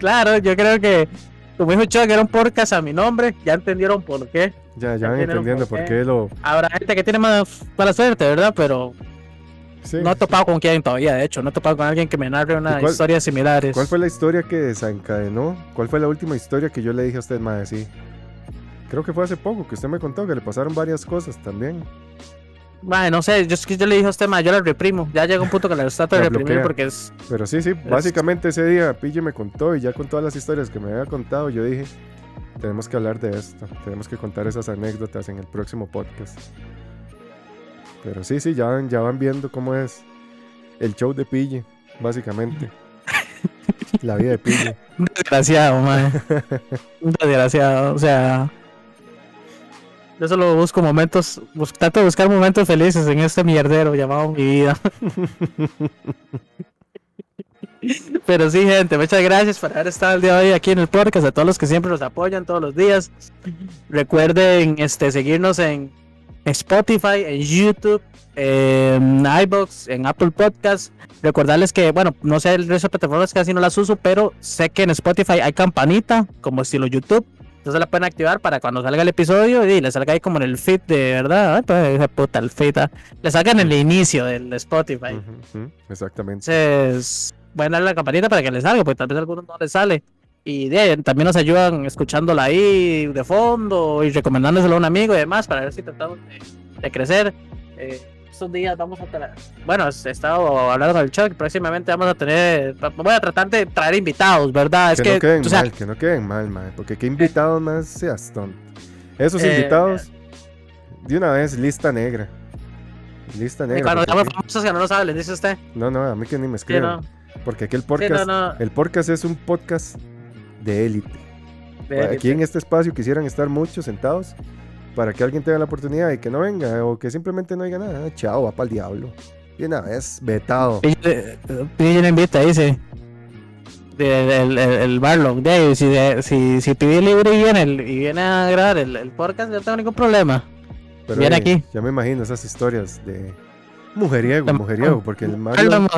A: claro, yo creo que, como dijo Chuck, era un podcast a mi nombre. Ya entendieron por qué.
B: Ya, ya van entendiendo
A: por qué
B: lo.
A: Habrá gente que tiene más mala suerte, ¿verdad? Pero
B: Sí.
A: no he topado con quien todavía, de hecho. No he topado con alguien que me narre una
B: ¿Y cuál-
A: historia similares.
B: ¿Cuál fue la historia que desencadenó? ¿Cuál fue la última historia que yo le dije a usted, mae? Sí. Creo que fue hace poco que usted me contó que le pasaron varias cosas también.
A: Mae, no sé, yo, es yo le dije a usted, mae, yo la reprimo. Ya llega un punto que la trato de reprimir
B: bloquea.
A: porque es.
B: Pero sí, sí, básicamente ese día Pille me contó y ya con todas las historias que me había contado, yo dije, tenemos que hablar de esto, tenemos que contar esas anécdotas en el próximo podcast. Pero sí, sí, ya van, ya van viendo cómo es el show de Pille, básicamente. [LAUGHS] La vida de Pille.
A: Un desgraciado, mae. Un desgraciado, o sea. Yo solo busco momentos, bus- trato de buscar momentos felices en este mierdero llamado mi vida. [LAUGHS] Pero sí, gente, muchas gracias por haber estado el día de hoy aquí en el podcast, a todos los que siempre nos apoyan todos los días. Recuerden este, seguirnos en Spotify, en YouTube, en iBox, en Apple Podcast. Recordarles que, bueno, no sé el resto de plataformas casi no las uso, pero sé que en Spotify hay campanita, como estilo YouTube. Entonces la pueden activar para cuando salga el episodio y le salga ahí como en el feed de verdad. Ay, pues, esa puta, el feed. ah, Le salga en el inicio del Spotify.
B: Exactamente.
A: Entonces, pueden darle la campanita para que les salga, porque tal vez a algunos no les sale. Y también nos ayudan escuchándola ahí de fondo y recomendándoselo a un amigo y demás para ver si tratamos de, crecer. Eh, estos días vamos a tener, bueno, he estado hablando con el Chuck, próximamente vamos a tener, voy a tratar de traer invitados, ¿verdad?
B: Es que, no queden mal, que no queden mal, man, porque qué invitados más seas tonto. Esos eh, invitados, de una vez, lista negra. Lista negra. Y
A: cuando digamos famosos que no lo saben, les dice usted.
B: No, no, a mí que ni me escriban. Porque aquí el podcast, el podcast es un podcast de élite. Aquí en este espacio quisieran estar muchos sentados para que alguien tenga la oportunidad y que no venga o que simplemente no diga nada. Ah, chao, va para el diablo. Y una vez, vetado.
A: Pide una invita, dice. El, el, el Barlock, de, si, si, si pide libre y viene, y viene a grabar el, podcast, no tengo ningún problema. viene aquí.
B: Ya me imagino esas historias de mujeriego, mujeriego, porque el Marlon,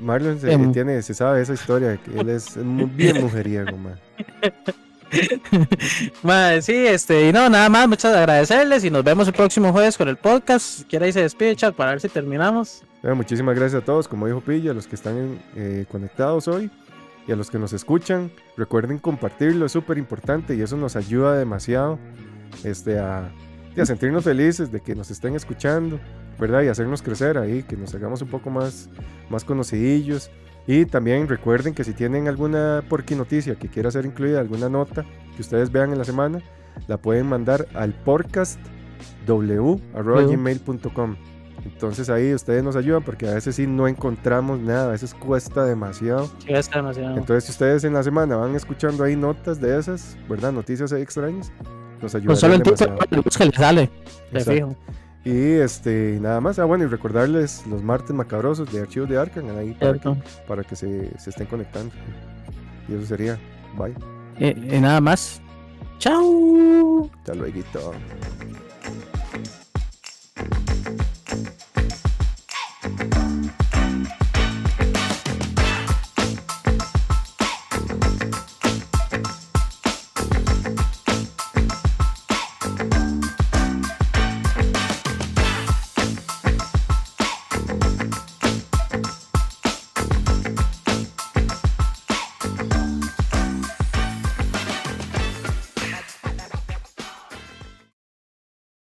B: Marlon se, tiene, se sabe esa historia, que él es bien [LAUGHS] mujeriego, man. [LAUGHS]
A: sí, este, y no, nada más, muchas agradecerles y nos vemos el próximo jueves con el podcast. Si quiere ahí se despide, chat, para ver si terminamos.
B: muchísimas gracias a todos, como dijo Pilla, a los que están eh, conectados hoy y a los que nos escuchan. Recuerden compartirlo, es súper importante y eso nos ayuda demasiado este, a, a sentirnos felices de que nos estén escuchando, ¿verdad? Y hacernos crecer ahí, que nos hagamos un poco más, más conocidillos. Y también recuerden que si tienen alguna porqui noticia que quiera ser incluida, alguna nota que ustedes vean en la semana, la pueden mandar al podcastw.gmail.com. Entonces ahí ustedes nos ayudan porque a veces sí no encontramos nada, a veces cuesta demasiado.
A: Cuesta demasiado.
B: Entonces si ustedes en la semana van escuchando ahí notas de esas, ¿verdad? Noticias extrañas, nos ayudan. Pues solo
A: que le sale, fijo.
B: Y este, nada más, ah, bueno, y recordarles los martes macabrosos de archivos de Arkham ahí para que, se, estén conectando. Y eso sería, bye.
A: Y, nada más. Chao.
B: Hasta luego.